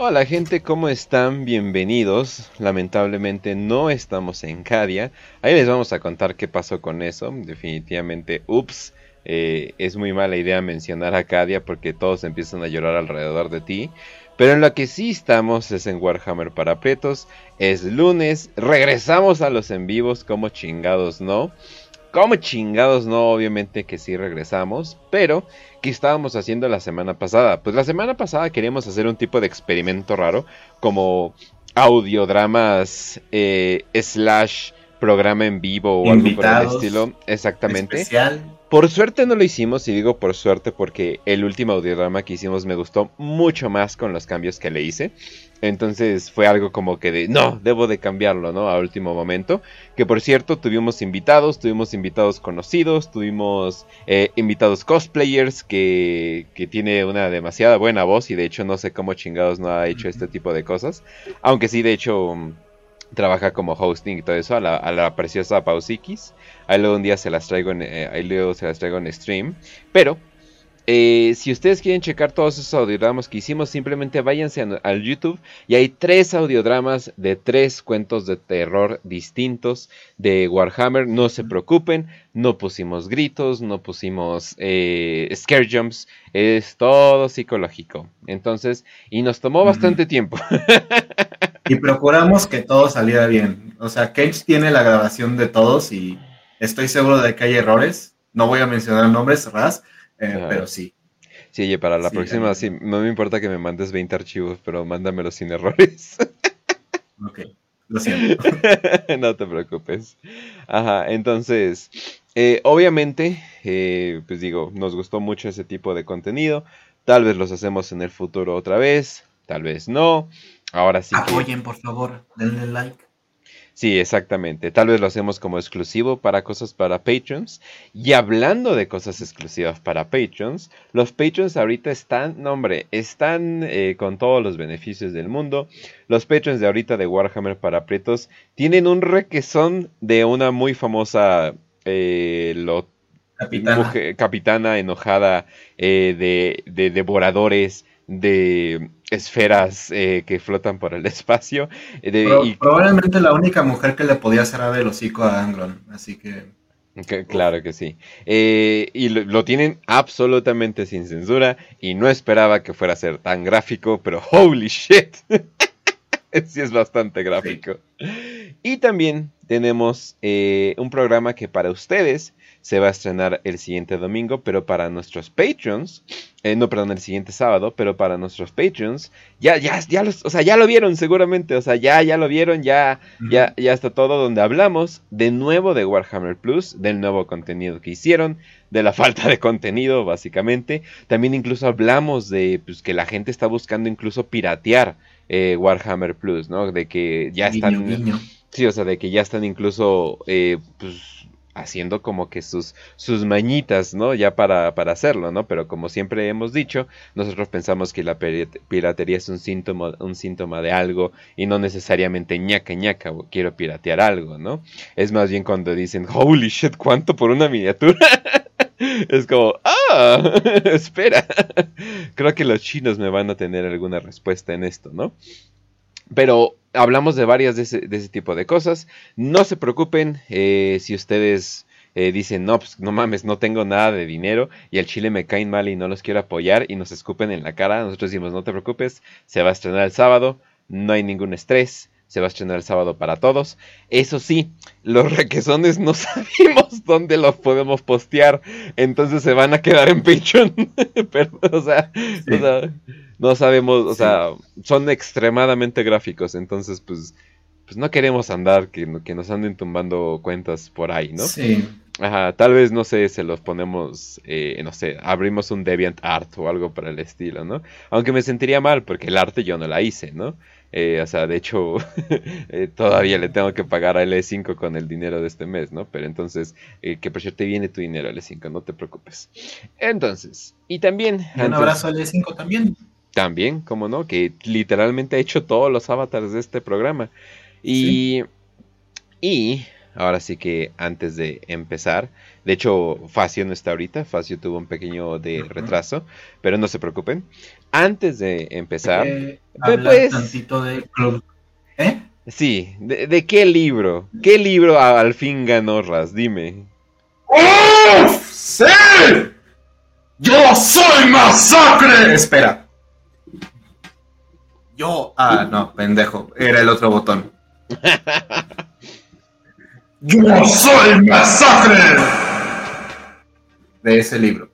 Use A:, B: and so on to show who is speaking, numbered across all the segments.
A: Hola gente, ¿cómo están? Bienvenidos. Lamentablemente no estamos en Cadia. Ahí les vamos a contar qué pasó con eso. Definitivamente, ups, eh, es muy mala idea mencionar a Cadia porque todos empiezan a llorar alrededor de ti. Pero en lo que sí estamos es en Warhammer para pretos. Es lunes, regresamos a los en vivos como chingados, ¿no? Como chingados, no, obviamente que sí regresamos, pero ¿qué estábamos haciendo la semana pasada? Pues la semana pasada queríamos hacer un tipo de experimento raro, como audiodramas eh, slash programa en vivo o algo por el estilo. Exactamente. Por suerte no lo hicimos, y digo por suerte porque el último audiodrama que hicimos me gustó mucho más con los cambios que le hice. Entonces fue algo como que de, no, debo de cambiarlo, ¿no? A último momento. Que por cierto, tuvimos invitados, tuvimos invitados conocidos, tuvimos eh, invitados cosplayers que, que tiene una demasiada buena voz y de hecho no sé cómo chingados no ha hecho este tipo de cosas. Aunque sí, de hecho, trabaja como hosting y todo eso a la, a la preciosa Pausikis. Ahí luego un día se las traigo en, eh, ahí luego se las traigo en stream. Pero eh, si ustedes quieren checar todos esos audiodramas que hicimos, simplemente váyanse al YouTube y hay tres audiodramas de tres cuentos de terror distintos de Warhammer. No se preocupen, no pusimos gritos, no pusimos eh, scare jumps, es todo psicológico. Entonces, y nos tomó bastante tiempo.
B: y procuramos que todo saliera bien. O sea, Cage tiene la grabación de todos y estoy seguro de que hay errores. No voy a mencionar nombres, Raz eh, pero sí.
A: Sí, oye, para la próxima, sí, no me importa que me mandes 20 archivos, pero mándamelos sin errores.
B: ok, lo siento.
A: no te preocupes. Ajá, entonces, eh, obviamente, eh, pues digo, nos gustó mucho ese tipo de contenido. Tal vez los hacemos en el futuro otra vez, tal vez no. Ahora sí.
B: Apoyen, por favor, denle like.
A: Sí, exactamente. Tal vez lo hacemos como exclusivo para cosas para patrons. Y hablando de cosas exclusivas para patrons, los patrons ahorita están, no hombre, están eh, con todos los beneficios del mundo. Los patrons de ahorita de Warhammer para pretos tienen un requesón de una muy famosa eh, capitana. enojada eh, de, de devoradores de esferas eh, que flotan por el espacio.
B: Eh, probablemente la única mujer que le podía a el hocico a Angron, así que...
A: claro que sí. Eh, y lo, tienen absolutamente sin censura y no esperaba que fuera a ser tan gráfico, pero holy shit. sí es bastante gráfico. Y también tenemos un programa que para ustedes se va a estrenar el siguiente domingo, pero para nuestros patrons, eh, no, perdón, el siguiente sábado, pero para nuestros patrons, ya, ya, ya, los, o sea, ya lo vieron seguramente, o sea, ya, ya lo vieron, ya, ya, ya está todo donde hablamos de nuevo de Warhammer Plus, del nuevo contenido que hicieron, de la falta de contenido, básicamente. También incluso hablamos de pues, que la gente está buscando incluso piratear eh, Warhammer Plus, ¿no? De que ya están... Sí, o sea, de que ya están incluso, eh, pues haciendo como que sus, sus mañitas, ¿no? Ya para, para hacerlo, ¿no? Pero como siempre hemos dicho, nosotros pensamos que la piratería es un síntoma, un síntoma de algo y no necesariamente ñaca ñaca o quiero piratear algo, ¿no? Es más bien cuando dicen, holy shit, ¿cuánto por una miniatura? es como, ah, espera. Creo que los chinos me van a tener alguna respuesta en esto, ¿no? Pero hablamos de varias de ese, tipo de cosas. No se preocupen eh, si ustedes eh, dicen, no, pues no mames, no tengo nada de dinero y al chile me caen mal y no los quiero apoyar y nos escupen en la cara. Nosotros decimos, no te preocupes, se va a estrenar el sábado, no hay ningún estrés. Se va a estrenar el sábado para todos. Eso sí, los requesones no sabemos dónde los podemos postear. Entonces se van a quedar en Patreon. Pero, o sea, o sea no sabemos, o sea, son extremadamente gráficos, entonces pues, pues no queremos andar que, que nos anden tumbando cuentas por ahí, ¿no?
B: Sí.
A: Ajá, tal vez, no sé, se los ponemos, eh, no sé, abrimos un Deviant Art o algo para el estilo, ¿no? Aunque me sentiría mal porque el arte yo no la hice, ¿no? Eh, o sea, de hecho, eh, todavía le tengo que pagar a L5 con el dinero de este mes, ¿no? Pero entonces, que por cierto, te viene tu dinero L5, no te preocupes. Entonces, y también...
B: un abrazo a L5 también.
A: También, como no, que literalmente ha hecho todos los avatars de este programa. Y, y ahora sí que antes de empezar, de hecho Facio no está ahorita, Facio tuvo un pequeño de retraso, pero no se preocupen. Antes de empezar,
B: eh, pues, tantito de club. ¿Eh?
A: Sí, ¿de, qué libro? ¿Qué libro al fin ganó Ras? Dime.
B: ¡Oh! ¡Sí! ¡Yo soy masacre! Espera. Yo. Ah, no, pendejo. Era el otro botón. ¡Yo soy masacre! De ese libro.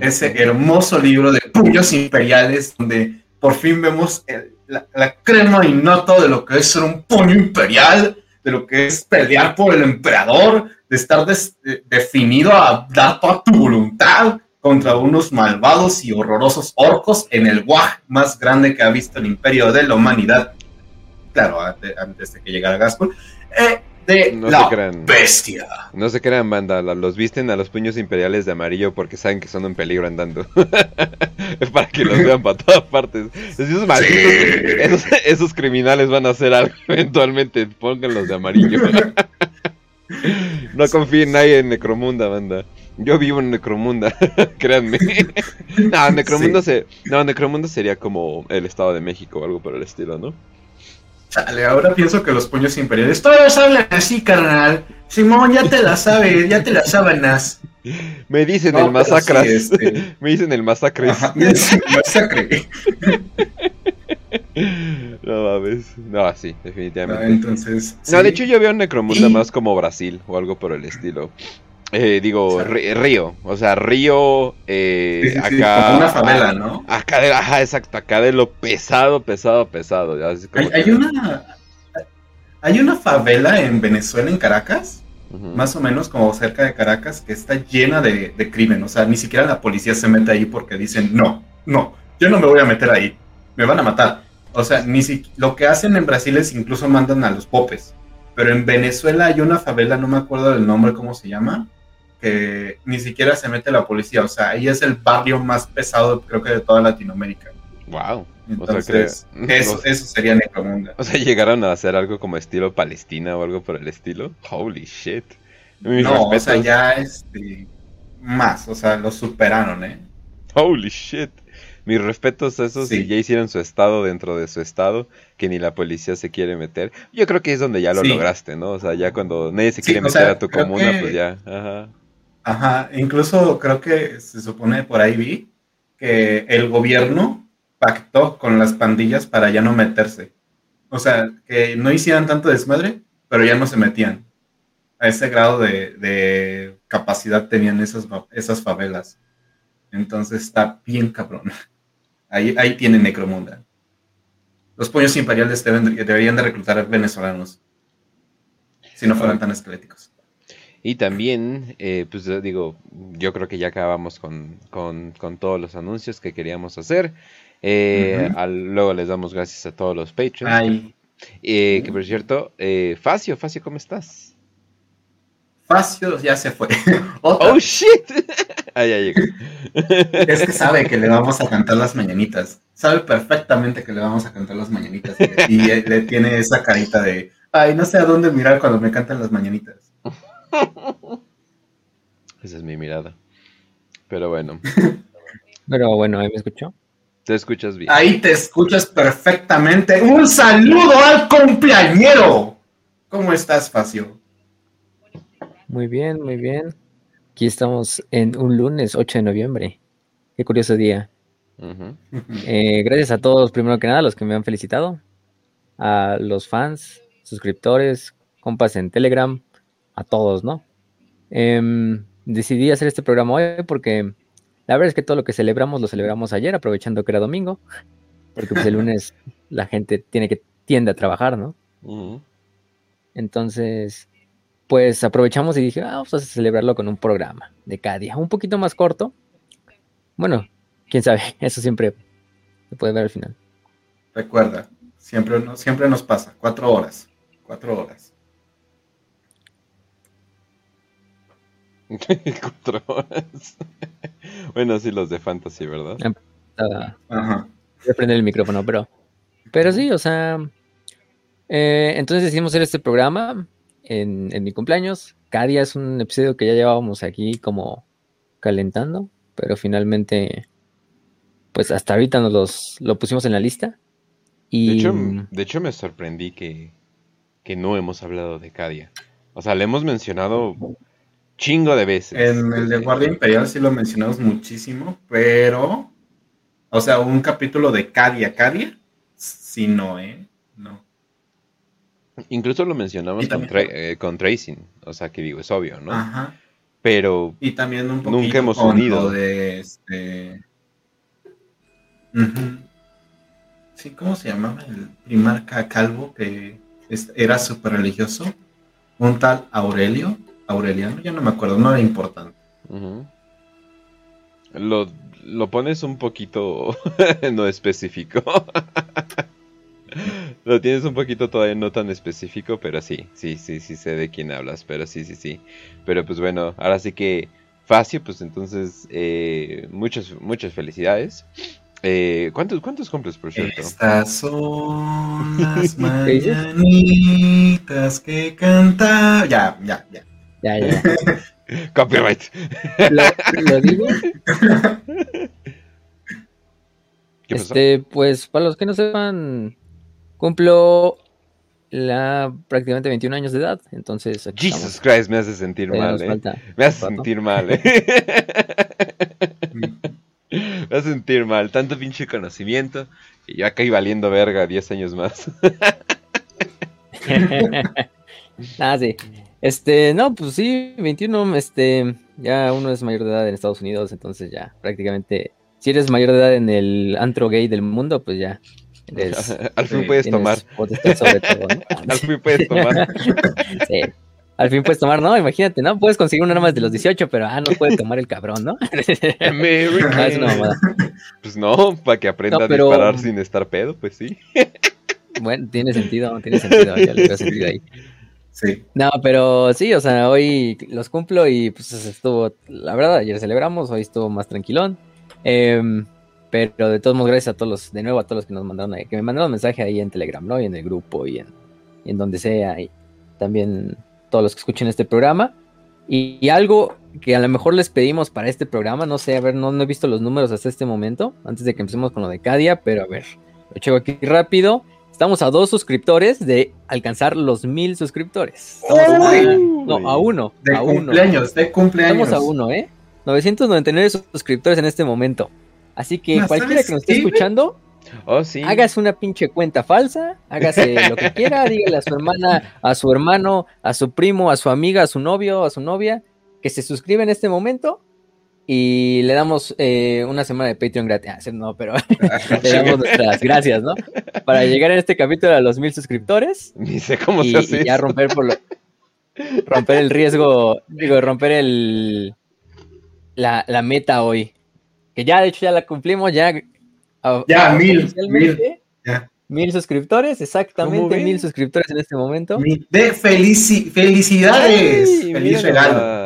B: Ese hermoso libro de puños imperiales, donde por fin vemos la, crema y nota de lo que es ser un puño imperial, de lo que es pelear por el emperador, de estar definido a dar toda tu voluntad contra unos malvados y horrorosos orcos en el WAG más grande que ha visto el imperio de la humanidad. Claro, antes de que llegara Gaskell. Eh, de no la bestia.
A: No se crean, banda. Los visten a los puños imperiales de amarillo porque saben que son un peligro andando. es para que los vean para todas partes. Esos, malditos, esos, criminales van a hacer algo eventualmente. Pónganlos de amarillo. no confíen en nadie en Necromunda, banda. Yo vivo en Necromunda, créanme. no, Necromunda, se, no, Necromunda sería como el Estado de México o algo por el estilo, ¿no?
B: Chale, ahora pienso que los puños imperiales todos hablan así, carnal. Simón, ya te la sabes, ya te las sábanas.
A: Me dicen el masacras. Este. Me dicen el masacre. masacre. no mames. No, sí, definitivamente.
B: No, entonces.
A: No, de hecho yo veo Necromunda más como Brasil o algo por el estilo. Eh, digo, Río, o sea, Río, eh, acá.
B: una favela, ¿no?
A: Acá de, ajá, exacto, acá de lo pesado, pesado, pesado.
B: hay, una. Hay una favela en Venezuela, en Caracas, más o menos como cerca de Caracas, que está llena de, de, crimen. O sea, ni siquiera la policía se mete ahí porque dicen, no, no, yo no me voy a meter ahí, me van a matar. O sea, ni si, lo que hacen en Brasil es incluso mandan a los popes. Pero en Venezuela hay una favela, no me acuerdo del nombre, cómo se llama, que ni siquiera se mete la policía. O sea, ahí es el barrio más pesado, creo que de toda Latinoamérica.
A: Wow.
B: Entonces, eso, sería Necromunda.
A: O sea, llegaron a hacer algo como estilo Palestina o algo por el estilo. Holy shit.
B: no, o sea, ya este, más, o sea, lo superaron, ¿eh?
A: Holy shit. Mis respetos a esos y ya hicieron su estado dentro de su estado, que ni la policía se quiere meter. Yo creo que es donde ya lo lograste, ¿no? O sea, ya cuando nadie se quiere meter a tu comuna, pues ya. Ajá.
B: Ajá, incluso creo que se supone por ahí vi que el gobierno pactó con las pandillas para ya no meterse. O sea, que no hicieran tanto desmadre, pero ya no se metían. A ese grado de, capacidad tenían esas, esas favelas. Entonces está bien cabrón. Ahí, ahí tiene Necromunda. Los puños imperiales deberían de reclutar venezolanos. Si no fueran tan esqueléticos.
A: Y también, eh, pues digo, yo creo que ya acabamos con, todos los anuncios que queríamos hacer. Eh, luego les damos gracias a todos los patrons. Eh, que por cierto, Facio, Facio, ¿cómo estás?
B: Facio ya se fue.
A: oh shit. ah, ya llegó.
B: es que sabe que le vamos a cantar las mañanitas. Sabe perfectamente que le vamos a cantar las mañanitas. Y, y le tiene esa carita de, ay, no sé a dónde mirar cuando me cantan las mañanitas.
A: Esa es mi mirada. Pero bueno.
C: Pero bueno, ¿ahí me escuchó?
A: Te escuchas bien.
B: Ahí te escuchas perfectamente. Un saludo al cumpleañero. ¿Cómo estás, Facio?
C: Muy bien, muy bien. Aquí estamos en un lunes 8 de noviembre. Qué curioso día. Eh, gracias a todos, primero que nada, los que me han felicitado. A los fans, suscriptores, compas en Telegram, a todos, ¿no? Em, decidí hacer este programa hoy porque la verdad es que todo lo que celebramos lo celebramos ayer, aprovechando que era domingo, porque pues el lunes la gente tiene que tiende a trabajar, ¿no? Entonces, pues aprovechamos y dije, ah, vamos a celebrarlo con un programa de cada día, un poquito más corto. Bueno, quién sabe, eso siempre se puede ver al final.
B: Recuerda, siempre, siempre nos pasa, cuatro horas, cuatro horas.
A: Cuatro horas. bueno, sí, los de fantasy, ¿verdad?
C: Ajá. Voy a prender el micrófono, pero. Pero sí, o sea. Eh, entonces decidimos hacer este programa. en, mi cumpleaños. Cada día es un episodio que ya llevábamos aquí como calentando, pero finalmente, pues hasta ahorita nos los, lo pusimos en la lista. Y...
A: De, hecho, de hecho, me sorprendí que, que no hemos hablado de Cadia. O sea, le hemos mencionado chingo de veces.
B: En el de Guardia Imperial sí lo mencionamos muchísimo, pero, o sea, un capítulo de Cadia, Cadia, sí no, ¿eh? No.
A: Incluso lo mencionamos con, eh, con, Tracing, o sea, que digo, es obvio, ¿no? Ajá. Pero
B: y también un
A: nunca hemos unido.
B: de este... Sí, ¿cómo se llamaba el primer calvo que era súper religioso? Un tal Aurelio. Aureliano, ya no me acuerdo, no era importante.
A: lo, lo pones un poquito no específico. Lo tienes un poquito todavía no tan específico, pero sí, sí, sí, sí sé de quién hablas, pero sí, sí, sí. Pero pues bueno, ahora sí que Facio, pues entonces eh, muchas, muchas felicidades. Eh, ¿cuántos, ¿Cuántos cumples, por cierto?
B: Estas son las mañanitas que canta. Ya, ya, ya.
C: Ya, ya.
A: Copyright.
C: ¿Lo, digo? este, pues para los que no sepan, Cumplo la prácticamente 21 años de edad, entonces...
A: Jesus Christ, me hace sentir mal, eh. Me hace sentir mal, eh. me hace sentir mal, tanto pinche conocimiento y yo acá iba valiendo verga 10 años más.
C: ah, sí. Este, no, pues sí, 21, este, ya uno es mayor de edad en Estados Unidos, entonces ya prácticamente, si eres mayor de edad en el antro gay del mundo, pues ya
A: al fin puedes tomar. Al fin puedes tomar.
C: sí. Al fin puedes tomar, ¿no? Imagínate, ¿no? Puedes conseguir un arma de los 18, pero ah, no puede tomar el cabrón, ¿no?
A: no Pues no, para que aprenda a disparar sin estar pedo, pues sí.
C: Bueno, tiene sentido, tiene sentido, ya le veo sentido ahí.
B: Sí.
C: No, pero sí, o sea, hoy los cumplo y pues estuvo, la verdad, ayer celebramos, hoy estuvo más tranquilón. Eh, pero de todos modos, gracias a todos los, de nuevo a todos los que nos mandaron ahí, que me mandaron mensaje ahí en Telegram, ¿no? Y en el grupo y en, en donde sea. Y también todos los que escuchen este programa. Y, algo que a lo mejor les pedimos para este programa, no sé, a ver, no, he visto los números hasta este momento, antes de que empecemos con lo de Cadia, pero a ver, lo checo aquí rápido. Estamos a dos suscriptores de alcanzar los mil suscriptores. Estamos a, no, a uno.
B: De
C: a
B: cumpleaños, de cumpleaños.
C: Estamos a uno, ¿eh? 999 suscriptores en este momento. Así que cualquiera que nos esté escuchando,
A: oh,
C: hágase una pinche cuenta falsa, hágase lo que quiera, dígale a su hermana, a su hermano, a su primo, a su amiga, a su novio, a su novia, que se suscriba en este momento y le damos eh, una semana de Patreon gratis. Ah, no, pero le damos nuestras gracias, ¿no? Para llegar en este capítulo a los mil suscriptores.
A: Ni sé cómo se hace.
C: Y ya romper por lo, romper el riesgo, digo, romper el la, la meta hoy que ya de hecho ya la cumplimos, ya.
B: Ya, mil,
C: mil. suscriptores, exactamente mil suscriptores en este momento.
B: De felicidades. Feliz regalo.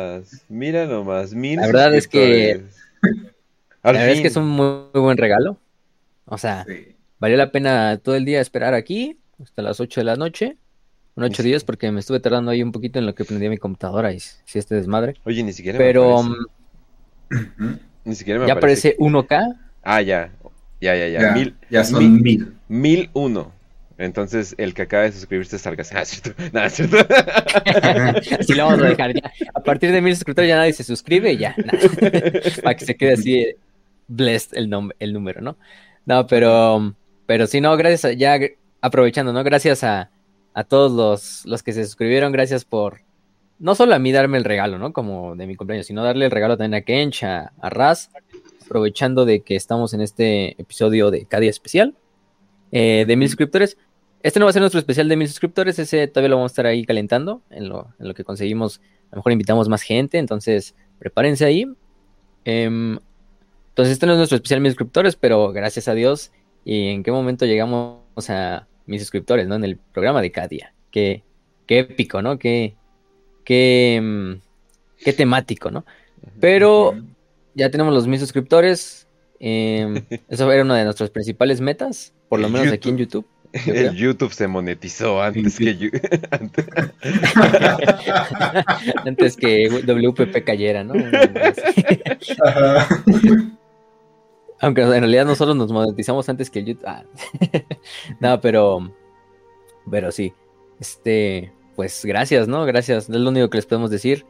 A: Mira nomás, mil.
C: La verdad es que. la verdad es que es un muy, buen regalo. O sea, valió la pena todo el día esperar aquí hasta las 8 de la noche. Un 8 días porque me estuve tardando ahí un poquito en lo que prendía mi computadora y si este desmadre.
A: Oye, ni siquiera.
C: Pero.
A: Ni siquiera me
C: ¿Ya aparece 1K?
A: Ah, ya. Ya, ya, ya.
B: mil, ya son mil.
A: Mil uno. Entonces, el que acaba de suscribirse salga. Ah, cierto. Nada, cierto.
C: así lo vamos a dejar. Ya. A partir de mil suscriptores ya nadie se suscribe ya. Para que se quede así blessed el, nombre, el número, ¿no? No, pero, pero sí, no, gracias. A, ya aprovechando, ¿no? Gracias a, a todos los, los que se suscribieron. Gracias por, no solo a mí darme el regalo, ¿no? Como de mi cumpleaños, sino darle el regalo también a Kench, a, Raz, aprovechando de que estamos en este episodio de cada día especial eh, de mil suscriptores. Este no va a ser nuestro especial de mil suscriptores, ese todavía lo vamos a estar ahí calentando, en lo, en lo que conseguimos, a lo mejor invitamos más gente, entonces prepárense ahí. Em, entonces este no es nuestro especial de mil suscriptores, pero gracias a Dios, y en qué momento llegamos a mil suscriptores, ¿no? En el programa de cada día. Qué, qué épico, ¿no? Qué, qué, qué temático, ¿no? Pero ya tenemos los mil suscriptores. Em, eso era una de nuestras principales metas, por lo menos aquí en YouTube.
A: El YouTube se monetizó antes que
C: antes... que WPP cayera, ¿no? Aunque en realidad nosotros nos monetizamos antes que el YouTube. Ah. no, pero pero sí. Este, pues gracias, ¿no? Gracias. Es lo único que les podemos decir.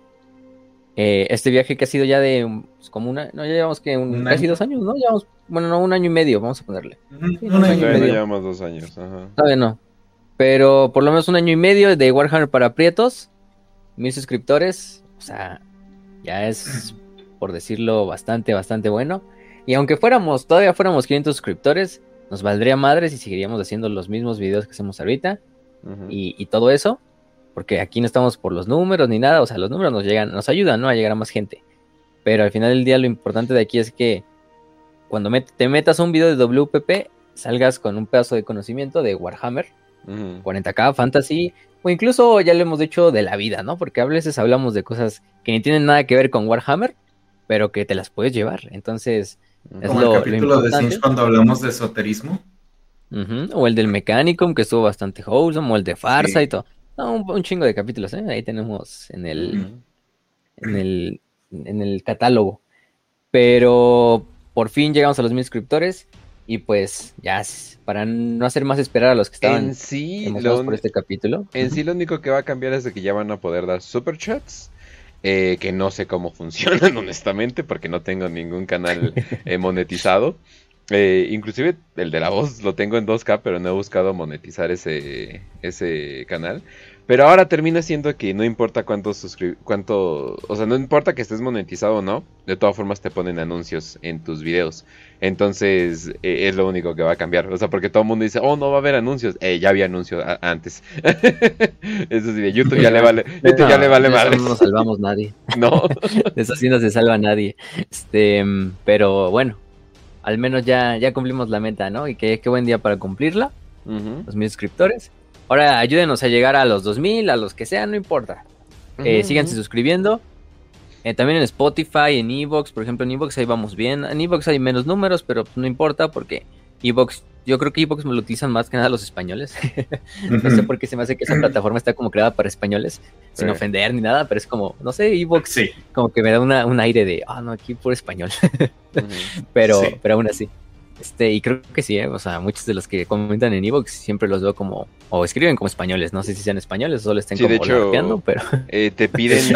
C: Eh, este viaje que ha sido ya de pues, como una, no, ya llevamos que un, casi dos años, ¿no? Llevamos, bueno, no, un año y medio, vamos a ponerle.
A: un año y medio. Llevamos dos años, ajá.
C: Todavía no. Pero por lo menos un año y medio de Warhammer para Prietos, mil suscriptores, o sea, ya es, por decirlo, bastante, bastante bueno. Y aunque fuéramos, todavía fuéramos 500 suscriptores, nos valdría madres y seguiríamos haciendo los mismos videos que hacemos ahorita y, todo eso porque aquí no estamos por los números ni nada, o sea, los números nos llegan, nos ayudan, ¿no? A llegar a más gente. Pero al final del día lo importante de aquí es que cuando te metas un video de WPP, salgas con un pedazo de conocimiento de Warhammer, 40k, Fantasy, o incluso ya lo hemos dicho de la vida, ¿no? Porque a veces hablamos de cosas que ni tienen nada que ver con Warhammer, pero que te las puedes llevar. Entonces,
B: es Como lo, el capítulo de Sims cuando hablamos de esoterismo.
C: O el del Mechanicum, que estuvo bastante wholesome, o el de Farsa y todo un, chingo de capítulos, ¿eh? Ahí tenemos en el, en el, en el catálogo. Pero por fin llegamos a los mil suscriptores y pues ya para no hacer más esperar a los que estaban
A: en sí,
C: por este capítulo.
A: En sí lo único que va a cambiar es de que ya van a poder dar superchats. Eh, que no sé cómo funcionan honestamente porque no tengo ningún canal eh, monetizado. Eh, inclusive el de la voz lo tengo en 2K, pero no he buscado monetizar ese, ese canal. Pero ahora termina siendo que no importa cuánto cuánto, o sea, no importa que estés monetizado o no, de todas formas te ponen anuncios en tus videos. Entonces, eh, es lo único que va a cambiar. O sea, porque todo el mundo dice, oh, no va a haber anuncios. Eh, ya había anuncios antes. Eso sí, YouTube ya le vale, YouTube ya le vale
C: más. No nos salvamos nadie.
A: No.
C: de eso sí no se salva nadie. Este, pero bueno, al menos ya, ya cumplimos la meta, ¿no? Y qué, qué buen día para cumplirla. Los mil suscriptores. Ahora ayúdenos a llegar a los 2000, a los que sean, no importa. Eh, síganse suscribiendo. Eh, también en Spotify, en Evox, por ejemplo, en Evox ahí vamos bien. En Evox hay menos números, pero no importa porque Evox, yo creo que Evox me lo utilizan más que nada los españoles. no sé por qué se me hace que esa plataforma está como creada para españoles, sin ofender ni nada, pero es como, no sé, Evox sí. como que me da un aire de, ah, no, aquí por español. pero, pero aún así. Este, y creo que sí, ¿eh? o sea, muchos de los que comentan en Evox siempre los veo como, o escriben como españoles, no sé si sean españoles o solo estén como
A: de pero... Eh, te piden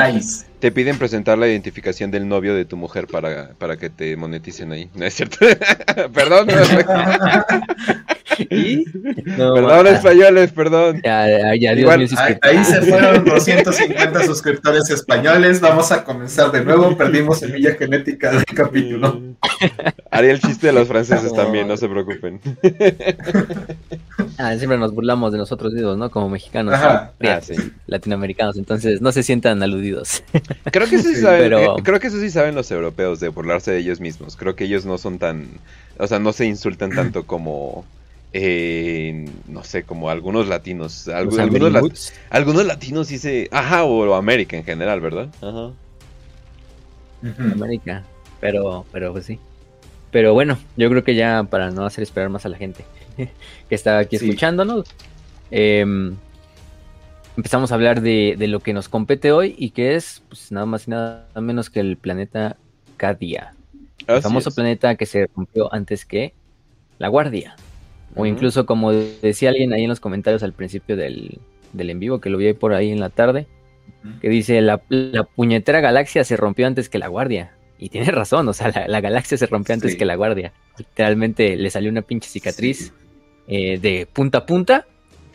A: te piden presentar la identificación del novio de tu mujer para, para que te moneticen ahí, ¿no es cierto? perdón, ¿Y? perdón, españoles, perdón.
B: Ya, ya, Igual, ahí, se fueron 250 suscriptores españoles. Vamos a comenzar de nuevo. Perdimos semilla genética del capítulo.
A: Haría el chiste de los franceses también, no se preocupen.
C: Ah, siempre nos burlamos de nosotros mismos, ¿no? Como mexicanos, ah, latinoamericanos, entonces no se sientan aludidos.
A: Creo que, sí saben, eh, creo que eso sí saben los europeos de burlarse de ellos mismos. Creo que ellos no son tan, o sea, no se insultan tanto como eh, no sé, como algunos latinos. algunos, algunos latinos sí se. Ajá, o, América en general, ¿verdad? Ajá.
C: América. Pero, pero pues sí. Pero bueno, yo creo que ya para no hacer esperar más a la gente que está aquí escuchándonos, em, empezamos a hablar de, lo que nos compete hoy y que es pues, nada más y nada menos que el planeta Cadia. el famoso planeta que se rompió antes que la Guardia. O incluso como decía alguien ahí en los comentarios al principio del, del en vivo, que lo vi ahí por ahí en la tarde, que dice, la, puñetera galaxia se rompió antes que la guardia. Y tiene razón, o sea, la, galaxia se rompió antes que la guardia. Literalmente le salió una pinche cicatriz eh, de punta a punta,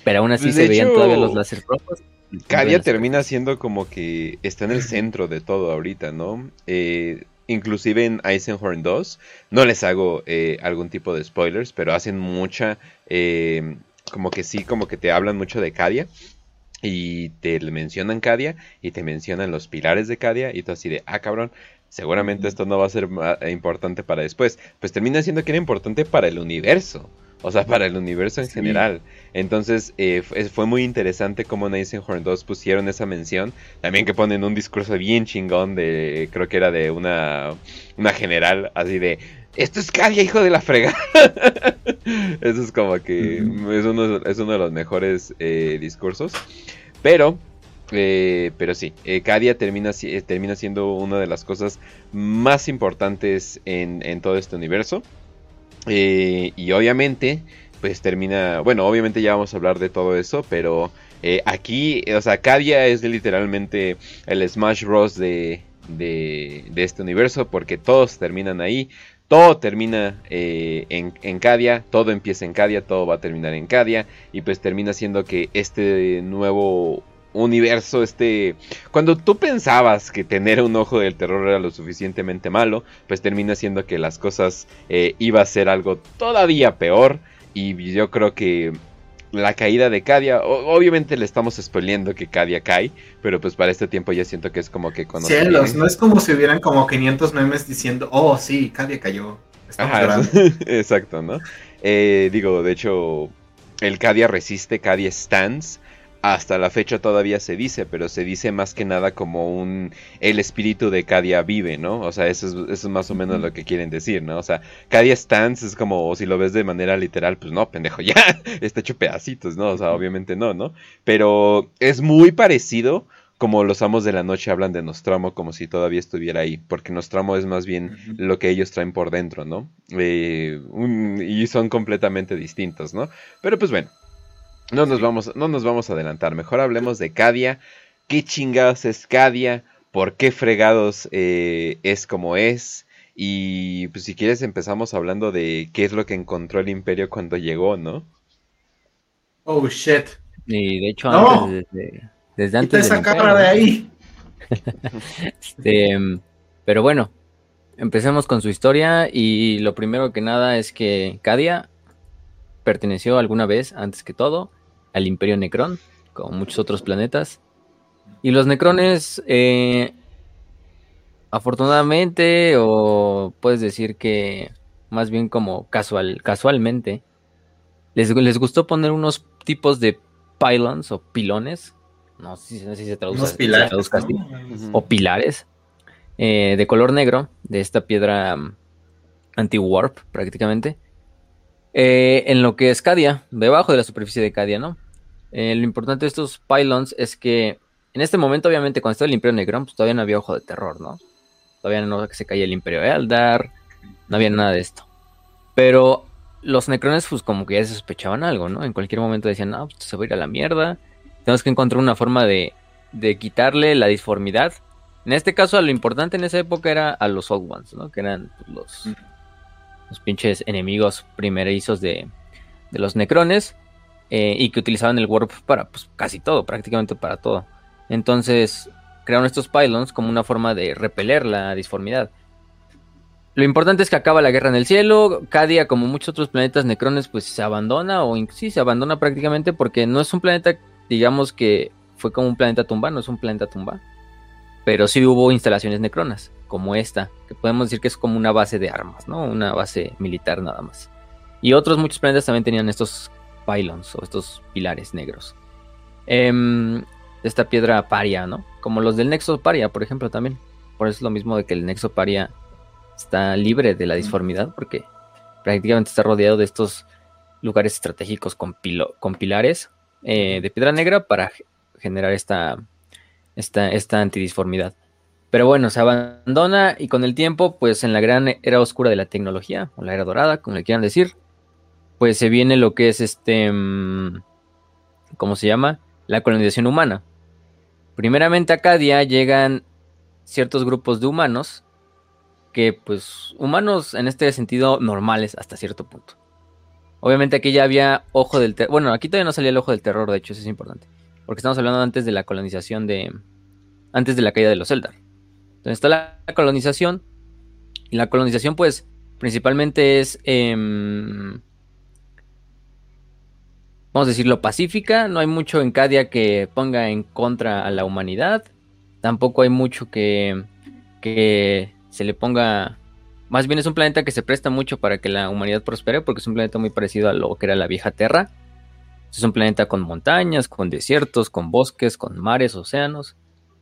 C: pero aún así se veían todavía los láser rojos.
A: Cadia termina siendo como que está en el centro de todo ahorita, ¿no? Eh, inclusive en Eisenhorn 2, no les hago eh, algún tipo de spoilers, pero hacen mucha, eh, como que sí, como que te hablan mucho de Cadia. Y te mencionan Cadia y te mencionan los pilares de Cadia y tú así de, ah cabrón, seguramente esto no va a ser importante para después. Pues termina siendo que era importante para el universo. O sea, para el universo en general. Entonces, eh, fue muy interesante cómo en Horn 2 pusieron esa mención. También que ponen un discurso bien chingón de, creo que era de una, una general, así de, esto es Cadia, hijo de la fregada. Eso es como que es uno, es uno de los mejores eh, discursos. Pero, eh, pero sí, eh, Cadia termina, termina siendo una de las cosas más importantes en, en todo este universo. Y obviamente, pues termina, bueno, obviamente ya vamos a hablar de todo eso, pero aquí, o sea, Cadia es literalmente el Smash Bros. De, de, de, este universo, porque todos terminan ahí, todo termina eh, en, en, Cadia, todo empieza en Cadia, todo va a terminar en Cadia, y pues termina siendo que este nuevo universo, este... Cuando tú pensabas que tener un ojo del terror era lo suficientemente malo, pues termina siendo que las cosas eh, iba a ser algo todavía peor, y yo creo que la caída de Cadia. obviamente le estamos spoileando que Cadia cae, pero pues para este tiempo ya siento que es como que
B: cuando. Cielos, no es como si hubieran como 500 memes diciendo, oh sí, Cadia cayó.
A: Ajá, exacto, ¿no? Eh, digo, de hecho, el Cadia resiste, Cadia stands hasta la fecha todavía se dice, pero se dice más que nada como un el espíritu de Cadia vive, ¿no? O sea, eso es, eso es más o menos lo que quieren decir, ¿no? O sea, Cadia stands es como, si lo ves de manera literal, pues no, pendejo, ya está hecho pedacitos, ¿no? O sea, obviamente no, ¿no? Pero es muy parecido como los amos de la noche hablan de Nostramo como si todavía estuviera ahí, porque Nostramo es más bien lo que ellos traen por dentro, ¿no? Eh, y son completamente distintos, ¿no? Pero pues bueno, no nos vamos, no nos vamos a adelantar. Mejor hablemos de Cadia. ¿Qué chingados es Cadia? ¿Por qué fregados eh, es como es? Y pues si quieres empezamos hablando de qué es lo que encontró el imperio cuando llegó, ¿no?
B: Oh shit.
C: Y de hecho antes, desde, desde antes.
B: esa cámara de ahí.
C: este, pero bueno, empecemos con su historia y lo primero que nada es que Cadia perteneció alguna vez, antes que todo, al Imperio Necrón, como muchos otros planetas. Y los Necrones, eh, afortunadamente, o puedes decir que más bien como casual, casualmente, les, les gustó poner unos tipos de pylons o pilones, no sé, si se traduce, pilares, así, o pilares, eh, de color negro, de esta piedra mm, anti-warp prácticamente, eh, en lo que es Cadia, debajo de la superficie de Cadia, ¿no? Eh, lo importante de estos pylons es que en este momento, obviamente, cuando estaba el Imperio Negro, pues todavía no había ojo de terror, ¿no? Todavía no se caía el Imperio Eldar, no había nada de esto. Pero los necrones, pues como que ya se sospechaban algo, ¿no? En cualquier momento decían, no, pues se va a ir a la mierda. Tenemos que encontrar una forma de, de quitarle la disformidad. En este caso, lo importante en esa época era a los Old Ones, ¿no? Que eran pues, los, los pinches enemigos primerizos de, de los necrones. Eh, y que utilizaban el warp para pues, casi todo, prácticamente para todo. Entonces crearon estos pylons como una forma de repeler la disformidad. Lo importante es que acaba la guerra en el cielo. Cadia, como muchos otros planetas necrones, pues se abandona, o sí, se abandona prácticamente porque no es un planeta, digamos que fue como un planeta tumba, no es un planeta tumba. Pero sí hubo instalaciones necronas, como esta, que podemos decir que es como una base de armas, ¿no? Una base militar nada más. Y otros muchos planetas también tenían estos pylons o estos pilares negros. Em, esta piedra paria, ¿no? Como los del nexo paria, por ejemplo, también. Por eso es lo mismo de que el nexo paria está libre de la disformidad, porque prácticamente está rodeado de estos lugares estratégicos con, con pilares eh, de piedra negra para generar esta, esta, esta antidisformidad. Pero bueno, se abandona y con el tiempo, pues en la gran era oscura de la tecnología, o la era dorada, como le quieran decir, pues se viene lo que es este, mm, ¿cómo se llama? La colonización humana. Primeramente a Cadia llegan ciertos grupos de humanos, que pues humanos en este sentido normales hasta cierto punto. Obviamente aquí ya había ojo del terror, bueno, aquí todavía no salía el ojo del terror, de hecho eso es importante, porque estamos hablando antes de la colonización de, antes de la caída de los Eldar. Entonces está la colonización, y la colonización pues principalmente es... Em, vamos a decirlo, pacífica. No hay mucho en Cadia que ponga en contra a la humanidad. Tampoco hay mucho que, que se le ponga... Más bien es un planeta que se presta mucho para que la humanidad prospere porque es un planeta muy parecido a lo que era la vieja Tierra. Es un planeta con montañas, con desiertos, con bosques, con mares, océanos.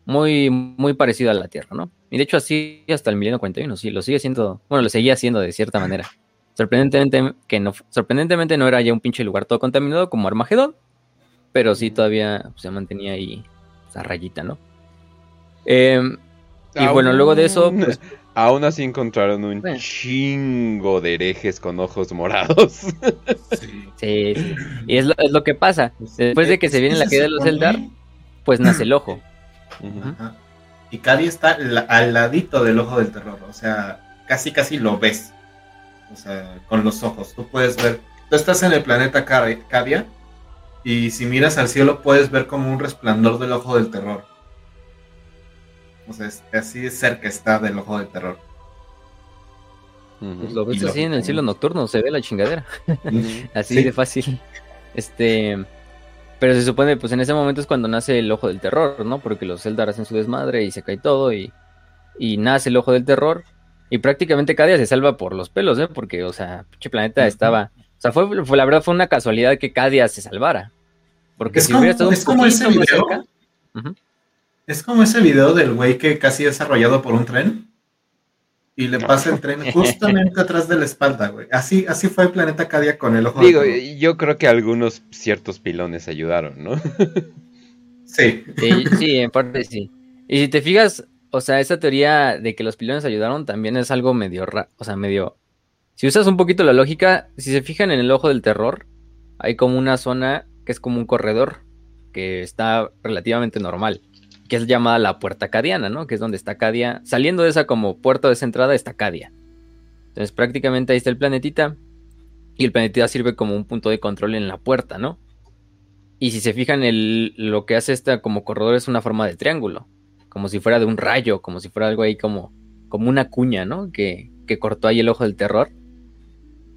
C: Muy, muy parecido a la Tierra, ¿no? Y de hecho así hasta el milenio 41, sí, lo sigue siendo, bueno, lo seguía haciendo de cierta manera. Sorprendentemente, que no, sorprendentemente no era ya un pinche lugar todo contaminado como Armagedón, pero sí todavía se mantenía ahí esa rayita, ¿no? Em, y bueno, luego de eso, pues,
A: Aún así encontraron un chingo de herejes con ojos morados.
C: Sí, sí. Y es lo, que pasa. Después de que se viene la caída de los Eldar, pues nace el ojo.
B: Y Cadi está al ladito del ojo del terror. O sea, casi casi lo ves. O sea, con los ojos. Tú puedes ver. Tú estás en el planeta Cadia. Y si miras al cielo, puedes ver como un resplandor del ojo del terror. O sea, así de cerca está del ojo del terror.
C: Pues lo ves así en el cielo nocturno, se ve la chingadera. así de fácil. Este. Pero se supone, pues en ese momento es cuando nace el ojo del terror, ¿no? Porque los Eldar hacen su desmadre y se cae todo y, y nace el ojo del terror. Y prácticamente cada día se salva por los pelos, ¿eh? Porque, o sea, pinche planeta estaba. O sea, fue, fue, la verdad fue una casualidad que cada día se salvara. Porque si hubiera estado un
B: como ese video. Es como ese video del güey que casi es arrollado por un tren y le pasa el tren justamente atrás de la espalda, güey. Así, así fue el planeta Cadia con el ojo.
A: Digo, yo creo que algunos ciertos pilones ayudaron, ¿no?
B: sí.
C: sí. en parte sí. Y si te fijas, o sea, esa teoría de que los pilones ayudaron también es algo medio, o sea, medio... Si usas un poquito la lógica, si se fijan en el ojo del terror, hay como una zona que es como un corredor que está relativamente normal que es llamada la puerta cadiana, ¿no? Que es donde está Cadia. Saliendo de esa como puerta de esa entrada está Cadia. Entonces prácticamente ahí está el planetita. Y el planetita sirve como un punto de control en la puerta, ¿no? Y si se fijan, el, lo que hace esta como corredor es una forma de triángulo. Como si fuera de un rayo, como si fuera algo ahí como, como una cuña, ¿no? Que, que cortó ahí el ojo del terror.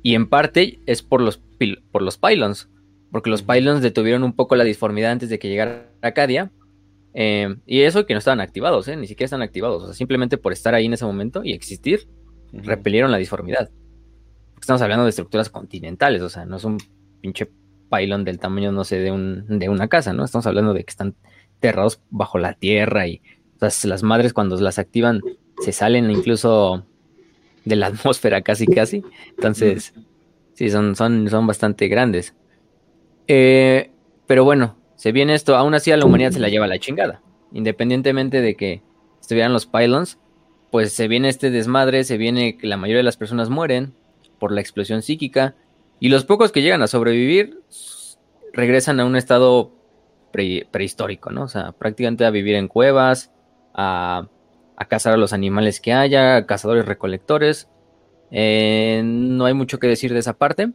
C: Y en parte es por los, por los pylons. Porque los pylons detuvieron un poco la disformidad antes de que llegara a Cadia eh, y eso que no estaban activados, ¿eh? ni siquiera están activados. O sea, simplemente por estar ahí en ese momento y existir, repelieron la disformidad. estamos hablando de estructuras continentales, o sea, no es un pinche pylon del tamaño, no sé, de, un, de una casa, ¿no? Estamos hablando de que están enterrados bajo la tierra y las madres cuando las activan se salen incluso de la atmósfera casi casi. Entonces, sí, son, son, son bastante grandes. Eh, pero bueno, se viene esto, aún así a la humanidad se la lleva la chingada. Independientemente de que estuvieran los pylons, pues se viene este desmadre, se viene que la mayoría de las personas mueren por la explosión psíquica y los pocos que llegan a sobrevivir regresan a un estado prehistórico, ¿no? O sea, prácticamente a vivir en cuevas, a, cazar a los animales que haya, cazadores recolectores. Eh, no hay mucho que decir de esa parte.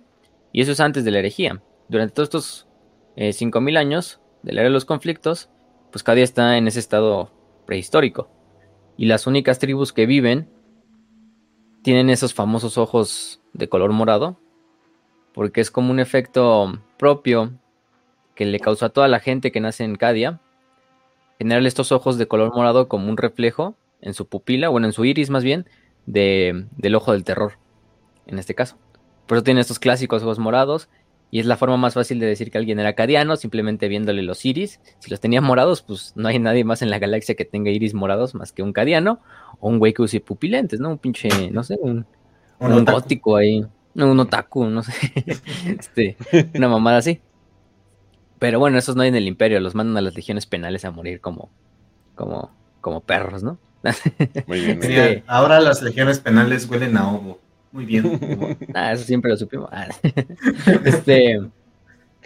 C: Y eso es antes de la herejía. Durante todos estos eh, 5.000 años del era de los conflictos, pues cada día está en ese estado prehistórico. Y las únicas tribus que viven tienen esos famosos ojos de color morado, porque es como un efecto propio que le causó a toda la gente que nace en Cadia, generar estos ojos de color morado como un reflejo en su pupila, bueno, en su iris más bien, de, del ojo del terror, en este caso. Por eso tiene estos clásicos ojos morados y es la forma más fácil de decir que alguien era cadiano, simplemente viéndole los iris. Si los tenía morados, pues no hay nadie más en la galaxia que tenga iris morados más que un cadiano o un güey que use pupilentes, ¿no? Un pinche, no sé, un, un, gótico ahí, un otaku, no sé. este, una mamada así. Pero bueno, esos no hay en el imperio, los mandan a las legiones penales a morir como, como, como perros, ¿no?
B: Muy bien. Ahora las legiones penales huelen a ovo. Muy bien.
C: ah, eso siempre lo supimos. Ah, este,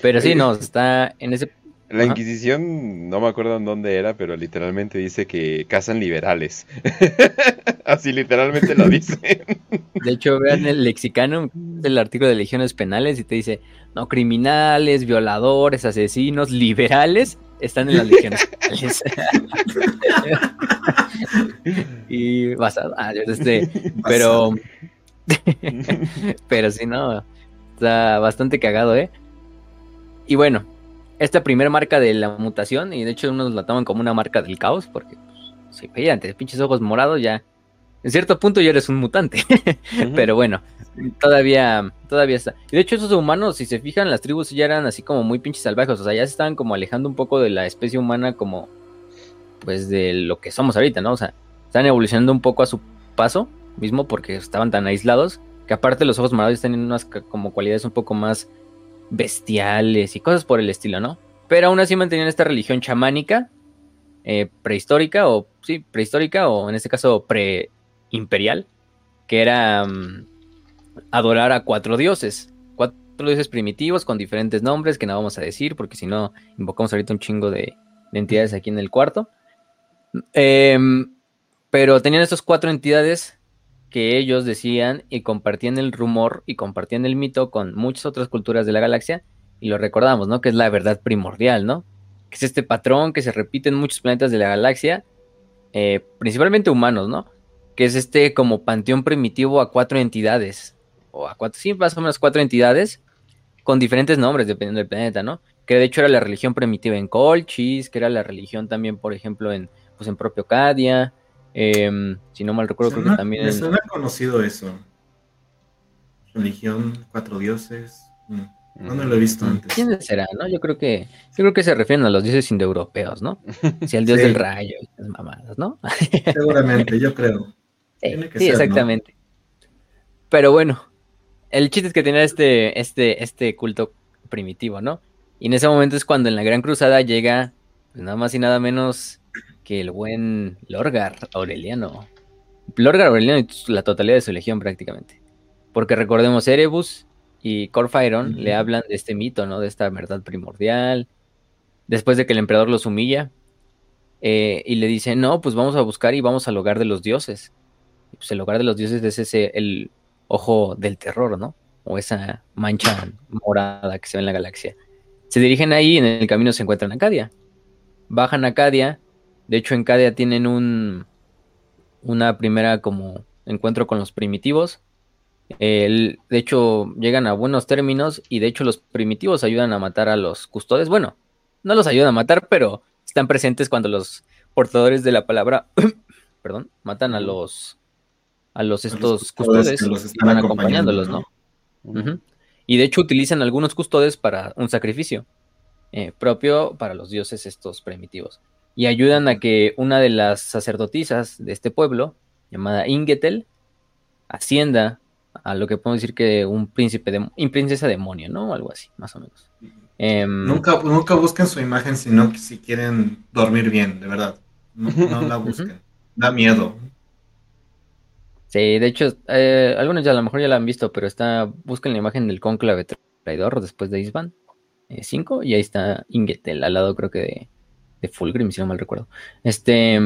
C: pero sí, no, está en ese.
A: La Inquisición, no me acuerdo en dónde era, pero literalmente dice que cazan liberales. Así literalmente lo dice.
C: De hecho, vean el lexicano del artículo de legiones penales y te dice, no, criminales, violadores, asesinos, liberales, están en las legiones penales. y basado, ah, este, pero... Pero si no, está bastante cagado, ¿eh? Y bueno, esta primera marca de la mutación, y de hecho unos la toman como una marca del caos, porque pues, si veían pinches ojos morados, ya en cierto punto ya eres un mutante. Pero bueno, todavía, todavía está. Y de hecho, esos humanos, si se fijan, las tribus ya eran así como muy pinches salvajes. O sea, ya se estaban como alejando un poco de la especie humana, como pues de lo que somos ahorita, ¿no? O sea, están evolucionando un poco a su paso mismo porque estaban tan aislados que aparte los ojos morados tienen unas como cualidades un poco más bestiales y cosas por el estilo, ¿no? Pero aún así mantenían esta religión chamánica, eh, prehistórica, o sí, prehistórica, o en este caso pre-imperial, que era mm, adorar a cuatro dioses. Cuatro dioses primitivos con diferentes nombres que no vamos a decir, porque si no, invocamos ahorita un chingo de, entidades aquí en el cuarto. Em, pero tenían estas cuatro entidades que ellos decían y compartían el rumor y compartían el mito con muchas otras culturas de la galaxia y lo recordamos, ¿no? Que es la verdad primordial, ¿no? Que es este patrón que se repite en muchos planetas de la galaxia, eh, principalmente humanos, ¿no? Que es este como panteón primitivo a cuatro entidades, o a cuatro, sí, más o menos cuatro entidades, con diferentes nombres dependiendo del planeta, ¿no? Que de hecho era la religión primitiva en Colchis, que era la religión también, por ejemplo, en, pues en propio Cadia, em, si no mal recuerdo, creo que también...
B: Me suena conocido eso. Religión, cuatro dioses. Mm. No me lo he visto antes.
C: ¿Quién será, no? Yo creo que, yo creo que se refieren a los dioses indoeuropeos, ¿no? Si al dios del rayo y las mamadas, ¿no?
B: Seguramente, yo creo.
C: Sí, exactamente. Pero bueno, el chiste es que tenía este, este, este culto primitivo, ¿no? Y en ese momento es cuando en la Gran Cruzada llega, pues nada más y nada menos que el buen Lorgar Aureliano. Lorgar Aureliano y la totalidad de su legión prácticamente. Porque recordemos, Erebus y Corfairon le hablan de este mito, ¿no? De esta verdad primordial. Después de que el emperador los humilla. Eh, y le dice, no, pues vamos a buscar y vamos al hogar de los dioses. pues el hogar de los dioses es ese, el ojo del terror, ¿no? O esa mancha morada que se ve en la galaxia. Se dirigen ahí y en el camino se encuentran Acadia. Bajan a Acadia. De hecho, en Acadia tienen un. Una primera como encuentro con los primitivos de hecho, llegan a buenos términos y de hecho los primitivos ayudan a matar a los custodes. Bueno, no los ayudan a matar, pero están presentes cuando los portadores de la palabra, perdón, matan a los a los estos custodes, y van acompañándolos, ¿no? Y de hecho utilizan algunos custodes para un sacrificio eh, propio para los dioses estos primitivos. Y ayudan a que una de las sacerdotisas de este pueblo, llamada Ingetel, ascienda a lo que podemos decir que un príncipe de, un princesa demonio, ¿no? Algo así, más o menos.
B: Em, nunca, nunca busquen su imagen sino que si quieren dormir bien, de verdad. No, la busquen. da miedo.
C: Sí, de hecho, eh, algunos ya a lo mejor ya la han visto, pero está, busquen la imagen del cónclave traidor después de Isban 5 eh, y ahí está Ingetel al lado creo que de, de Fulgrim, si no mal recuerdo. Este,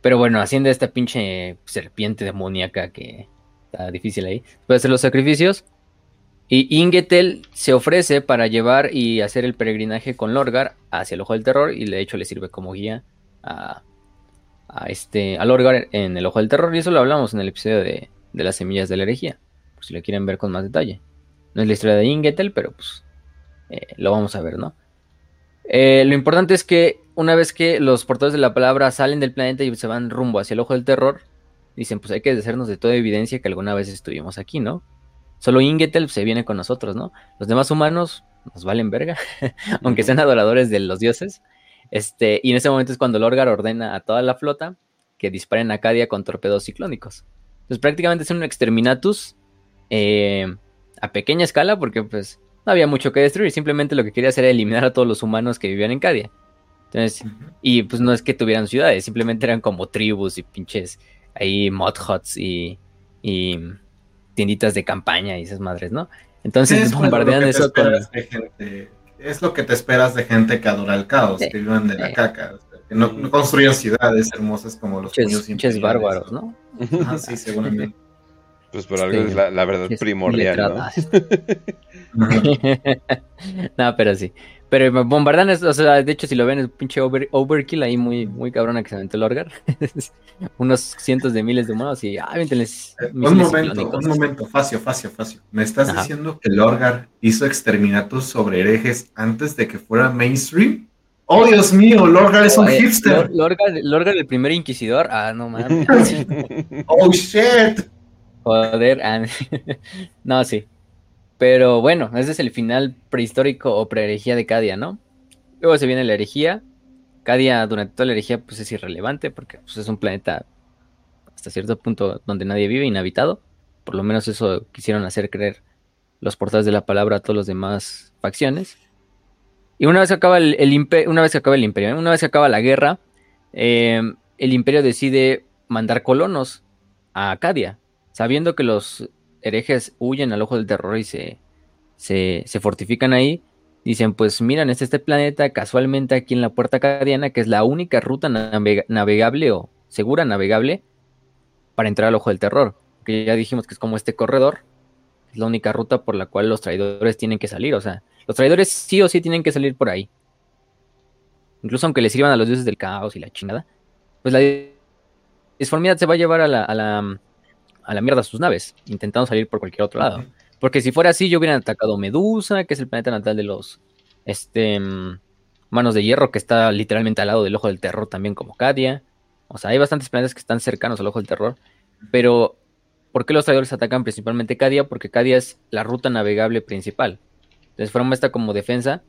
C: pero bueno, haciendo esta pinche serpiente demoníaca que está difícil ahí, puede hacer los sacrificios. Y Ingetel se ofrece para llevar y hacer el peregrinaje con Lorgar hacia el Ojo del Terror y de hecho le sirve como guía a, este, a Lorgar en el Ojo del Terror y eso lo hablamos en el episodio de, las semillas de la herejía, por si lo quieren ver con más detalle. No es la historia de Ingetel, pero pues eh, lo vamos a ver, ¿no? Eh, lo importante es que una vez que los portadores de la palabra salen del planeta y se van rumbo hacia el Ojo del Terror, dicen, pues hay que deshacernos de toda evidencia que alguna vez estuvimos aquí, ¿no? Solo Ingetel se viene con nosotros, ¿no? Los demás humanos nos valen verga, aunque sean adoradores de los dioses. Este, y en ese momento es cuando Lorgar ordena a toda la flota que disparen a Acadia con torpedos ciclónicos. Entonces prácticamente es un exterminatus eh, a pequeña escala porque pues no había mucho que destruir, simplemente lo que quería hacer era eliminar a todos los humanos que vivían en Cadia. Entonces, y pues no es que tuvieran ciudades, simplemente eran como tribus y pinches ahí mod huts y, y tienditas de campaña y esas madres, ¿no? Entonces bombardean eso con...
B: es lo que te esperas de gente que adora el caos, que viven de la caca, que no, construyen ciudades hermosas como los
C: pinches bárbaros, ¿no?
B: Ah, sí, seguramente.
A: Pues por algo es la, verdad primordial,
C: ¿no? no, pero sí. Pero bombardan, o sea, de hecho, si lo ven, es pinche overkill ahí muy, muy cabrona que se aventó el Orgar. Unos cientos de miles de humanos y, ah,
B: Un momento, un momento, Facio, Facio, Facio. ¿Me estás diciendo que el Orgar hizo exterminatos sobre herejes antes de que fuera mainstream? ¡Oh, Dios mío! Lorgar es un hipster.
C: Lorgar, Lorgar, el primer inquisidor. Ah, no mames.
B: ¡Oh, shit!
C: Joder. Ah, no, sí. Pero bueno, ese es el final prehistórico o preherejía de Cadia, ¿no? Luego se viene la herejía. Cadia durante toda la herejía pues es irrelevante porque pues, es un planeta hasta cierto punto donde nadie vive, inhabitado. por lo menos eso quisieron hacer creer los portales de la palabra a todos los demás facciones. Y una vez que acaba el, imperio, una vez que acaba el imperio, una vez que acaba la guerra, eh, el imperio decide mandar colonos a Acadia, sabiendo que los herejes huyen al ojo del terror y se, se, fortifican ahí. Dicen, pues miran, es este planeta casualmente aquí en la puerta acadiana, que es la única ruta navegable o segura navegable para entrar al ojo del terror. Que ya dijimos que es como este corredor, es la única ruta por la cual los traidores tienen que salir. O sea, los traidores sí o sí tienen que salir por ahí. Incluso aunque les sirvan a los dioses del caos y la chingada, pues la disformidad se va a llevar a la, a la mierda sus naves, intentando salir por cualquier otro lado. Porque si fuera así, yo hubiera atacado Medusa, que es el planeta natal de los este, mm, Manos de Hierro, que está literalmente al lado del Ojo del Terror, también como Cadia. O sea, hay bastantes planetas que están cercanos al Ojo del Terror. Pero, ¿por qué los traidores atacan principalmente Cadia? Porque Cadia es la ruta navegable principal. Entonces forma esta como defensa,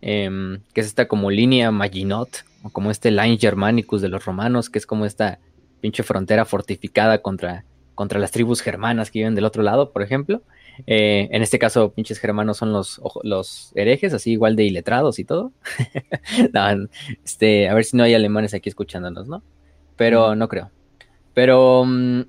C: em, que es esta como línea Maginot, o como este Line Germanicus de los romanos, que es como esta pinche frontera fortificada contra, contra las tribus germanas que viven del otro lado, por ejemplo. Eh, en este caso, pinches germanos son los, los herejes, así igual de iletrados y todo. este, a ver si no hay alemanes aquí escuchándonos, ¿no? Pero no creo. Pero, mm,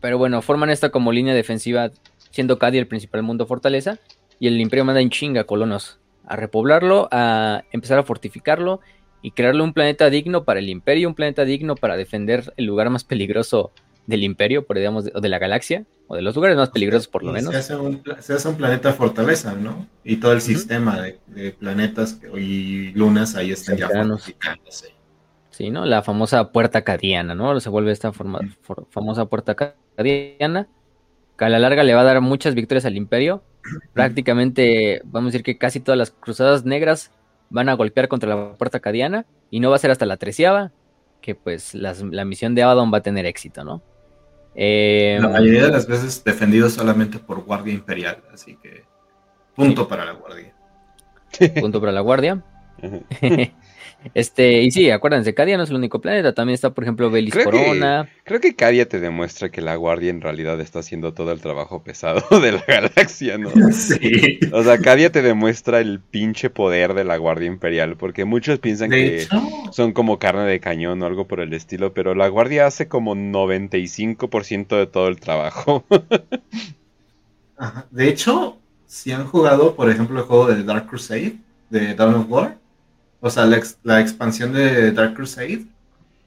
C: pero bueno, forman esta como línea defensiva, siendo Cadi el principal mundo fortaleza, y el imperio manda en chinga colonos a repoblarlo, a empezar a fortificarlo y crearle un planeta digno para el imperio, un planeta digno para defender el lugar más peligroso del imperio, por digamos, o de la galaxia, o de los lugares más peligrosos por lo menos.
B: Se hace un, planeta fortaleza, ¿no? Y todo el sistema de, planetas y lunas ahí están ya fortificándose.
C: Sí, ¿no? La famosa puerta cadiana, ¿no? Se vuelve esta famosa puerta cadiana, que a la larga le va a dar muchas victorias al imperio. Prácticamente, vamos a decir que casi todas las cruzadas negras van a golpear contra la puerta cadiana, y no va a ser hasta la treceava que pues la misión de Abaddon va a tener éxito, ¿no?
B: Eh, la mayoría de las veces defendido solamente por Guardia Imperial, así que punto para la Guardia.
C: Punto para la Guardia. Este, y sí, acuérdense, Cadia no es el único planeta, también está, por ejemplo, Belis Corona.
A: creo que Cadia te demuestra que la Guardia en realidad está haciendo todo el trabajo pesado de la galaxia, ¿no? Sí. O sea, Cadia te demuestra el pinche poder de la Guardia Imperial, porque muchos piensan que son como carne de cañón o algo por el estilo, pero la Guardia hace como 95% de todo el trabajo.
B: De hecho, si han jugado, por ejemplo, el juego de Dark Crusade, de Dawn of War, o sea, la, expansión de Dark Crusade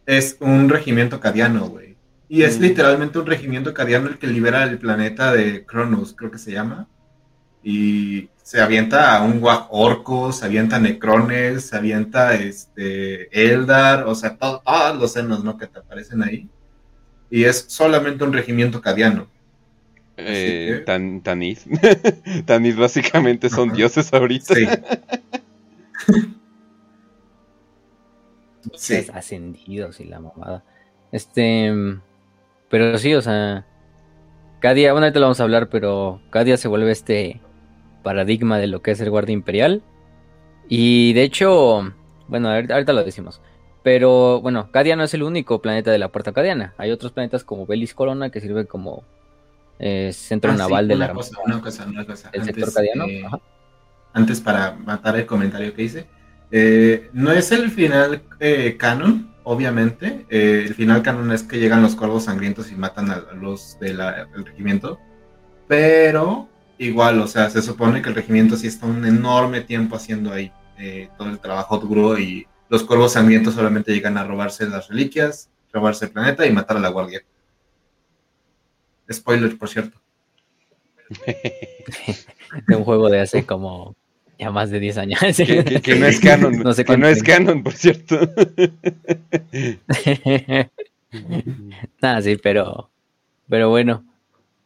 B: es un regimiento cadiano, güey. Y es mm. literalmente un regimiento cadiano el que libera el planeta de Cronos, creo que se llama. Y se avienta a un orco, se avienta necrones, se avienta este Eldar, o sea, todos los senos, ¿no? Que te aparecen ahí. Y es solamente un regimiento cadiano.
A: Eh, tan, Tanith. Tanith básicamente son dioses ahorita. Sí.
C: ascendidos y la mamada. Este, pero sí, o sea, cada día, bueno, ahorita lo vamos a hablar, pero cada día se vuelve este paradigma de lo que es el guardia imperial. Y de hecho, bueno, ahorita lo decimos. Pero bueno, Cadia no es el único planeta de la puerta cadiana. Hay otros planetas como Belis Corona que sirve como eh, centro ah, naval de la
B: cosa, una cosa, una cosa. El sector cadiano. Eh, antes para matar el comentario que hice, eh, no es el final eh, canon, obviamente. Eh, el final canon es que llegan los cuervos sangrientos y matan a, los del regimiento. Pero igual, o sea, se supone que el regimiento sí está un enorme tiempo haciendo ahí todo el trabajo duro y los cuervos sangrientos solamente llegan a robarse las reliquias, robarse el planeta y matar a la guardia. Spoiler, por cierto.
C: un juego de hace como ya más de 10 años.
A: Que, no es canon, no sé que no es canon, por cierto.
C: Nada, sí, pero, pero bueno.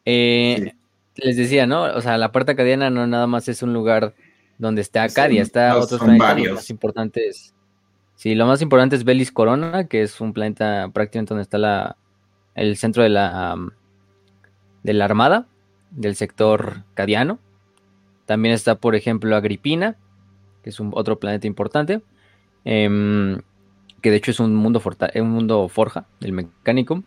C: Eh, les decía, ¿no? O sea, la puerta cadiana no nada más es un lugar donde está Acadia, está otros planetas más importantes. Sí, lo más importante es Belis Corona, que es un planeta prácticamente donde está la, el centro de la, de la armada del sector cadiano. También está, por ejemplo, Agripina, que es un otro planeta importante, em, que de hecho es un mundo, un mundo forja del mecánico.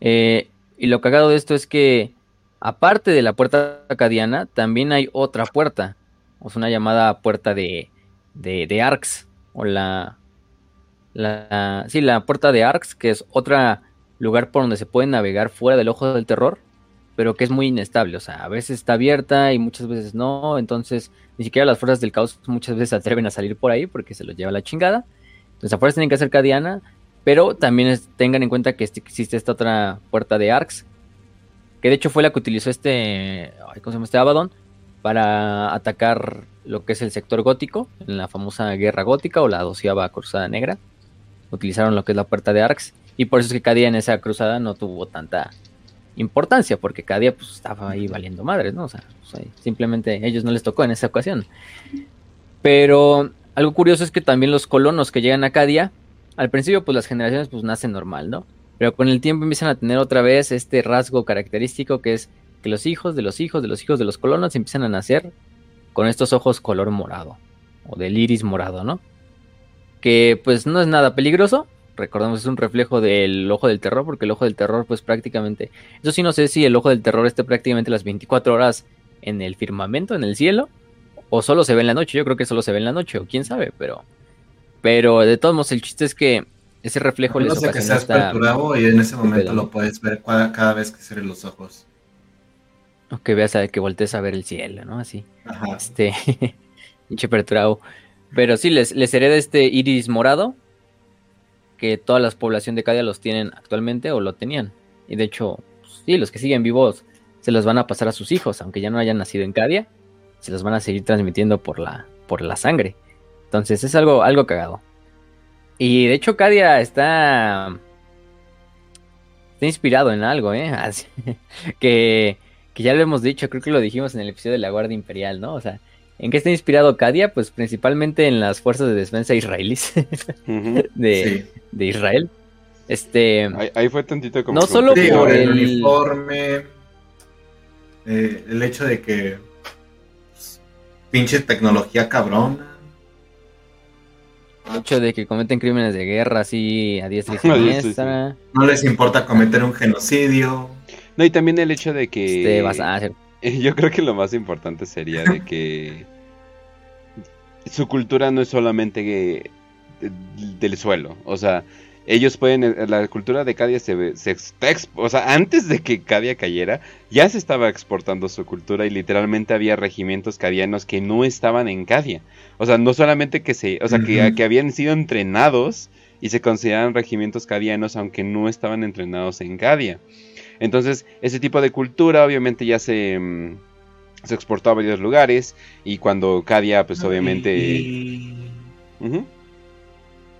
C: Eh, y lo cagado de esto es que aparte de la puerta acadiana, también hay otra puerta, o sea, una llamada puerta de, de, de Arx, o la, la, sí, la puerta de Arx, que es otro lugar por donde se puede navegar fuera del ojo del terror, pero que es muy inestable, o sea, a veces está abierta y muchas veces no, entonces ni siquiera las fuerzas del caos muchas veces se atreven a salir por ahí porque se los lleva la chingada, entonces afuera tienen que hacer cadiana, pero también tengan en cuenta que existe esta otra puerta de Arx, que de hecho fue la que utilizó este, ¿cómo se llama? Este Abaddon para atacar lo que es el sector gótico, en la famosa guerra gótica o la doceava cruzada negra. Utilizaron lo que es la puerta de Arx, y por eso es que Cadia en esa cruzada no tuvo tanta importancia, porque Cadia pues estaba ahí valiendo madres, ¿no? O sea, pues, simplemente a ellos no les tocó en esa ocasión. Pero algo curioso es que también los colonos que llegan a Cadia, al principio pues las generaciones pues nacen normal, ¿no? Pero con el tiempo empiezan a tener otra vez este rasgo característico que es que los hijos de los hijos de los hijos de los colonos empiezan a nacer con estos ojos color morado o del iris morado, ¿no? Que pues no es nada peligroso, recordemos es un reflejo del ojo del terror, porque el ojo del terror pues prácticamente, eso sí no sé si el ojo del terror esté prácticamente las 24 horas en el firmamento, en el cielo, o solo se ve en la noche, yo creo que solo se ve en la noche, o quién sabe, pero, pero de todos modos el chiste es que ese reflejo
B: les ocasiona que seas esta... y en ese momento lo puedes ver cada, vez que cierres los ojos.
C: O que veas a que voltees a ver el cielo, ¿no? Así. Ajá. Este, pinche perturbado. Pero sí, les, les hereda este iris morado, que toda la población de Cadia los tienen actualmente o lo tenían. Y de hecho, pues, sí, los que siguen vivos se los van a pasar a sus hijos, aunque ya no hayan nacido en Cadia, se los van a seguir transmitiendo por la, por la sangre. Entonces es algo, algo cagado. Y de hecho Cadia está, está inspirado en algo, ¿eh? que, que ya lo hemos dicho, creo que lo dijimos en el episodio de la Guardia Imperial, ¿no? O sea, ¿En qué está inspirado Cadia? Pues principalmente en las fuerzas de defensa israelíes de, Israel. Este.
A: Ahí, fue tantito como.
C: No solo por el...
B: uniforme. Eh, el hecho de que. Pues, pinche tecnología cabrona.
C: El hecho de que cometen crímenes de guerra así a diestra y siniestra.
B: No les importa cometer un genocidio.
A: No, y también el hecho de que.
C: Este,
A: Yo creo que lo más importante sería de que su cultura no es solamente del suelo, o sea, ellos pueden, eh, la cultura de Cadia se, se o sea, antes de que Cadia cayera, ya se estaba exportando su cultura y literalmente había regimientos cadianos que no estaban en Cadia. O sea, no solamente que se, o sea, que, que, habían sido entrenados y se consideraban regimientos cadianos aunque no estaban entrenados en Cadia. Entonces, ese tipo de cultura obviamente ya se, mm, se exportó a varios lugares y cuando Cadia, pues obviamente...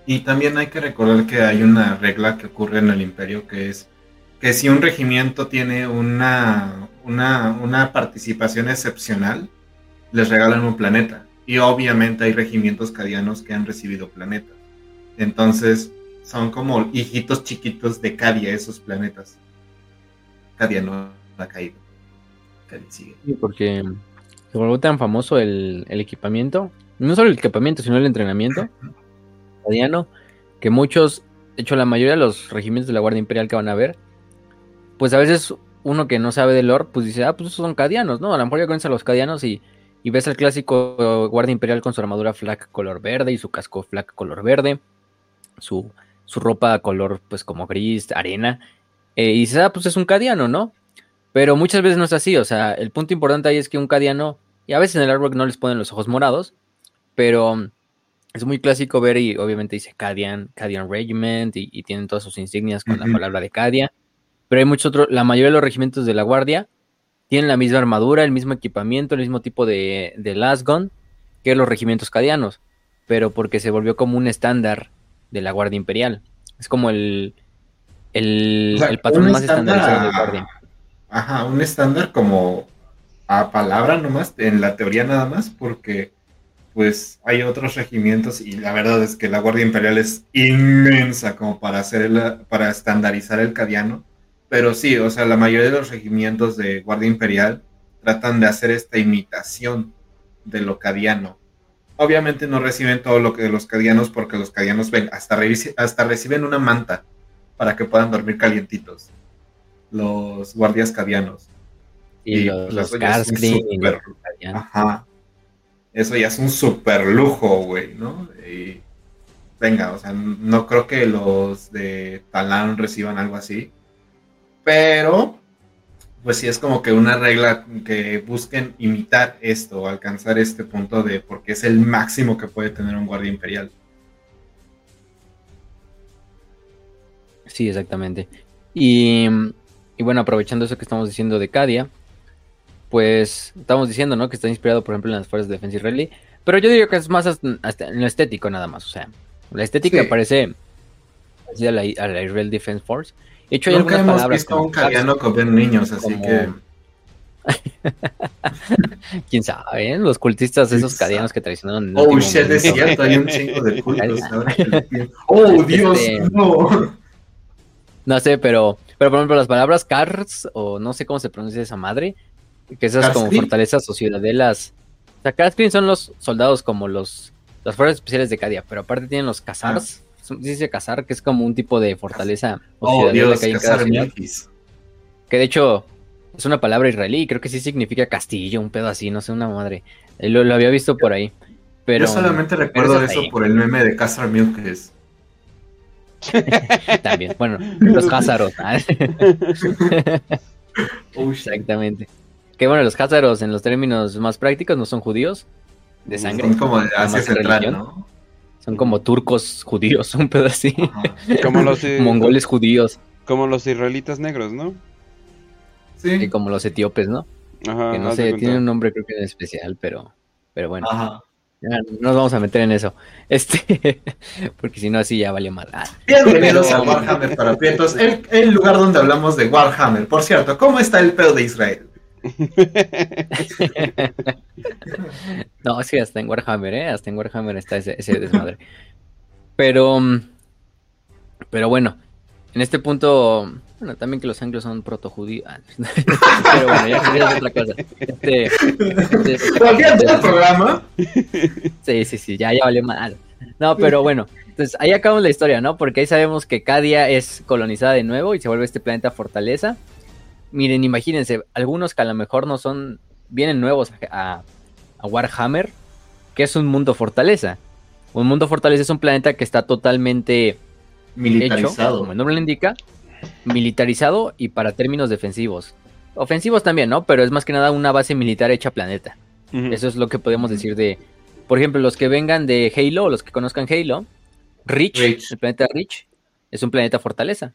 B: Y... también hay que recordar que hay una regla que ocurre en el imperio que es que si un regimiento tiene una, una, una participación excepcional, les regalan un planeta. Y obviamente hay regimientos cadianos que han recibido planetas. Entonces, son como hijitos chiquitos de Cadia esos planetas. Cadia no ha caído. Cadia sigue.
C: Sí, porque se volvió tan famoso el, equipamiento. No solo el equipamiento, sino el entrenamiento cadiano. Que muchos, de hecho la mayoría de los regimientos de la Guardia Imperial que van a ver, pues a veces uno que no sabe de lore, pues dice, ah, pues esos son cadianos, ¿no? A lo mejor ya conoces a los cadianos y, y ves al clásico Guardia Imperial con su armadura flak color verde y su casco flak color verde, su, su ropa color pues como gris, arena, eh, y dices, ah, pues es un cadiano, ¿no? Pero muchas veces no es así, o sea, el punto importante ahí es que un cadiano, y a veces en el artwork no les ponen los ojos morados, pero es muy clásico ver y obviamente dice Cadian, Cadian Regiment y, tienen todas sus insignias con la palabra de Cadia, pero hay muchos otros, la mayoría de los regimientos de la Guardia tienen la misma armadura, el mismo equipamiento, el mismo tipo de, de lasgun que los regimientos cadianos, pero porque se volvió como un estándar de la Guardia Imperial. Es como el, el, patrón más estandarizado de Guardian.
B: Ajá, un estándar como a palabra nomás, en la teoría nada más, porque pues hay otros regimientos y la verdad es que la Guardia Imperial es inmensa como para hacer para estandarizar el cadiano. Pero sí, o sea, la mayoría de los regimientos de Guardia Imperial tratan de hacer esta imitación de lo cadiano. Obviamente no reciben todo lo que los cadianos porque los cadianos ven, hasta, hasta reciben una manta para que puedan dormir calientitos los guardias cadianos.
C: Y, los, los
B: Ajá. Eso ya es un super lujo, güey, ¿no? Y venga, o sea, no creo que los de Talán reciban algo así. Pero, pues sí es como que una regla que busquen imitar esto, alcanzar este punto de porque es el máximo que puede tener un guardia imperial.
C: Sí, exactamente. Y, bueno, aprovechando eso que estamos diciendo de Cadia, pues estamos diciendo, ¿no? Que está inspirado, por ejemplo, en las fuerzas de defensa israelí. Pero yo diría que es más hasta en lo estético nada más. O sea, la estética parece a la, a la Israel Defense Force. De hecho, hay
B: Nunca algunas hemos palabras visto un cadiano con niños, así que...
C: Quién sabe, ¿eh? los cultistas, esos cadianos que traicionaron.
B: Oh, shit, es cierto, hay un chingo de cultos. oh, Dios, este, no.
C: No sé, pero, pero por ejemplo, las palabras Cars, o no sé cómo se pronuncia esa madre, que esas como fortalezas o ciudadelas. O sea, Karscreen son los soldados como los las fuerzas especiales de Cadia, pero aparte tienen los Khazars. Ah. Dice Khazar, que es como un tipo de fortaleza
B: o oh, Dios, que hay en cada ciudad.
C: Que de hecho es una palabra israelí, creo que sí significa castillo, un pedo así, no sé, una madre. Eh, lo, había visto por ahí. Pero,
B: Yo solamente recuerdo eso por el meme de Khazar Milkes.
C: También, bueno, los Hazaros. oh, Exactamente. Que bueno, los Hazaros en los términos más prácticos no son judíos, de sangre.
B: Son como de Asia Central, ¿no?
C: Son como turcos judíos, un pedo así.
A: Como los
C: mongoles judíos.
A: Como los israelitas negros, ¿no?
C: Sí. Y como los etíopes, ¿no? Ajá, que no sé, tiene un nombre creo que en especial, pero, pero bueno. Ajá. No nos vamos a meter en eso. Este, porque si no, así ya vale mal. Ah.
B: Bienvenidos a Warhammer para Prietos, el, el, lugar donde hablamos de Warhammer. Por cierto, ¿cómo está el pedo de Israel?
C: no, sí, hasta en Warhammer, ¿eh? Hasta en Warhammer está ese, desmadre. Pero, pero bueno, en este punto, bueno, también que los anglos son proto-judíos. Ah, pero bueno, ya sería otra cosa. Este,
B: este, programa?
C: Sí, sí, sí, ya, ya valió mal. No, pero bueno, entonces ahí acabamos la historia, ¿no? Porque ahí sabemos que Cadia es colonizada de nuevo y se vuelve este planeta fortaleza miren, imagínense, algunos que a lo mejor no son, vienen nuevos a, Warhammer, que es un mundo fortaleza. Un mundo fortaleza es un planeta que está totalmente
B: militarizado,
C: como el nombre lo indica, militarizado y para términos defensivos. Ofensivos también, ¿no? Pero es más que nada una base militar hecha planeta. Eso es lo que podemos decir de, por ejemplo, los que vengan de Halo, los que conozcan Halo, Rich. el planeta Rich, es un planeta fortaleza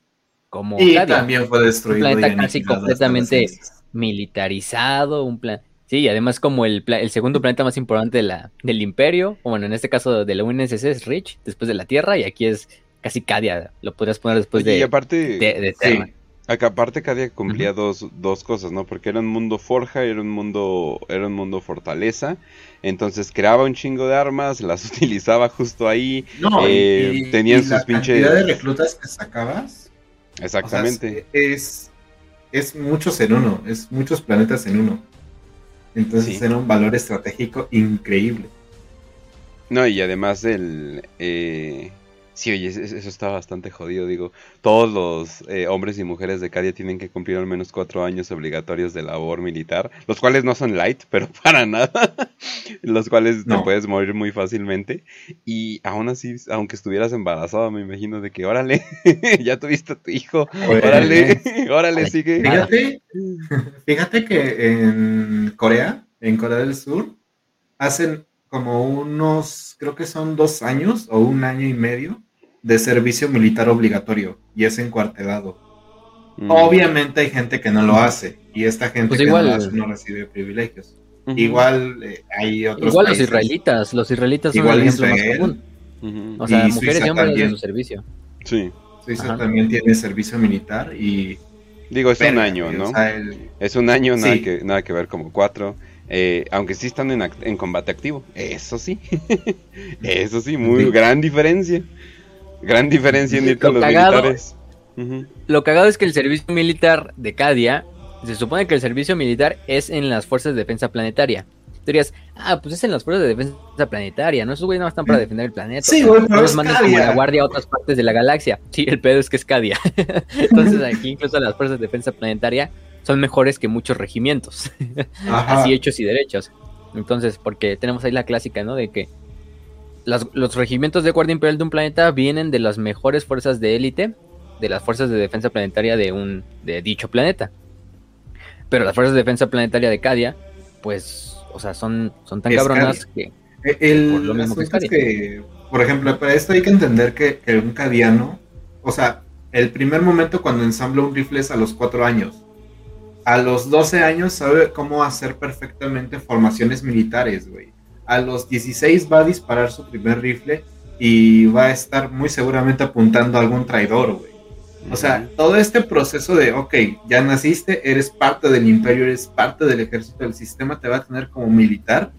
C: como
B: y también fue destruido.
C: Un planeta casi completamente militarizado, un plan. Sí, además como el, el segundo planeta más importante de la, del imperio, o bueno, en este caso de la UNSC es Rich, después de la Tierra, y aquí es casi Cadia, lo podrías poner después de,
A: y aparte,
C: de,
A: Acá aparte Cadia cumplía dos, dos, cosas, ¿no? Porque era un mundo forja, era un mundo, era un mundo fortaleza. Entonces creaba un chingo de armas, las utilizaba justo ahí. No, eh, tenían sus pinches.
B: de reclutas que sacabas
A: Exactamente.
B: es, es muchos en uno, es muchos planetas en uno. Entonces era un valor estratégico increíble.
A: No, y además el... Eh, Sí, oye, eso está bastante jodido, digo. Todos los eh, hombres y mujeres de Cadia tienen que cumplir al menos cuatro años obligatorios de labor militar, los cuales no son light, pero para nada. los cuales te puedes morir muy fácilmente. Y aún así, aunque estuvieras embarazada, me imagino de que, órale, ya tuviste a tu hijo, órale, órale, sigue.
B: Fíjate, fíjate que en Corea, en Corea del Sur, hacen como unos, creo que son dos años o un año y medio de servicio militar obligatorio y es encuartelado. Mm. Obviamente hay gente que no lo hace y esta gente pues que no lo hace no recibe privilegios. Igual eh, hay otros
C: Igual los israelitas, los israelitas son el ejemplo más común. O sea, mujeres y hombres en su servicio.
A: Sí.
B: Suiza también tiene servicio militar y...
A: Digo, es un año, ¿no? Es un año, nada, que, nada que ver como cuatro. Eh, aunque sí están en, combate activo. Eso sí. Eso sí, muy gran diferencia. Gran diferencia en los militares.
C: Lo cagado es que el servicio militar de Cadia, se supone que el servicio militar es en las fuerzas de defensa planetaria. dirías, ah, pues es en las fuerzas de defensa planetaria, ¿no? Esos güeyes no están para defender el planeta.
B: Sí, güey, no
C: los mandan como la guardia a otras partes de la galaxia. Sí, el pedo es que es Cadia. Entonces aquí incluso las fuerzas de defensa planetaria son mejores que muchos regimientos, así hechos y derechos. Entonces, porque tenemos ahí la clásica, ¿no? De que los regimientos de Guardia Imperial de un planeta vienen de las mejores fuerzas de élite, de las fuerzas de defensa planetaria de un de dicho planeta. Pero las fuerzas de defensa planetaria de Cadia, pues, o sea, son, son tan cabronas que...
B: El, por lo mismo que, por ejemplo, para esto hay que entender que, que, un cadiano, o sea, el primer momento cuando ensambla un rifle es a los cuatro años. A los 12 años sabe cómo hacer perfectamente formaciones militares, güey. A los 16 va a disparar su primer rifle y va a estar muy seguramente apuntando a algún traidor, güey. O sea, todo este proceso de, ok, ya naciste, eres parte del imperio, eres parte del ejército, el sistema te va a tener como militar,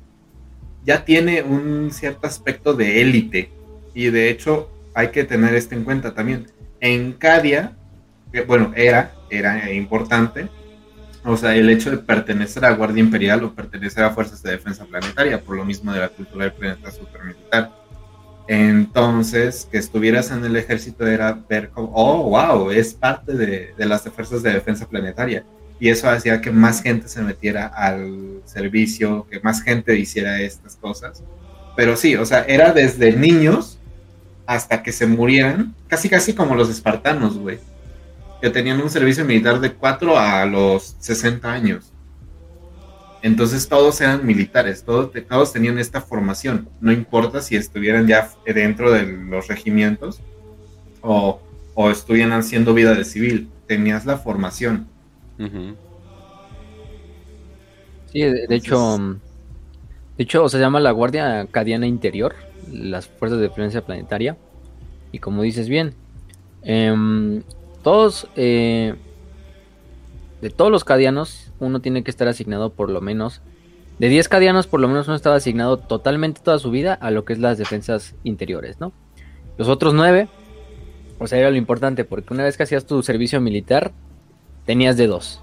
B: ya tiene un cierto aspecto de élite. Y de hecho, hay que tener esto en cuenta también. En Cadia, que bueno, era, era importante, o sea, el hecho de pertenecer a Guardia Imperial o pertenecer a Fuerzas de Defensa Planetaria, por lo mismo de la cultura del planeta supermilitar. Entonces, que estuvieras en el ejército era ver como, oh, wow, es parte de, de las Fuerzas de Defensa Planetaria. Y eso hacía que más gente se metiera al servicio, que más gente hiciera estas cosas. Pero sí, o sea, era desde niños hasta que se murieran, casi casi como los espartanos, güey que tenían un servicio militar de 4 a los 60 años. Entonces todos eran militares, todos, todos tenían esta formación, no importa si estuvieran ya dentro de los regimientos o, o estuvieran haciendo vida de civil, tenías la formación.
C: Sí, de, hecho, de hecho, se llama la Guardia Cadiana Interior, las Fuerzas de Defensa Planetaria, y como dices bien, eh, todos, eh, de todos los cadianos, uno tiene que estar asignado por lo menos, de 10 cadianos por lo menos uno estaba asignado totalmente toda su vida a lo que es las defensas interiores, ¿no? Los otros 9, o sea, era lo importante, porque una vez que hacías tu servicio militar, tenías de dos.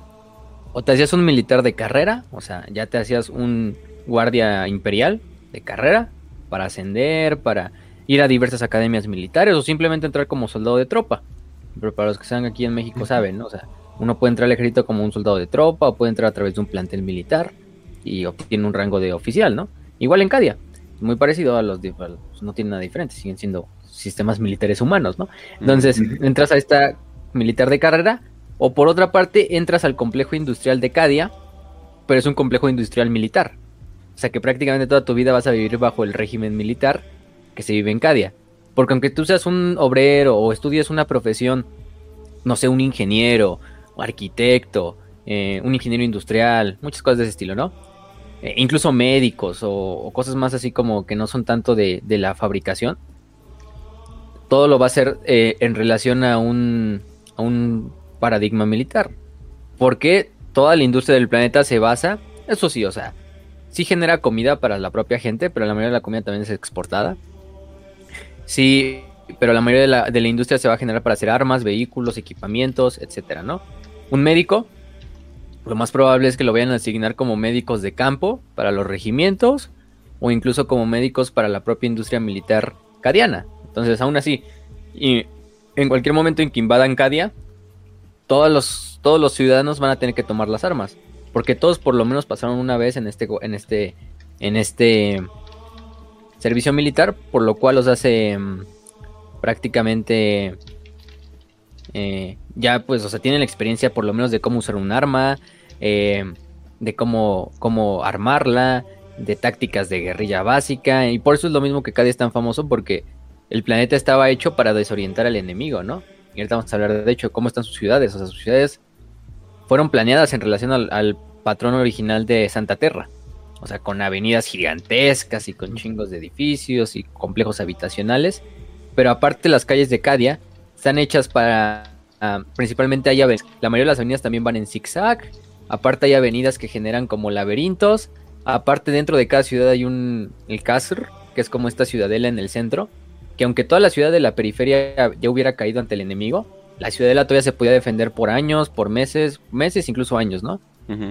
C: O te hacías un militar de carrera, o sea, ya te hacías un guardia imperial de carrera para ascender, para ir a diversas academias militares o simplemente entrar como soldado de tropa. Pero para los que están aquí en México saben, ¿no? O sea, uno puede entrar al ejército como un soldado de tropa o puede entrar a través de un plantel militar y obtiene un rango de oficial, ¿no? Igual en Cadia, muy parecido a los, no tiene nada diferente, siguen siendo sistemas militares humanos, ¿no? Entonces, entras a esta militar de carrera o por otra parte entras al complejo industrial de Cadia, pero es un complejo industrial militar. O sea que prácticamente toda tu vida vas a vivir bajo el régimen militar que se vive en Cadia. Porque aunque tú seas un obrero o estudies una profesión, no sé, un ingeniero o arquitecto, eh, un ingeniero industrial, muchas cosas de ese estilo, ¿no? Eh, incluso médicos o, cosas más así como que no son tanto de, la fabricación. Todo lo va a ser eh, en relación a un, a un paradigma militar. Porque toda la industria del planeta se basa, eso sí, o sea, sí genera comida para la propia gente, pero la mayoría de la comida también es exportada. Sí, pero la mayoría de la, de la industria se va a generar para hacer armas, vehículos, equipamientos, etcétera, ¿no? Un médico, lo más probable es que lo vayan a asignar como médicos de campo para los regimientos o incluso como médicos para la propia industria militar cadiana. Entonces, aún así, y en cualquier momento en que invadan Cadia, todos los, todos los ciudadanos van a tener que tomar las armas. Porque todos por lo menos pasaron una vez en este, en este, en este servicio militar, por lo cual los hace mm, prácticamente eh, ya pues, o sea, tienen la experiencia por lo menos de cómo usar un arma, eh, de cómo, cómo armarla, de tácticas de guerrilla básica, y por eso es lo mismo que Cadia es tan famoso, porque el planeta estaba hecho para desorientar al enemigo, ¿no? Y ahorita vamos a hablar de hecho cómo están sus ciudades, o sea, sus ciudades fueron planeadas en relación al, al patrón original de Santa Terra. O sea, con avenidas gigantescas y con chingos de edificios y complejos habitacionales. Pero aparte las calles de Cadia están hechas para... Ah, principalmente hay avenidas. La mayoría de las avenidas también van en zigzag. Aparte hay avenidas que generan como laberintos. Aparte dentro de cada ciudad hay un... El Casr, que es como esta ciudadela en el centro. Que aunque toda la ciudad de la periferia ya hubiera caído ante el enemigo, la ciudadela todavía se podía defender por años, por meses, meses, incluso años, ¿no?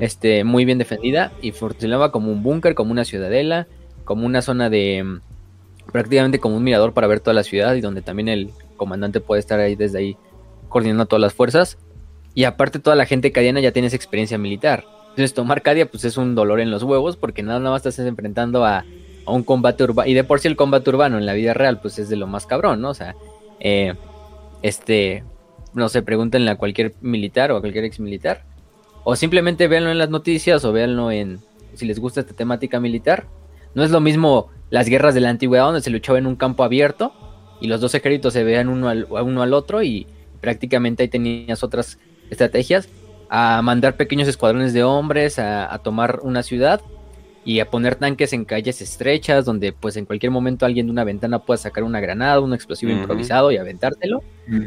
C: Este, muy bien defendida y funcionaba como un búnker, como una ciudadela, como una zona de mm, prácticamente como un mirador para ver toda la ciudad y donde también el comandante puede estar ahí desde ahí coordinando todas las fuerzas. y aparte toda la gente cadiana ya tiene esa experiencia militar. Entonces tomar Cadia pues es un dolor en los huevos porque nada más estás enfrentando a, un combate urbano. Y de por sí el combate urbano en la vida real pues es de lo más cabrón, ¿no? O sea, eh, este, no sé, pregúntenle a cualquier militar o a cualquier ex militar. O simplemente véanlo en las noticias o véanlo en, si les gusta esta temática militar. No es lo mismo las guerras de la antigüedad donde se luchaba en un campo abierto y los dos ejércitos se vean uno al, uno al otro y prácticamente ahí tenías otras estrategias a mandar pequeños escuadrones de hombres a, tomar una ciudad y a poner tanques en calles estrechas donde pues en cualquier momento alguien de una ventana pueda sacar una granada, un explosivo improvisado y aventártelo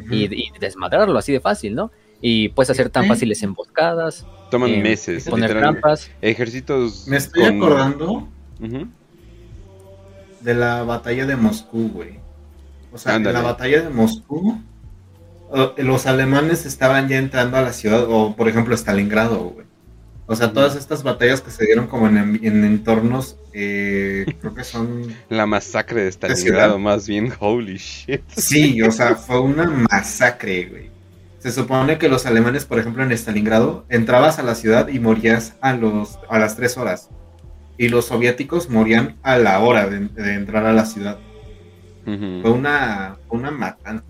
C: y, desmadrarlo así de fácil, ¿no? Y puedes hacer tan fáciles emboscadas.
A: Toman eh, meses.
C: Poner trampas.
A: Ejércitos.
B: Me estoy acordando de la batalla de Moscú, güey. O sea, en la batalla de Moscú los alemanes estaban ya entrando a la ciudad, o por ejemplo Stalingrado, güey. O sea, todas estas batallas que se dieron como en, entornos, eh, creo que son...
A: La masacre de Stalingrado, más bien, holy shit.
B: Sí, o sea, fue una masacre, güey. Se supone que los alemanes, por ejemplo, en Stalingrado, entrabas a la ciudad y morías a, los, a las tres horas. Y los soviéticos morían a la hora de, entrar a la ciudad. Fue una, una matanza.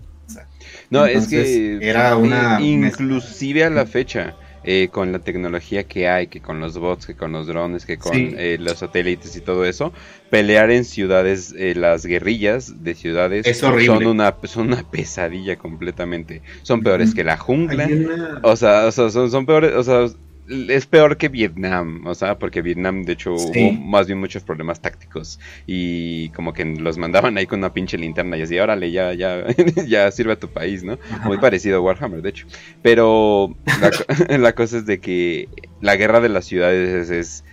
A: No, es que era una inclusive a la fecha. Eh, con la tecnología que hay, que con los bots, que con los drones, que con eh, los satélites y todo eso, pelear en ciudades, eh, las guerrillas de ciudades son una, son una pesadilla completamente. Son peores que la jungla. O sea, o sea son, son peores, o sea, es peor que Vietnam, o sea, porque Vietnam de hecho hubo más bien muchos problemas tácticos y como que los mandaban ahí con una pinche linterna y así, órale, ya, ya, ya sirve a tu país, ¿no? Muy parecido a Warhammer, de hecho. Pero la, cosa es de que la guerra de las ciudades es...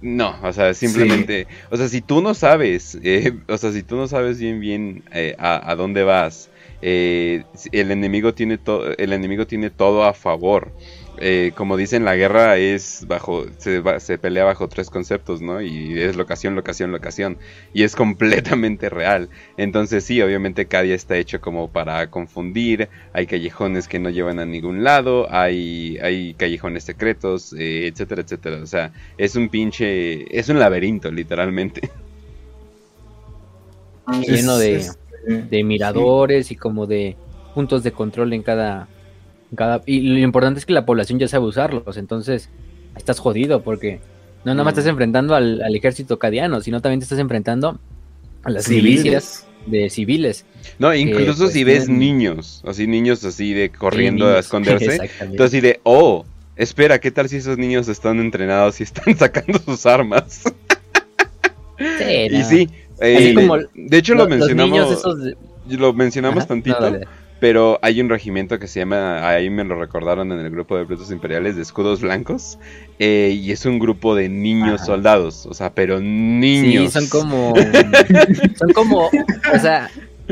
A: no, o sea, simplemente, o sea, si tú no sabes, eh, o sea, si tú no sabes bien bien eh, a, dónde vas, eh, el enemigo tiene todo, el enemigo tiene todo a favor. Eh, como dicen, la guerra es bajo, se, se, pelea bajo tres conceptos, ¿no? Y es locación, locación, locación. Y es completamente real. Entonces sí, obviamente cada día está hecho como para confundir. Hay callejones que no llevan a ningún lado. Hay, hay callejones secretos, eh, etcétera, etcétera. O sea, es un pinche, es un laberinto, literalmente.
C: Lleno de, de miradores y como de puntos de control en cada y lo importante es que la población ya sabe usarlos, entonces estás jodido porque no nada más estás mm. enfrentando al, ejército cadiano, sino también te estás enfrentando a las milicias de civiles.
A: No, incluso si pues, ves niños, así niños así de corriendo a esconderse, entonces así de, oh, espera, ¿qué tal si esos niños están entrenados y están sacando sus armas? y sí, eh, de hecho lo, mencionamos, lo mencionamos tantito pero hay un regimiento que se llama, ahí me lo recordaron en el grupo de Brutos Imperiales, de escudos blancos, eh, y es un grupo de niños soldados, o sea, pero niños.
C: Sí, son como, son como, o sea,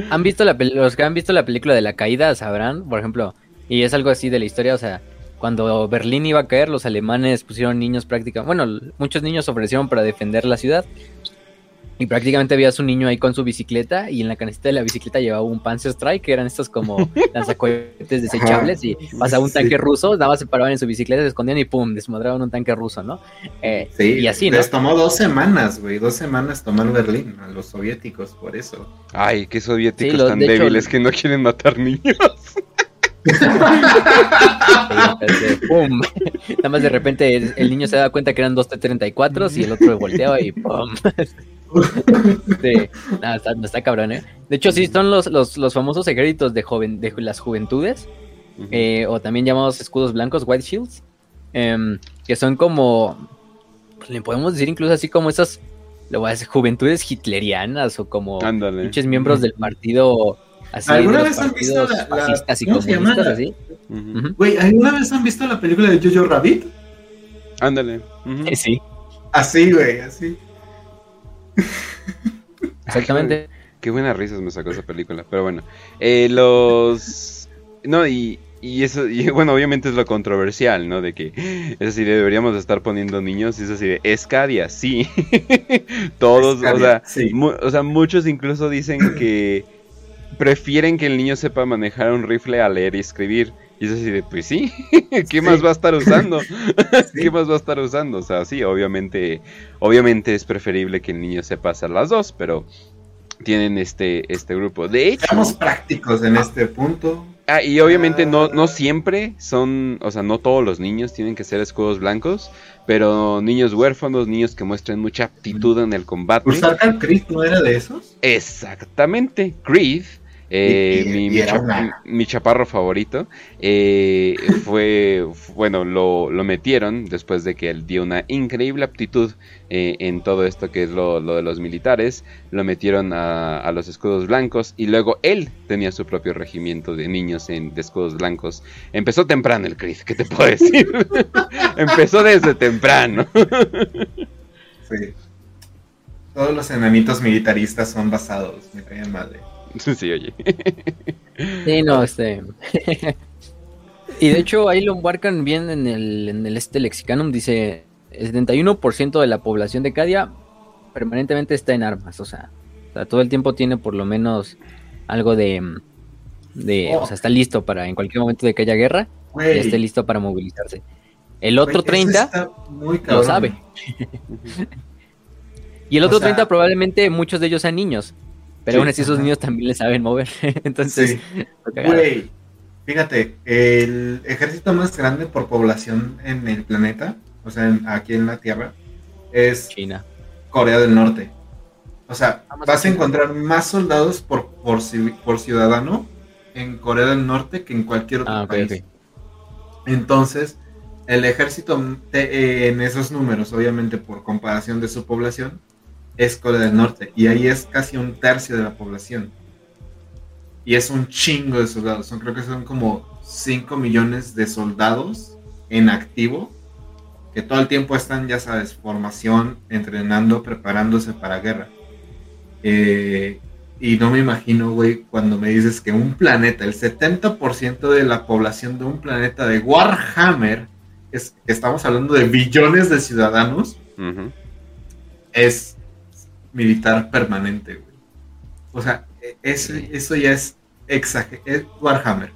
C: han visto la los que han visto la película de la caída sabrán, por ejemplo, y es algo así de la historia, o sea, cuando Berlín iba a caer, los alemanes pusieron niños prácticamente, bueno, muchos niños ofrecieron para defender la ciudad, y prácticamente veías un niño ahí con su bicicleta y en la canasta de la bicicleta llevaba un Panzer Strike, que eran estos como lanzacohetes desechables y pasaba un tanque ruso, nada más se paraban en su bicicleta, se escondían y pum, desmadraban un tanque ruso, ¿no?
B: Eh, sí, y así, ¿no? Les tomó dos semanas, güey, dos semanas tomar Berlín a los soviéticos, por eso.
A: Ay, qué soviéticos tan débiles que no quieren matar niños.
C: ¡Pum! Nada más de repente el, niño se da cuenta que eran dos T-34 y el otro volteaba y ¡pum! nada, está, cabrón, ¿eh? De hecho, sí, son los, los, famosos ejércitos de, joven, de las juventudes, eh, o también llamados escudos blancos, White Shields, em, que son como, le podemos decir incluso así como esas lo voy a decir, juventudes hitlerianas o como muchos miembros del partido así
B: ¿Alguna vez han visto la, fascistas y comunistas así? Güey, ¿alguna vez han visto la película de Jojo Rabbit?
A: Ándale.
C: Sí.
B: Así, güey, así.
C: Exactamente.
A: Qué, buenas risas me sacó esa película. Pero bueno, eh, los. No, y, y eso, y bueno, obviamente es lo controversial, ¿no? De que es así, deberíamos estar poniendo niños, y es así de Escadia, sí. Todos, o, sea, o sea, muchos incluso dicen que prefieren que el niño sepa manejar un rifle a leer y escribir Y es así de, pues sí, ¿qué más va a estar usando? ¿Qué más va a estar usando? O sea, sí, obviamente, obviamente es preferible que el niño sepa hacer las dos, pero tienen este, este grupo. De hecho...
B: Seamos prácticos en este punto.
A: Ah, y obviamente no, no siempre son, o sea, no todos los niños tienen que ser escudos blancos, pero niños huérfanos, niños que muestren mucha aptitud en el combate.
B: ¿Usar Creed no era de esos?
A: Exactamente, Creed eh, mi, chaparro favorito eh, fue, bueno, lo, metieron después de que él dio una increíble aptitud eh, en todo esto que es lo, de los militares, lo metieron a, los escudos blancos y luego él tenía su propio regimiento de niños en, de escudos blancos. Empezó temprano el Chris, ¿qué te puedo decir? Empezó desde temprano.
B: sí. Todos los enanitos militaristas son basados, me caían madre.
A: Sí, oye.
C: Sí, no, este. y de hecho, ahí lo embarcan bien en el, en el este lexicanum. Dice: el 71% de la población de Cadia permanentemente está en armas. O sea, todo el tiempo tiene por lo menos algo de. de O sea, está listo para en cualquier momento de que haya guerra, ya esté listo para movilizarse. El otro 30 lo sabe. y el otro 30 probablemente muchos de ellos sean niños. Pero aún así esos niños también le saben mover. Entonces,
B: güey, fíjate, el ejército más grande por población en el planeta, o sea, aquí en la Tierra, es
C: China.
B: Corea del Norte. O sea, ah, vas a encontrar más soldados por, por, por, ciudadano en Corea del Norte que en cualquier otro ah, país. Entonces, el ejército en esos números, obviamente por comparación de su población, es Corea del Norte y ahí es casi un tercio de la población. Y es un chingo de soldados, son, creo que son como 5 millones de soldados en activo que todo el tiempo están, ya sabes, formación, entrenando, preparándose para guerra. Eh, y no me imagino, güey, cuando me dices que un planeta, el 70% de la población de un planeta de Warhammer, es, estamos hablando de billones de ciudadanos, es militar permanente, güey. O sea, e, eso ya es exagerado. Warhammer.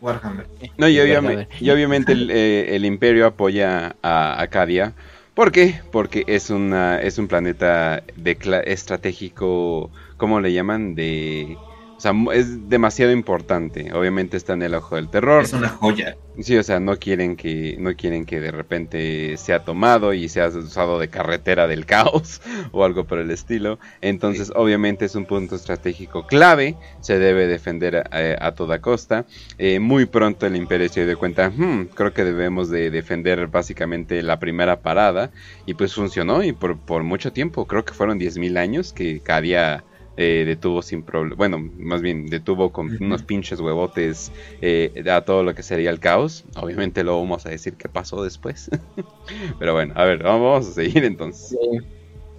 B: Warhammer.
A: No, y obviamente, el, eh, el, imperio apoya a Acadia. ¿Por qué? Porque es, una, es un planeta de estratégico, ¿cómo le llaman? De sea, es demasiado importante. Obviamente está en el ojo del terror.
B: Es una joya.
A: Sí, o sea, no quieren que, no quieren que de repente sea tomado y sea usado de carretera del caos o algo por el estilo. Entonces, obviamente es un punto estratégico clave. Se debe defender eh, a, toda costa. Eh, muy pronto el imperio se dio cuenta, hmm, creo que debemos de defender básicamente la primera parada. Y pues funcionó y por, por mucho tiempo, creo que fueron 10.000 años que cada día eh, detuvo sin problema, bueno, más bien detuvo con unos pinches huevotes eh, a todo lo que sería el caos. Obviamente lo vamos a decir qué pasó después. Pero bueno, a ver, vamos a seguir entonces.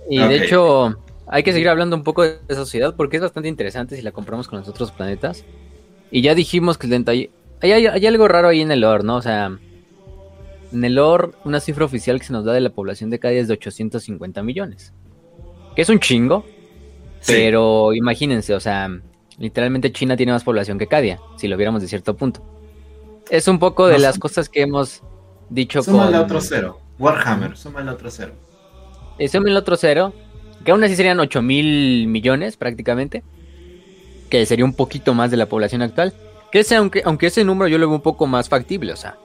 C: Y de hecho, hay que seguir hablando un poco de esa sociedad porque es bastante interesante si la compramos con los otros planetas. Y ya dijimos que el hay, hay, algo raro ahí en el lore, ¿no? O sea, en el lore, una cifra oficial que se nos da de la población de día es de 850 millones. Que es un chingo, pero imagínense, o sea, literalmente China tiene más población que Cadia, si lo viéramos de cierto punto. Es un poco de las cosas que hemos dicho
B: suma el otro cero. Warhammer, suma el otro cero.
C: Eh, suma el otro cero, que aún así serían 8 mil millones prácticamente, que sería un poquito más de la población actual. Que ese, aunque, aunque ese número yo lo veo un poco más factible, o sea,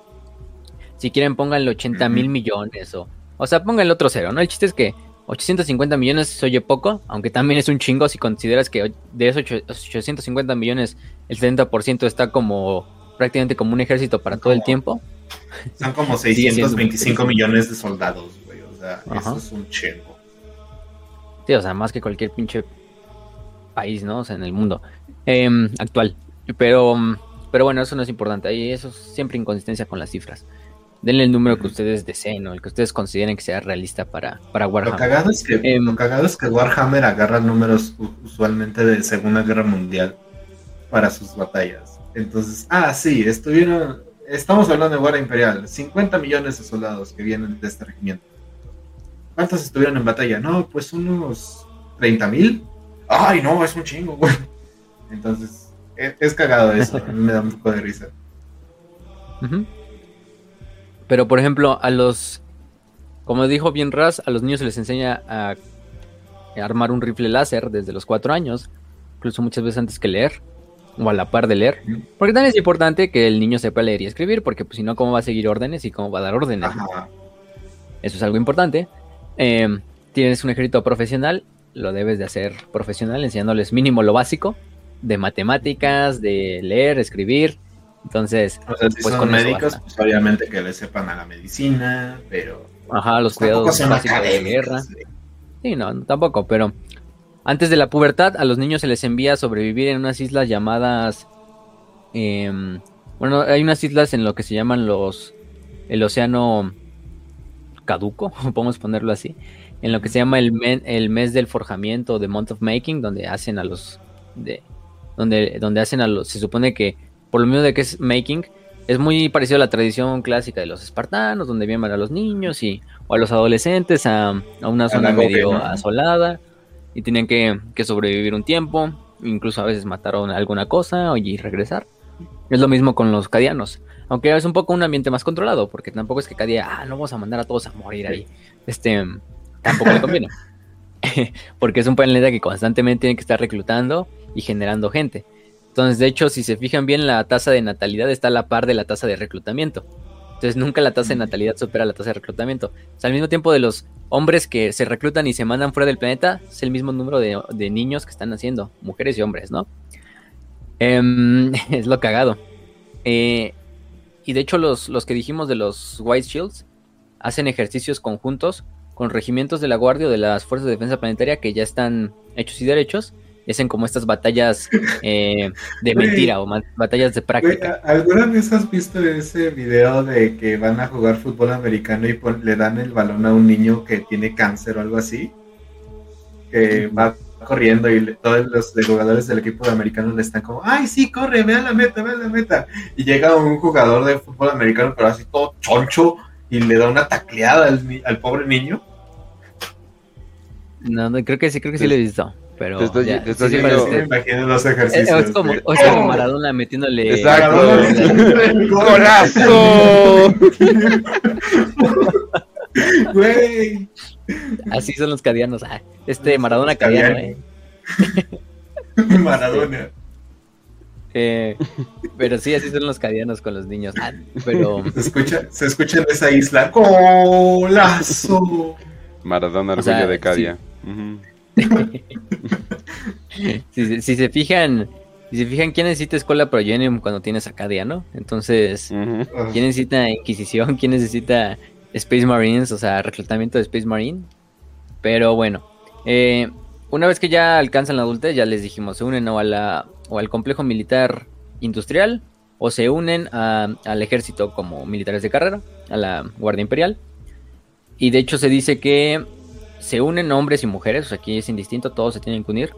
C: si quieren pónganle 80 mil millones o, o sea, pongan el otro cero, ¿no? El chiste es que 850 millones se oye poco, aunque también es un chingo si consideras que de esos 850 millones el 70% está como prácticamente como un ejército para todo el tiempo.
B: Son como 625 millones de soldados, güey. O sea, eso es un chingo.
C: Sí, o sea, más que cualquier pinche país, ¿no? O sea, en el mundo em, actual. Pero, pero bueno, eso no es importante. Ahí eso es siempre inconsistencia con las cifras. Denle el número que ustedes deseen o el que ustedes consideren que sea realista para, para Warhammer.
B: Lo cagado, es que, em, cagado es que Warhammer agarra números usualmente de Segunda Guerra Mundial para sus batallas. Entonces, ah, sí, estuvieron, estamos hablando de Guerra Imperial, 50 millones de soldados que vienen de este regimiento. ¿Cuántos estuvieron en batalla? No, pues unos 30 mil. Ay, no, es un chingo, güey. Entonces, es, es cagado eso, a mí me da un poco de risa.
C: Pero por ejemplo, a los, como dijo bien Raz, a los niños se les enseña a, armar un rifle láser desde los cuatro años, incluso muchas veces antes que leer, o a la par de leer. Porque también es importante que el niño sepa leer y escribir, porque pues, si no, ¿cómo va a seguir órdenes y cómo va a dar órdenes? Eso es algo importante. Em, tienes un ejército profesional, lo debes de hacer profesional, enseñándoles mínimo lo básico de matemáticas, de leer, escribir. Entonces,
B: o sea, si pues son médicos, pues obviamente que le sepan a la medicina, pero...
C: Ajá, los cuidados básicos de guerra. Sí. no, tampoco, pero antes de la pubertad a los niños se les envía a sobrevivir en unas islas llamadas... Em, bueno, hay unas islas en lo que se llaman los... El océano caduco, podemos ponerlo así, en lo que se llama el, el mes del forjamiento, de Month of Making, donde hacen a los... De, donde, donde hacen a los... Se supone que por lo mismo de que es making, es muy parecido a la tradición clásica de los espartanos, donde vienen a los niños y, o a los adolescentes a, una zona medio asolada y tienen que, sobrevivir un tiempo, incluso a veces mataron alguna cosa y regresar. Es lo mismo con los cadianos, aunque es un poco un ambiente más controlado, porque tampoco es que cada día, ah, no vamos a mandar a todos a morir ahí. Este, tampoco le conviene. porque es un planeta que constantemente tiene que estar reclutando y generando gente. Entonces, de hecho, si se fijan bien, la tasa de natalidad está a la par de la tasa de reclutamiento. Entonces, nunca la tasa de natalidad supera la tasa de reclutamiento. O sea, al mismo tiempo de los hombres que se reclutan y se mandan fuera del planeta, es el mismo número de, niños que están naciendo, mujeres y hombres, ¿no? Em, es lo cagado. Eh, y de hecho, los, los que dijimos de los White Shields hacen ejercicios conjuntos con regimientos de la Guardia o de las Fuerzas de Defensa Planetaria que ya están hechos y derechos hacen como estas batallas eh, de mentira o batallas de práctica.
B: ¿Alguna vez has visto ese video de que van a jugar fútbol americano y le dan el balón a un niño que tiene cáncer o algo así? Que va corriendo y todos los jugadores del equipo de americano le están como, ay, sí, corre, ve a la meta, ve a la meta. Y llega un jugador de fútbol americano, pero así todo choncho, y le da una tacleada al, al pobre niño.
C: No, no, creo que sí, creo que sí lo he visto pero te estoy,
B: ya, te estoy los ejercicios.
C: Es, como, o sea, como Maradona metiéndole Exacto.
A: corazón.
B: Güey.
C: Así son los cadianos. Ah, este Maradona cadiano, eh.
B: Maradona.
C: Eh, pero sí, así son los cadianos con los niños. Ah, pero
B: se escucha, se escucha en esa isla. ¡Colazo!
A: Maradona orgullo de Cadia.
C: si, se fijan, si se fijan, ¿quién necesita escuela Progenium cuando tienes Acadia, no? Entonces, ¿quién necesita Inquisición? ¿Quién necesita Space Marines? O sea, reclutamiento de Space Marine. Pero bueno, eh, una vez que ya alcanzan la adultez, ya les dijimos, se unen o, a la, o al complejo militar industrial o se unen al ejército como militares de carrera, a la Guardia Imperial. Y de hecho se dice que se unen hombres y mujeres, o sea, aquí es indistinto, todos se tienen que unir.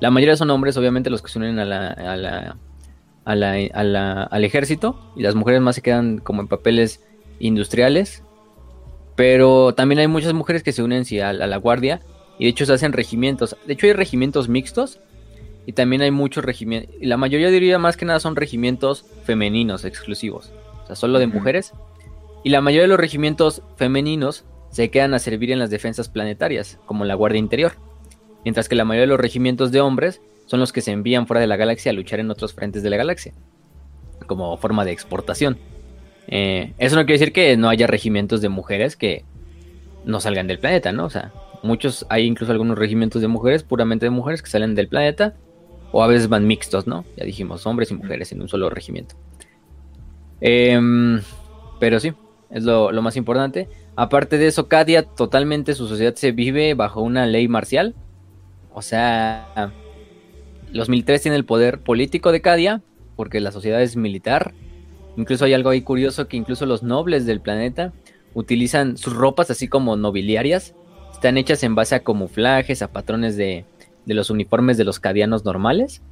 C: La mayoría son hombres, obviamente, los que se unen a la, a la, a la, al ejército, y las mujeres más se quedan como en papeles industriales. Pero también hay muchas mujeres que se unen sí, a, la guardia, y de hecho se hacen regimientos. De hecho, hay regimientos mixtos, y también hay muchos regimientos. La mayoría diría más que nada son regimientos femeninos exclusivos, o sea, solo de mujeres. Y la mayoría de los regimientos femeninos se quedan a servir en las defensas planetarias, como la Guardia Interior, mientras que la mayoría de los regimientos de hombres son los que se envían fuera de la galaxia a luchar en otros frentes de la galaxia, como forma de exportación. Eh, eso no quiere decir que no haya regimientos de mujeres que no salgan del planeta, ¿no? O sea, muchos, hay incluso algunos regimientos de mujeres, puramente de mujeres, que salen del planeta, o a veces van mixtos, ¿no? Ya dijimos, hombres y mujeres en un solo regimiento. Em, pero sí, es lo, lo más importante. Aparte de eso, Cadia totalmente su sociedad se vive bajo una ley marcial. O sea, los militares tienen el poder político de Cadia, porque la sociedad es militar. Incluso hay algo ahí curioso que incluso los nobles del planeta utilizan sus ropas así como nobiliarias. Están hechas en base a camuflajes, a patrones de, de los uniformes de los cadianos normales.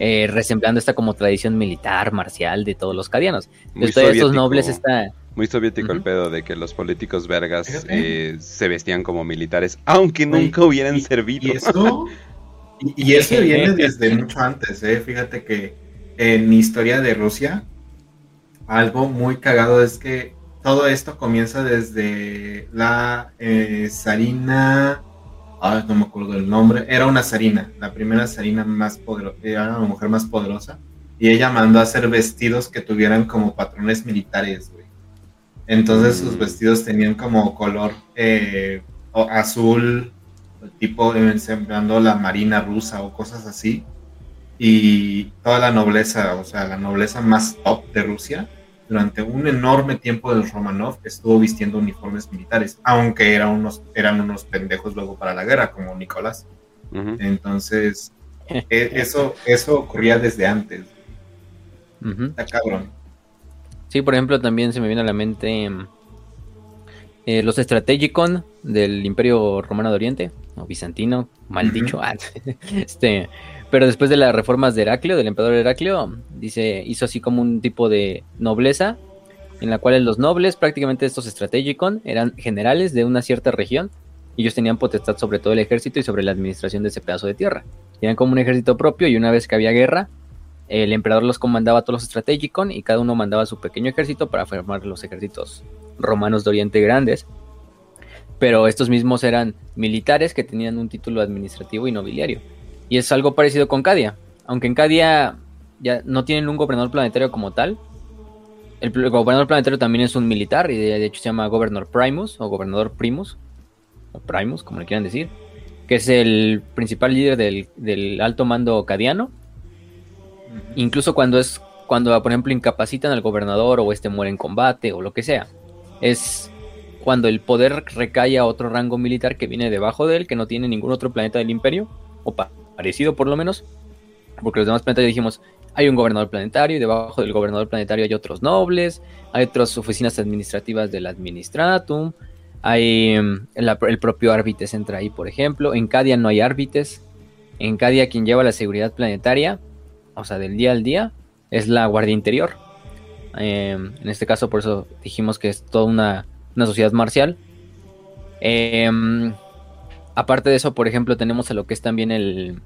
C: Eh, resemblando esta como tradición militar, marcial de todos los cadianos. Entonces, estos nobles está
A: muy soviético el pedo de que los políticos vergas eh, se vestían como militares, aunque nunca hubieran servido.
B: Y eso, y, eso viene desde mucho antes, ¿eh? Fíjate que en historia de Rusia, algo muy cagado es que todo esto comienza desde la eh, zarina, ahora no me acuerdo el nombre, era una zarina, la primera zarina más poderosa, era una mujer más poderosa, y ella mandó a hacer vestidos que tuvieran como patrones militares, güey. Entonces sus vestidos tenían como color eh, azul, tipo sembrando la marina rusa o cosas así. Y toda la nobleza, o sea, la nobleza más top de Rusia, durante un enorme tiempo del Romanov estuvo vistiendo uniformes militares, aunque eran unos, eran unos pendejos luego para la guerra, como Nicolás. Entonces, e, eso, eso ocurría desde antes. Está cabrón.
C: Sí, por ejemplo, también se me viene a la mente eh, los Strategicon del Imperio Romano de Oriente, o bizantino, mal dicho. Ah, este, pero después de las reformas de Heraclio, del emperador Heraclio, dice, hizo así como un tipo de nobleza, en la cual los nobles, prácticamente estos Strategicon, eran generales de una cierta región. Y ellos tenían potestad sobre todo el ejército y sobre la administración de ese pedazo de tierra. Tenían como un ejército propio y una vez que había guerra, el emperador los comandaba a todos los Strategicon y cada uno mandaba su pequeño ejército para formar los ejércitos romanos de Oriente grandes. Pero estos mismos eran militares que tenían un título administrativo y nobiliario. Y es algo parecido con Cadia. Aunque en Cadia ya no tienen un gobernador planetario como tal. El, gobernador planetario también es un militar y de, hecho se llama Gobernador Primus o Gobernador Primus. O Primus, como le quieran decir. Que es el principal líder del, del alto mando cadiano Incluso cuando es cuando, por ejemplo, incapacitan al gobernador o este muere en combate o lo que sea. Es cuando el poder recae a otro rango militar que viene debajo de él, que no tiene ningún otro planeta del imperio, o parecido por lo menos, porque los demás planetas dijimos, hay un gobernador planetario y debajo del gobernador planetario hay otros nobles, hay otras oficinas administrativas del administratum, hay mm, el, propio árbites entra ahí, por ejemplo, en Cadia no hay árbites, en Cadia quien lleva la seguridad planetaria o sea, del día al día, es la Guardia Interior. Em, en este caso, por eso dijimos que es toda una, sociedad marcial. Em, aparte de eso, por ejemplo, tenemos a lo que es también el...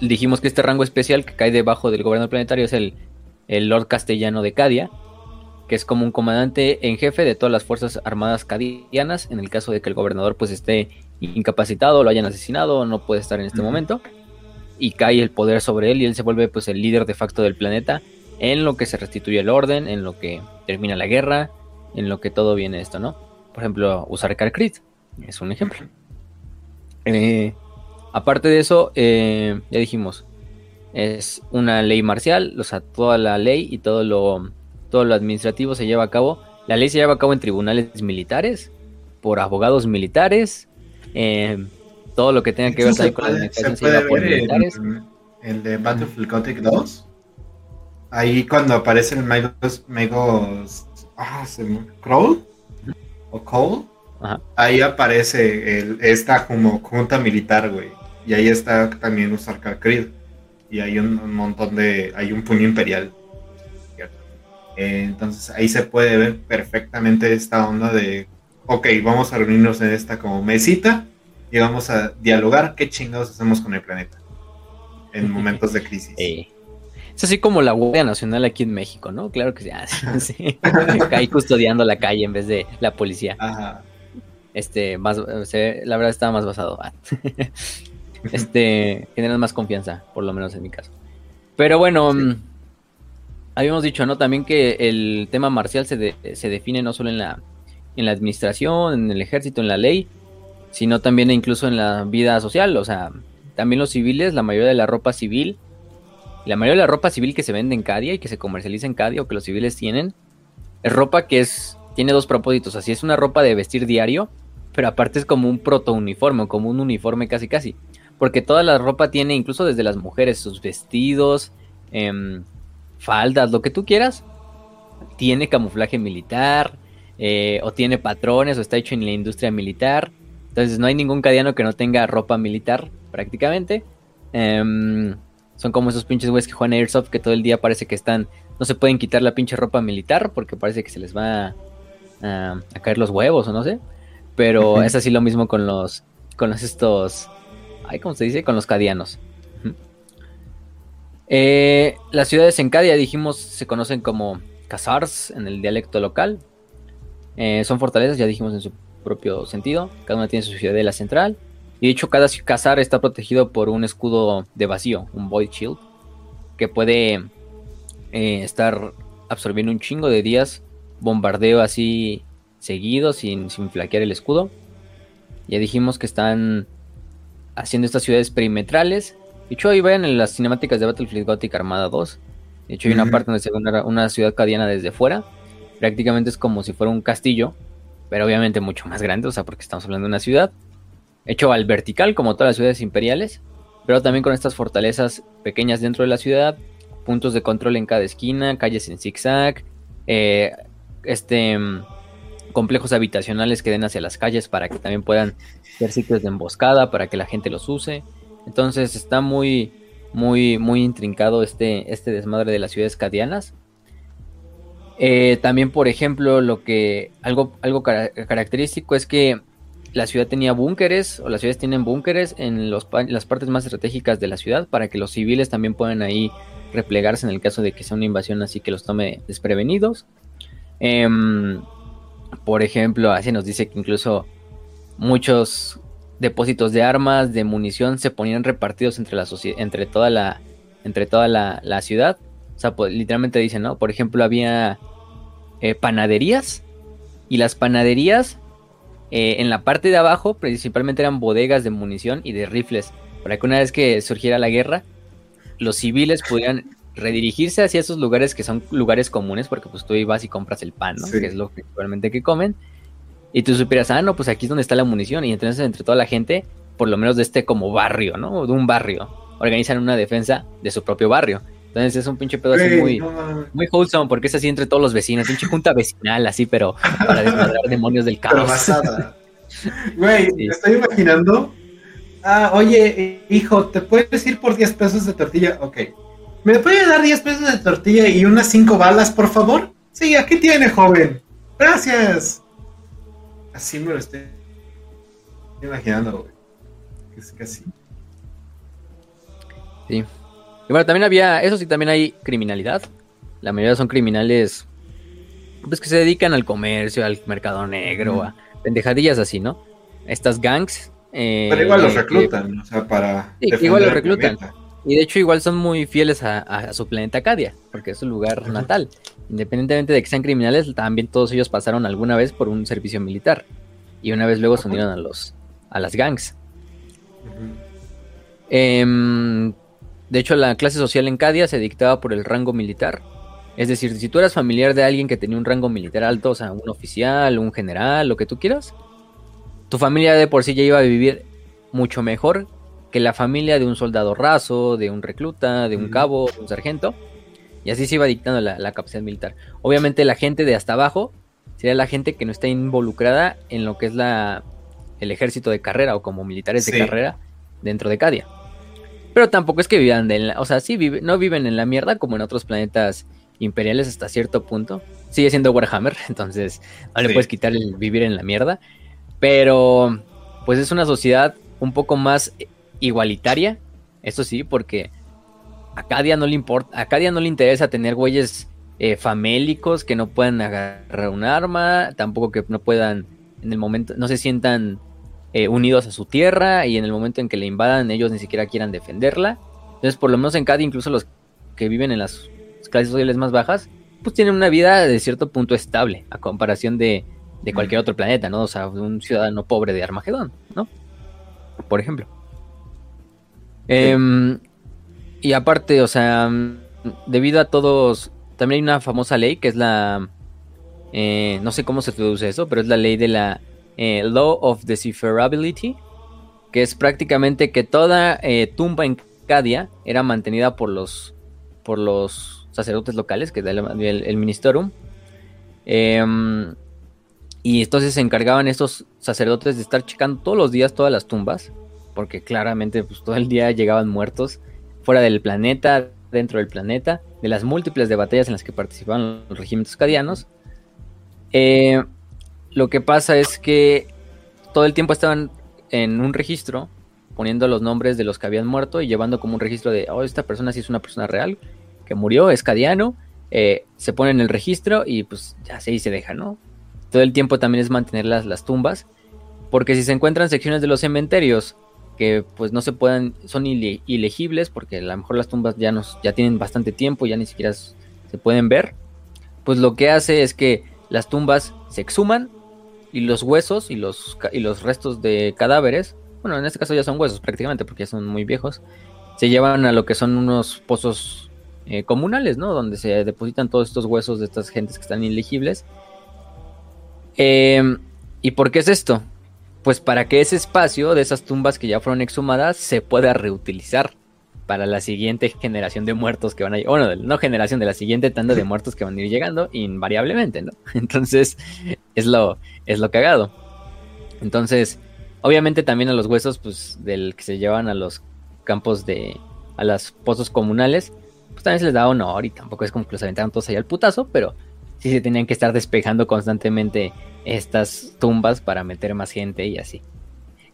C: Dijimos que este rango especial que cae debajo del gobernador planetario es el, el Lord Castellano de Cadia, que es como un comandante en jefe de todas las fuerzas armadas cadianas, en el caso de que el gobernador pues esté incapacitado, lo hayan asesinado, no puede estar en este momento y cae el poder sobre él y él se vuelve pues el líder de facto del planeta en lo que se restituye el orden, en lo que termina la guerra, en lo que todo viene esto, ¿no? Por ejemplo, usar Karkrit es un ejemplo. Eh, aparte de eso, eh, ya dijimos, es una ley marcial, o sea, toda la ley y todo lo, todo lo administrativo se lleva a cabo. La ley se lleva a cabo en tribunales militares, por abogados militares, eh, todo lo que tenga que ver también con las
B: militares. El de Battlefield Gothic 2. Ahí cuando aparece el Megos. Megos ah, se Crawl o Cole. Ahí aparece el, esta como junta militar, güey. Y ahí está también Usar Creed. Y hay un, montón de. Hay un puño imperial. Eh, entonces ahí se puede ver perfectamente esta onda de. Ok, vamos a reunirnos en esta como mesita y vamos a dialogar qué chingados hacemos con el planeta en momentos de crisis.
C: Es así como la Guardia Nacional aquí en México, ¿no? Claro que sí. Ahí custodiando la calle en vez de la policía. Ajá. Este, más, la verdad estaba más basado. Ah. este, generan más confianza, por lo menos en mi caso. Pero bueno, mm, habíamos dicho, ¿no? También que el tema marcial se, se define no solo en la, en la administración, en el ejército, en la ley, sino también incluso en la vida social. O sea, también los civiles, la mayoría de la ropa civil, la mayoría de la ropa civil que se vende en Cadia y que se comercializa en Cadia o que los civiles tienen, es ropa que es tiene dos propósitos. Así es una ropa de vestir diario, pero aparte es como un proto uniforme, como un uniforme casi casi. Porque toda la ropa tiene, incluso desde las mujeres, sus vestidos, em, faldas, lo que tú quieras, tiene camuflaje militar, eh, o tiene patrones, o está hecho en la industria militar. Entonces no hay ningún cadiano que no tenga ropa militar, prácticamente. Em, son como esos pinches güeyes que juegan Airsoft que todo el día parece que están... No se pueden quitar la pinche ropa militar porque parece que se les va a, caer los huevos o no sé. Pero es así lo mismo con los... Con los estos... Ay, ¿cómo se dice? Con los cadianos. Eh, las ciudades en Cadia, dijimos, se conocen como casars en el dialecto local. Eh, son fortalezas, ya dijimos en su propio sentido. Cada una tiene su ciudadela central. Y de hecho, cada casar está protegido por un escudo de vacío, un Void Shield, que puede eh, estar absorbiendo un chingo de días bombardeo así seguido, sin, sin flaquear el escudo. Ya dijimos que están haciendo estas ciudades perimetrales. De hecho, ahí vayan en las cinemáticas de Battlefield Gothic Armada 2. De hecho, hay una parte donde se ve una, ciudad cadiana desde fuera. Prácticamente es como si fuera un castillo, pero obviamente mucho más grande, o sea, porque estamos hablando de una ciudad. Hecho al vertical, como todas las ciudades imperiales, pero también con estas fortalezas pequeñas dentro de la ciudad, puntos de control en cada esquina, calles en zigzag, eh, este complejos habitacionales que den hacia las calles para que también puedan ser sitios de emboscada para que la gente los use. Entonces está muy, muy, muy intrincado este, este desmadre de las ciudades cadianas. Eh, también, por ejemplo, lo que algo, algo característico es que la ciudad tenía búnkeres, o las ciudades tienen búnkeres en, las partes más estratégicas de la ciudad, para que los civiles también puedan ahí replegarse en el caso de que sea una invasión así que los tome desprevenidos. Em, por ejemplo, así nos dice que incluso muchos depósitos de armas, de munición, se ponían repartidos entre, la entre toda, la, entre toda la, ciudad. O sea, pues, literalmente dicen, ¿no? Por ejemplo, había eh, panaderías y las panaderías eh, en la parte de abajo principalmente eran bodegas de munición y de rifles, para que una vez que surgiera la guerra, los civiles pudieran redirigirse hacia esos lugares que son lugares comunes, porque pues tú ibas y compras el pan, ¿no? Que es lo principalmente que comen. Y tú supieras, ah, no, pues aquí es donde está la munición. Y entonces entre toda la gente, por lo menos de este como barrio, ¿no? De un barrio, organizan una defensa de su propio barrio. Entonces es un pinche pedo así muy, muy wholesome, porque es así entre todos los vecinos, pinche junta vecinal, así, pero para desmadrar demonios del caos.
B: Güey, me estoy imaginando. Ah, oye, hijo, ¿te puedes ir por 10 pesos de tortilla? Ok. ¿Me puede dar 10 pesos de tortilla y unas 5 balas, por favor? Sí, aquí tiene, joven. Gracias. Así me lo estoy imaginando, güey. Es casi.
C: Sí. Y bueno, también había, eso sí, también hay criminalidad. La mayoría son criminales, pues que se dedican al comercio, al mercado negro, a pendejadillas así, ¿no? Estas gangs.
B: Eh, Pero igual los reclutan, o sea, para.
C: Sí, igual los reclutan. Y de hecho igual son muy fieles a, su planeta Acadia, porque es su lugar natal. Independientemente de que sean criminales, también todos ellos pasaron alguna vez por un servicio militar. Y una vez luego se unieron a los a las gangs. Em, de hecho, la clase social en Cadia se dictaba por el rango militar. Es decir, si tú eras familiar de alguien que tenía un rango militar alto, o sea, un oficial, un general, lo que tú quieras, tu familia de por sí ya iba a vivir mucho mejor que la familia de un soldado raso, de un recluta, de un cabo, de un sargento. Y así se iba dictando la, capacidad militar. Obviamente la gente de hasta abajo sería la gente que no está involucrada en lo que es la, el ejército de carrera o como militares de carrera dentro de Cadia. Pero tampoco es que vivan de la, o sea, sí no viven en la mierda como en otros planetas imperiales hasta cierto punto. Sigue siendo Warhammer, entonces no le puedes quitar el vivir en la mierda. Pero pues es una sociedad un poco más igualitaria, eso sí, porque a Cadia no le importa, a Cadia no le interesa tener güeyes eh, famélicos que no puedan agarrar un arma, tampoco que no puedan en el momento, no se sientan eh, unidos a su tierra y en el momento en que le invadan ellos ni siquiera quieran defenderla. Entonces, por lo menos en Cadia, incluso los que viven en las clases sociales más bajas, pues tienen una vida de cierto punto estable a comparación de, de cualquier otro planeta, ¿no? O sea, un ciudadano pobre de Armagedón, ¿no? Por ejemplo. Em, y aparte, o sea, debido a todos, también hay una famosa ley que es la, eh, no sé cómo se traduce eso, pero es la ley de la eh, Law of Decipherability, que es prácticamente que toda eh, tumba en Cadia era mantenida por los, por los sacerdotes locales, que es el, el, Ministerium. Em, y entonces se encargaban estos sacerdotes de estar checando todos los días todas las tumbas porque claramente pues, todo el día llegaban muertos fuera del planeta, dentro del planeta, de las múltiples de batallas en las que participaban los regimientos cadianos. Eh, lo que pasa es que todo el tiempo estaban en un registro poniendo los nombres de los que habían muerto y llevando como un registro de, oh, esta persona sí es una persona real, que murió, es cadiano, eh, se pone en el registro y pues ya así se deja, ¿no? Todo el tiempo también es mantener las, las tumbas, porque si se encuentran secciones de los cementerios que pues no se puedan, son ilegibles, porque a lo mejor las tumbas ya, nos, ya tienen bastante tiempo, ya ni siquiera se pueden ver, pues lo que hace es que las tumbas se exhuman y los huesos y los, y los restos de cadáveres, bueno, en este caso ya son huesos prácticamente porque ya son muy viejos, se llevan a lo que son unos pozos eh, comunales, ¿no? Donde se depositan todos estos huesos de estas gentes que están ilegibles. Em, ¿Y por qué es esto? Pues para que ese espacio de esas tumbas que ya fueron exhumadas se pueda reutilizar para la siguiente generación de muertos que van a ir, bueno, no generación, de la siguiente tanda de muertos que van a ir llegando invariablemente, ¿no? Entonces, es lo, es lo cagado. Entonces, obviamente también a los huesos, pues, del que se llevan a los campos de, a los pozos comunales, pues también se les da honor y tampoco es como que los aventaron todos ahí al putazo, pero sí se tenían que estar despejando constantemente estas tumbas para meter más gente y así.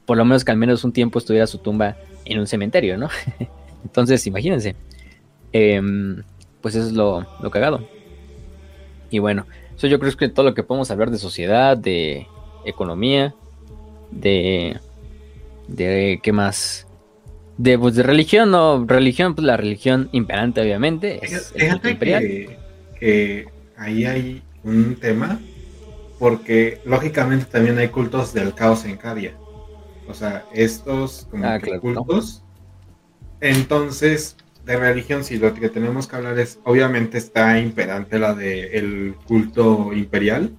C: Por lo menos que al menos un tiempo estuviera su tumba en un cementerio, ¿no? Entonces, imagínense. Em, pues eso es lo, cagado. Y bueno, eso yo creo que todo lo que podemos hablar de sociedad, de economía, de. de ¿qué más? De, pues, de religión, no, religión, pues la religión imperante, obviamente.
B: Es Fíjate que, que, ahí hay un tema, porque lógicamente también hay cultos del caos en Cadia. O sea, estos como ah, cultos entonces, de religión, sí, lo que tenemos que hablar es, obviamente está imperante la del culto imperial,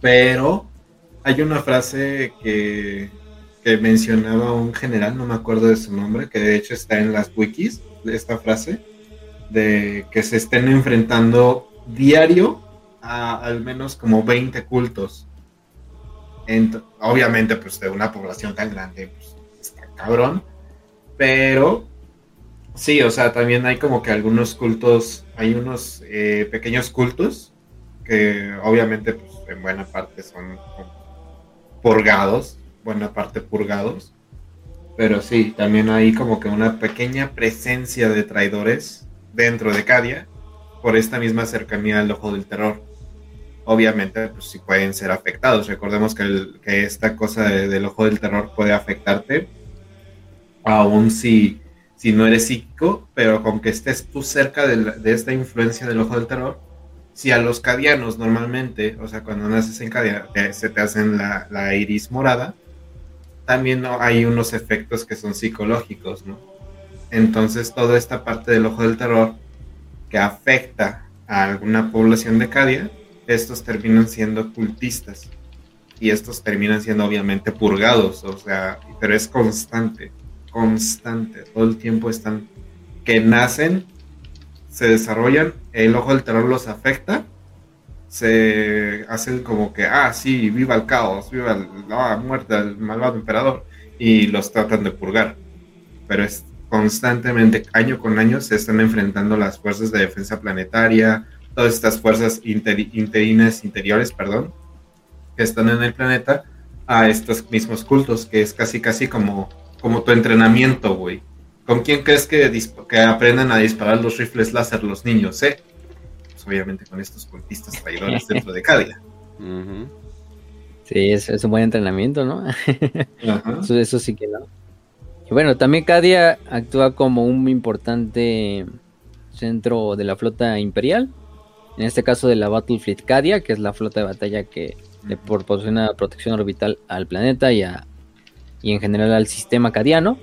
B: pero hay una frase que, que mencionaba un general, no me acuerdo de su nombre, que de hecho está en las wikis, de esta frase, de que se estén enfrentando diario a al menos como 20 cultos. obviamente, pues de una población tan grande, pues está cabrón pero sí, o sea, también hay como que algunos cultos, hay unos eh, pequeños cultos que obviamente pues, en buena parte son purgados, buena parte purgados. Pero sí, también hay como que una pequeña presencia de traidores dentro de Cadia por esta misma cercanía al ojo del terror. Obviamente, pues sí pueden ser afectados. Recordemos que, que esta cosa del ojo del terror puede afectarte aún si, si no eres psíquico, pero con que estés tú cerca de, esta influencia del ojo del terror, si a los cadianos normalmente, o sea, cuando naces en Cadia, se te hacen la, iris morada, también hay unos efectos que son psicológicos, ¿no? Entonces, toda esta parte del ojo del terror que afecta a alguna población de Cadia, estos terminan siendo cultistas. Y estos terminan siendo obviamente purgados, o sea, pero es constante constante, todo el tiempo están, que nacen, se desarrollan, el ojo del terror los afecta, se hacen como que, ah, sí, viva el caos, viva la muerte del malvado emperador, y los tratan de purgar. Pero es constantemente, año con año, se están enfrentando las fuerzas de defensa planetaria, todas estas fuerzas interinas, interiores, perdón, que están en el planeta, a estos mismos cultos, que es casi, casi como como tu entrenamiento, güey. ¿Con quién crees que, que aprendan a disparar los rifles láser los niños, eh? Pues obviamente con estos cultistas traidores dentro de Cadia.
C: Sí, es, un buen entrenamiento, ¿no? Eso, sí que no. Y bueno, también Cadia actúa como un importante centro de la flota imperial. En este caso de la Battlefleet Cadia, que es la flota de batalla que le proporciona protección orbital al planeta y a y en general al sistema cadiano,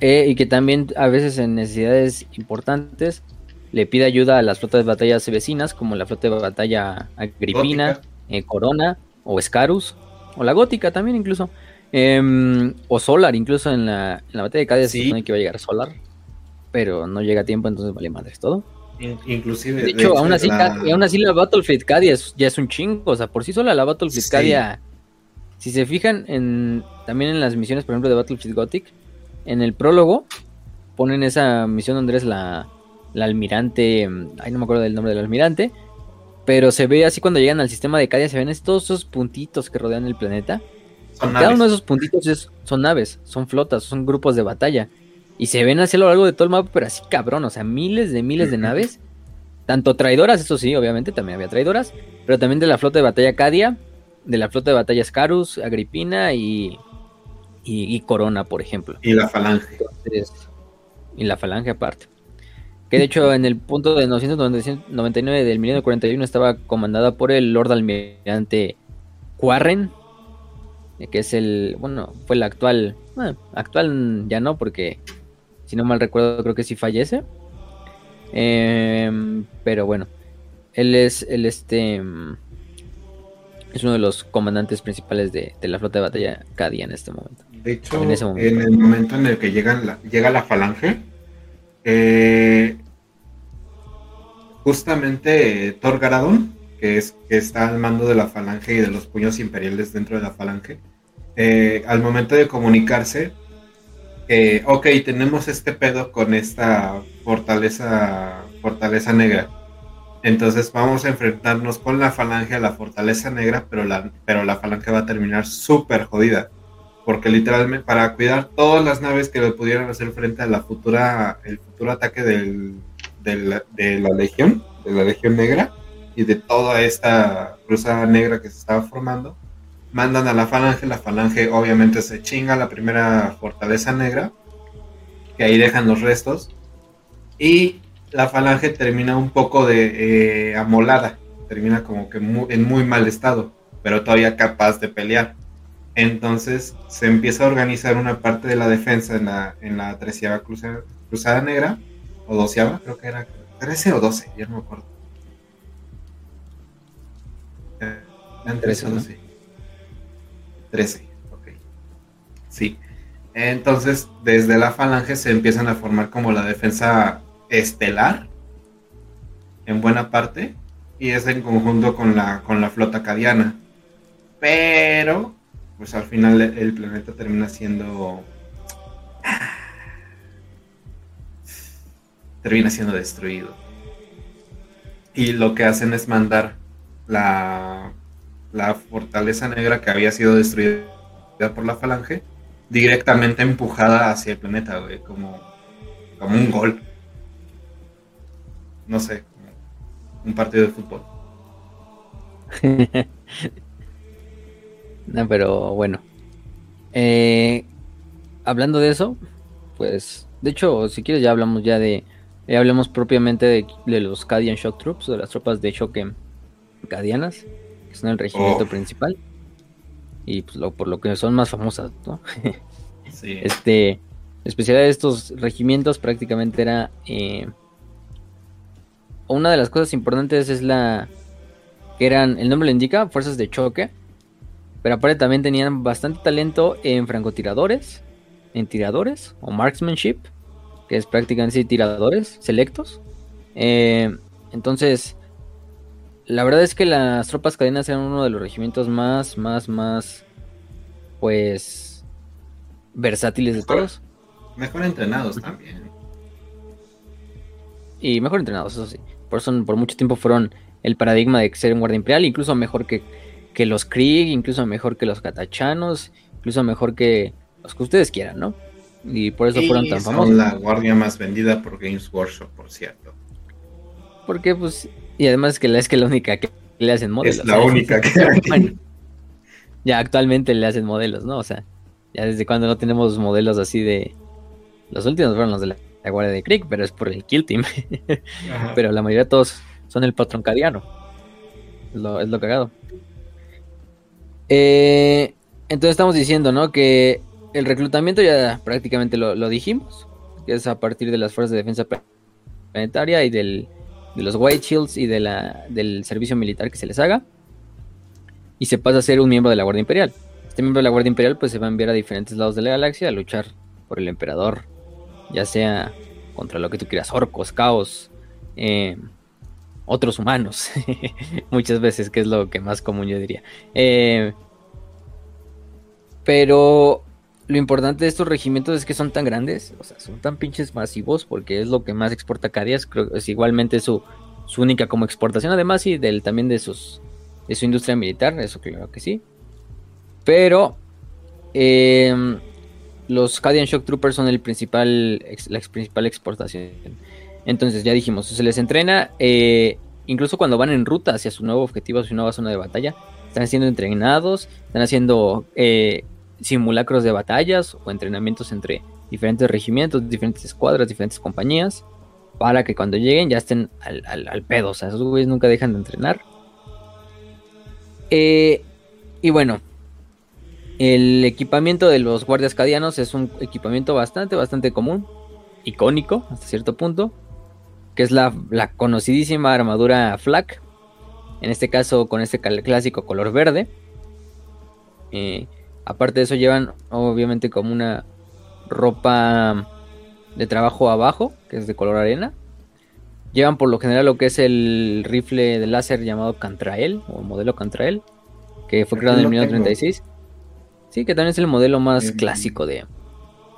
C: eh, y que también a veces en necesidades importantes le pide ayuda a las flotas de batallas vecinas, como la flota de batalla Agripina, eh, Corona o Scarus, o la Gótica también incluso, em, o Solar, incluso en la, en la batalla de Cadia se supone que va a llegar Solar, pero no llega a tiempo, entonces vale madres todo.
B: Inclusive.
C: De hecho, aún, así, la... aún así la Battlefield Cadia ya es un chingo, o sea, por sí sola la Battlefield Cadia si se fijan en también en las misiones, por ejemplo, de Battlefield Gothic, en el prólogo ponen esa misión donde eres la, la almirante, ay no me acuerdo del nombre del almirante, pero se ve así cuando llegan al sistema de Cadia, se ven todos esos puntitos que rodean el planeta. Cada uno de esos puntitos son naves, son flotas, son grupos de batalla. Y se ven así a lo largo de todo el mapa, pero así cabrón, o sea, miles de miles de naves tanto traidoras, eso sí, obviamente, también había traidoras, pero también de la flota de batalla Cadia, de la flota de batalla Scarus, Agripina y, y, Corona, por ejemplo.
B: Y la Falange.
C: y la Falange aparte. Que de hecho en el punto de 999 del milenio 41 estaba comandada por el Lord Almirante Quarren, que es el, bueno, fue el actual, bueno, actual ya no, porque si no mal recuerdo creo que sí fallece. Em, pero bueno, él es el este es uno de los comandantes principales de, la flota de batalla Cadia en este momento.
B: De hecho, en, el momento en el que llega la falange, eh, justamente Thor Garadon, que, es, que está al mando de la falange y de los puños imperiales dentro de la falange, eh, al momento de comunicarse, eh, ok, tenemos este pedo con esta fortaleza, fortaleza negra. Entonces vamos a enfrentarnos con la falange a la fortaleza negra, pero la, pero la falange va a terminar súper jodida. Porque literalmente para cuidar todas las naves que le pudieran hacer frente a la futura, el futuro ataque de la legión, de la legión negra y de toda esta cruzada negra que se estaba formando, mandan a la falange, la falange obviamente se chinga la primera fortaleza negra, que ahí dejan los restos, y la falange termina un poco de eh, amolada, termina como que en muy mal estado, pero todavía capaz de pelear. Entonces se empieza a organizar una parte de la defensa en la, en la treceava cruzada, cruzada negra, o doceava, creo que era 13 o 12, ya no me acuerdo. Eran 13 o 12. 13, ok. Sí. Entonces, desde la falange se empiezan a formar como la defensa estelar, en buena parte, y es en conjunto con la, con la flota cadiana. Pero, pues al final el planeta termina siendo... termina siendo destruido. Y lo que hacen es mandar la la fortaleza negra que había sido destruida por la falange, directamente empujada hacia el planeta, güey, como, como un gol. No sé, un partido de fútbol.
C: no, pero bueno. Eh, hablando de eso, pues, de hecho, si quieres ya hablamos ya de, ya hablamos propiamente de, de los Cadian Shock Troops, de las tropas de choque cadianas que son el regimiento principal. Y pues lo, por lo que son más famosas, ¿no? sí. Este, especialidad de estos regimientos prácticamente era... Eh, una de las cosas importantes es la... que eran, el nombre lo indica, fuerzas de choque. Pero aparte también tenían bastante talento en francotiradores, en tiradores o marksmanship, que es prácticamente tiradores selectos. Eh, entonces, la verdad es que las tropas cadenas eran uno de los regimientos más, más, más, pues, versátiles de todos.
B: Mejor entrenados también.
C: Y mejor entrenados, eso sí. Por eso por mucho tiempo fueron el paradigma de ser un guardia imperial, incluso mejor que, que los Krieg, incluso mejor que los Catachanos, incluso mejor que los que ustedes quieran, ¿no? Y por eso fueron tan famosos.
B: Son la guardia más vendida por Games Workshop, por cierto.
C: Porque pues y además que la es que la única que le hacen modelos.
B: Es la única que
C: ya actualmente le hacen modelos, ¿no? O sea, ya desde cuando no tenemos modelos así de. Los últimos fueron los de la, Guardia de Creek, pero es por el Kill Team. pero la mayoría de todos son el patrón cadiano. Es lo, es lo cagado. Eh, entonces estamos diciendo, ¿no? Que el reclutamiento ya prácticamente lo, lo dijimos. Que es a partir de las fuerzas de defensa planetaria y del de los White Shields y de la, del servicio militar que se les haga. Y se pasa a ser un miembro de la Guardia Imperial. Este miembro de la Guardia Imperial pues se va a enviar a diferentes lados de la galaxia a luchar por el emperador. Ya sea contra lo que tú quieras, orcos, caos, eh, otros humanos. Muchas veces, que es lo que más común yo diría. Eh, pero lo importante de estos regimientos es que son tan grandes, o sea, son tan pinches masivos, porque es lo que más exporta Cadias, creo que es igualmente su, su única como exportación, además, y del, también de, sus, de su industria militar, eso claro que sí. Pero em, los Cadian Shock Troopers son el principal, la principal exportación. Entonces ya dijimos, se les entrena, eh, incluso cuando van en ruta hacia su nuevo objetivo, hacia su nueva zona de batalla, están siendo entrenados, están haciendo eh, simulacros de batallas o entrenamientos entre diferentes regimientos, diferentes escuadras, diferentes compañías, para que cuando lleguen ya estén al, pedo. O sea, esos güeyes nunca dejan de entrenar. Eh, y bueno, el equipamiento de los guardias cadianos es un equipamiento bastante, bastante común, icónico hasta cierto punto, que es la, conocidísima armadura flak, en este caso con este clásico color verde. Eh, aparte de eso llevan obviamente como una ropa de trabajo abajo, que es de color arena. Llevan por lo general lo que es el rifle de láser llamado Cantrael, o modelo Cantrael, que fue creado en 1936. Sí, que también es el modelo más clásico de,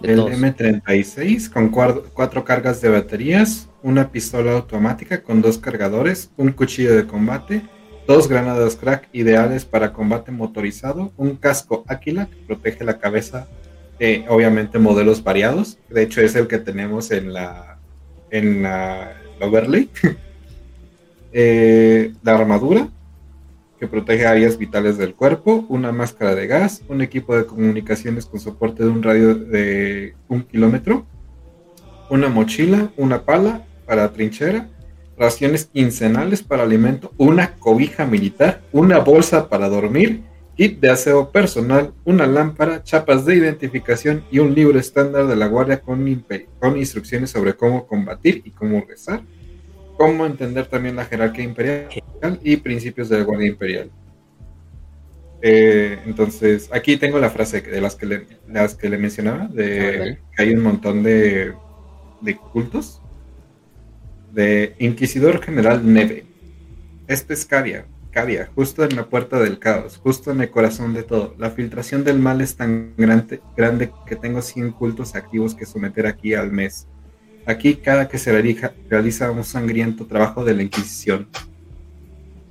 B: el M36 con cuatro cargas de baterías, una pistola automática con dos cargadores, un cuchillo de combate, dos granadas crack ideales para combate motorizado, un casco Aquila que protege la cabeza, eh, obviamente modelos variados, de hecho es el que tenemos en la en la overlay, eh, la armadura que protege áreas vitales del cuerpo, una máscara de gas, un equipo de comunicaciones con soporte de un radio de un kilómetro, una mochila, una pala para trinchera, raciones quincenales para alimento, una cobija militar, una bolsa para dormir, kit de aseo personal, una lámpara, chapas de identificación y un libro estándar de la guardia con, con instrucciones sobre cómo combatir y cómo rezar cómo entender también la jerarquía imperial y principios de la Guardia Imperial. Eh, entonces, aquí tengo la frase de las que le, las que le mencionaba, de que hay un montón de, de cultos. De Inquisidor General Neve. Esto es Cadia, Cadia, justo en la puerta del caos, justo en el corazón de todo. La filtración del mal es tan grande, grande que tengo 100 cultos activos que someter aquí al mes Aquí cada que se realiza, un sangriento trabajo de la Inquisición.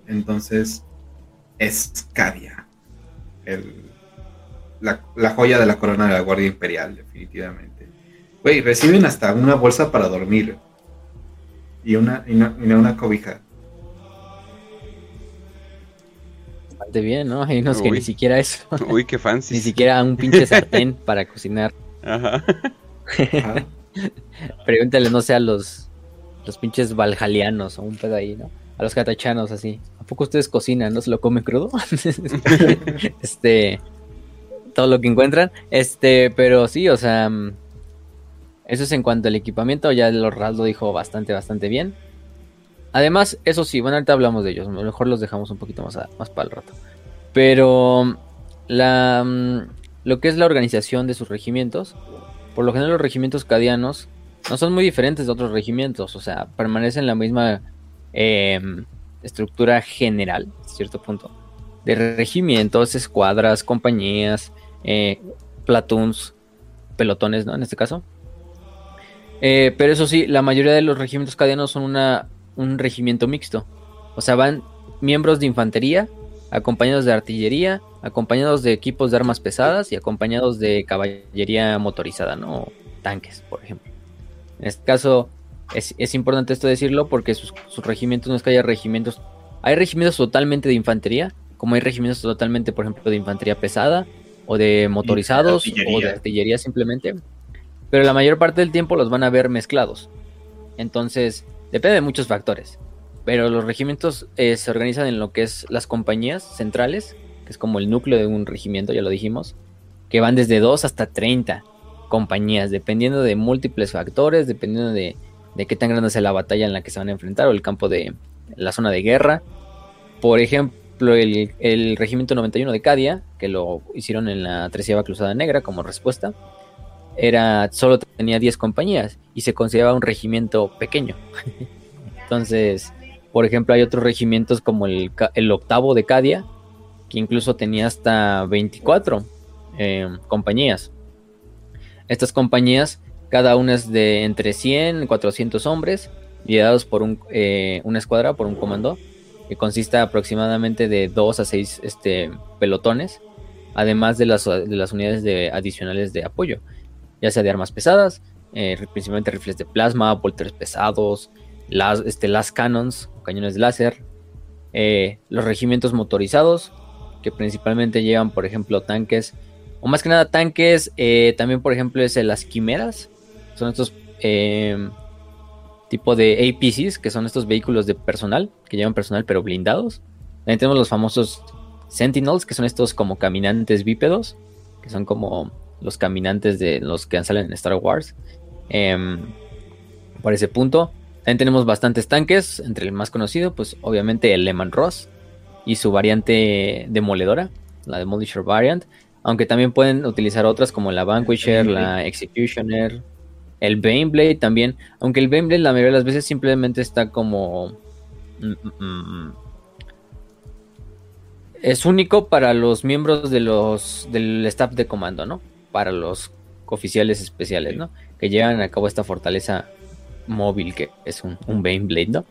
B: Entonces, es Cadia, la, joya de la corona de la Guardia Imperial, definitivamente. Güey, reciben hasta una bolsa para dormir y una, y una, cobija.
C: Bastante bien, ¿no? Hay unos que ni siquiera eso.
A: Uy, qué fancy.
C: ni siquiera un pinche sartén para cocinar. Ajá. Ajá. Pregúntale, no sé, a los, los pinches valjalianos o un pedo ahí, ¿no? A los catachanos así. ¿A poco ustedes cocinan? ¿No se lo comen crudo? este. Todo lo que encuentran. Este, pero sí, o sea. Mm, eso es en cuanto al equipamiento. Ya el lo dijo bastante, bastante bien. Además, eso sí, bueno, ahorita hablamos de ellos. Mejor los dejamos un poquito más, más para el rato. Pero la, mm, lo que es la organización de sus regimientos por lo general los regimientos cadianos no son muy diferentes de otros regimientos, o sea, permanecen la misma em, estructura general, a cierto punto, de regimientos, escuadras, compañías, eh, platoons, pelotones, ¿no? En este caso. Eh, pero eso sí, la mayoría de los regimientos cadianos son una, un regimiento mixto. O sea, van miembros de infantería, acompañados de artillería, acompañados de equipos de armas pesadas y acompañados de caballería motorizada, ¿no? Tanques, por ejemplo. En este caso, es, importante esto decirlo porque sus, regimientos no es que haya regimientos. Hay regimientos totalmente de infantería, como hay regimientos totalmente, por ejemplo, de infantería pesada, o de motorizados, o de artillería simplemente. Pero la mayor parte del tiempo los van a ver mezclados. Entonces, depende de muchos factores. Pero los regimientos eh, se organizan en lo que es las compañías centrales, que es como el núcleo de un regimiento, ya lo dijimos, que van desde 2 hasta 30 compañías, dependiendo de múltiples factores, dependiendo de, qué tan grande sea la batalla en la que se van a enfrentar o el campo de la zona de guerra. Por ejemplo, el, Regimiento 91 de Cadia, que lo hicieron en la Treceava Cruzada Negra como respuesta, era solo tenía 10 compañías y se consideraba un regimiento pequeño. Entonces, por ejemplo, hay otros regimientos como el, el octavo de Cadia, que incluso tenía hasta 24 eh, compañías. Estas compañías, cada una es de entre 100 y 400 hombres, liderados por un, eh, una escuadra, por un comando, que consiste aproximadamente de 2 a 6 este, pelotones, además de las, de las unidades de, adicionales de apoyo, ya sea de armas pesadas, eh, principalmente rifles de plasma, volters pesados, las, este, las cannons, cañones de láser, eh, los regimientos motorizados, que principalmente llevan, por ejemplo, tanques, o más que nada tanques, eh, también, por ejemplo, es las quimeras, son estos tipo de APCs, que son estos vehículos de personal, que llevan personal pero blindados. También tenemos los famosos Sentinels, que son estos como caminantes bípedos, que son como los caminantes de los que salen en Star Wars. Em, por ese punto. También tenemos bastantes tanques, entre el más conocido, pues obviamente el Lehman Ross y su variante demoledora, la Demolisher Variant, aunque también pueden utilizar otras como la Vanquisher, la Executioner, el Baneblade también, aunque el Baneblade la mayoría de las veces simplemente está como... Mm, mm, mm, es único para los miembros de los del staff de comando, ¿no? Para los oficiales especiales, ¿no? Que llevan a cabo esta fortaleza móvil que es un, un Baneblade, ¿no?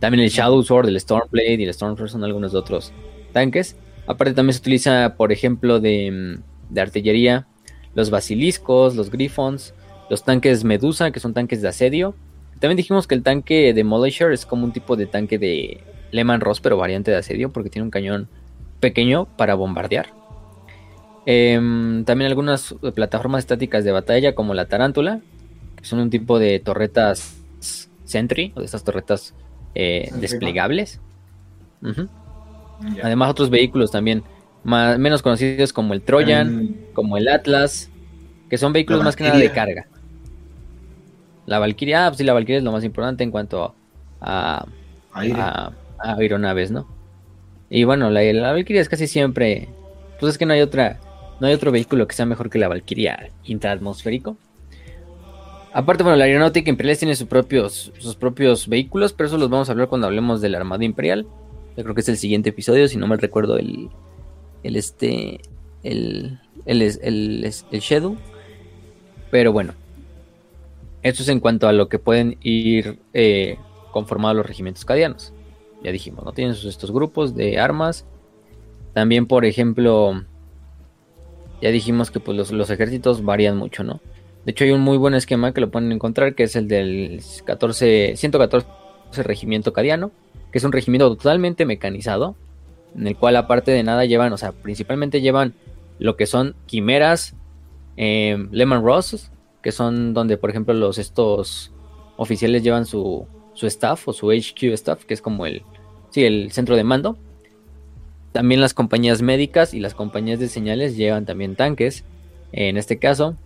C: También el Shadow Sword, el Stormblade y el Stormfront son algunos otros tanques. Aparte también se utiliza, por ejemplo, de, de artillería, los basiliscos, los griffons, los tanques Medusa, que son tanques de asedio. También dijimos que el tanque de Molisher es como un tipo de tanque de Lehman Ross, pero variante de asedio, porque tiene un cañón pequeño para bombardear. Em, también algunas plataformas estáticas de batalla, como la Tarántula, que son un tipo de torretas Sentry, o de estas torretas eh, desplegables. Además, otros vehículos también más, menos conocidos como el Trojan, como el Atlas, que son vehículos más que nada de carga. La Valkyria, ah, pues sí, la Valkyria es lo más importante en cuanto a, a, aeronaves, ¿no? Y bueno, la, la, Valkyria es casi siempre. Pues es que no hay otra. No hay otro vehículo que sea mejor que la Valkyria intraatmosférico. Aparte, bueno, la aeronáutica imperial tiene sus propios, sus propios vehículos, pero eso los vamos a hablar cuando hablemos de la Armada Imperial. Yo creo que es el siguiente episodio, si no me recuerdo el. El este. El. El, el, el, Shadow. Pero bueno, esto es en cuanto a lo que pueden ir eh, conformados los regimientos cadianos. Ya dijimos, ¿no? Tienen estos grupos de armas. También, por ejemplo, ya dijimos que pues, los, ejércitos varían mucho, ¿no? De hecho, hay un muy buen esquema que lo pueden encontrar, que es el del 14, 114 Regimiento Cadiano, que es un regimiento totalmente mecanizado, en el cual aparte de nada llevan, o sea, principalmente llevan lo que son quimeras, eh, Lemon Ross, que son donde, por ejemplo, los estos oficiales llevan su, su staff o su HQ staff, que es como el, sí, el centro de mando. También las compañías médicas y las compañías de señales llevan también tanques. En este caso,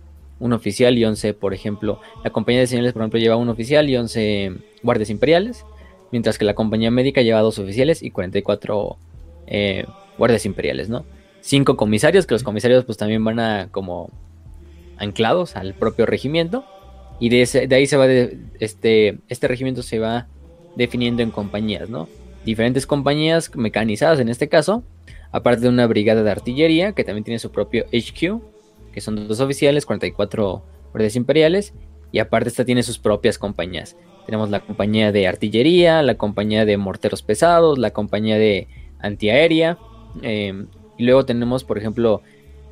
C: un oficial y 11, por ejemplo, la compañía de señales, por ejemplo, lleva un oficial y 11 guardias imperiales, mientras que la compañía médica lleva dos oficiales y 44 eh, guardias imperiales, ¿no? Cinco comisarios, que los comisarios pues también van a como anclados al propio regimiento. Y de, de ahí se va, de, este, este regimiento se va definiendo en compañías, ¿no? Diferentes compañías mecanizadas en este caso, aparte de una brigada de artillería que también tiene su propio HQ, que son dos oficiales, 44 guardias imperiales, y aparte esta tiene sus propias compañías. Tenemos la compañía de artillería, la compañía de morteros pesados, la compañía de antiaérea, eh, y luego tenemos, por ejemplo,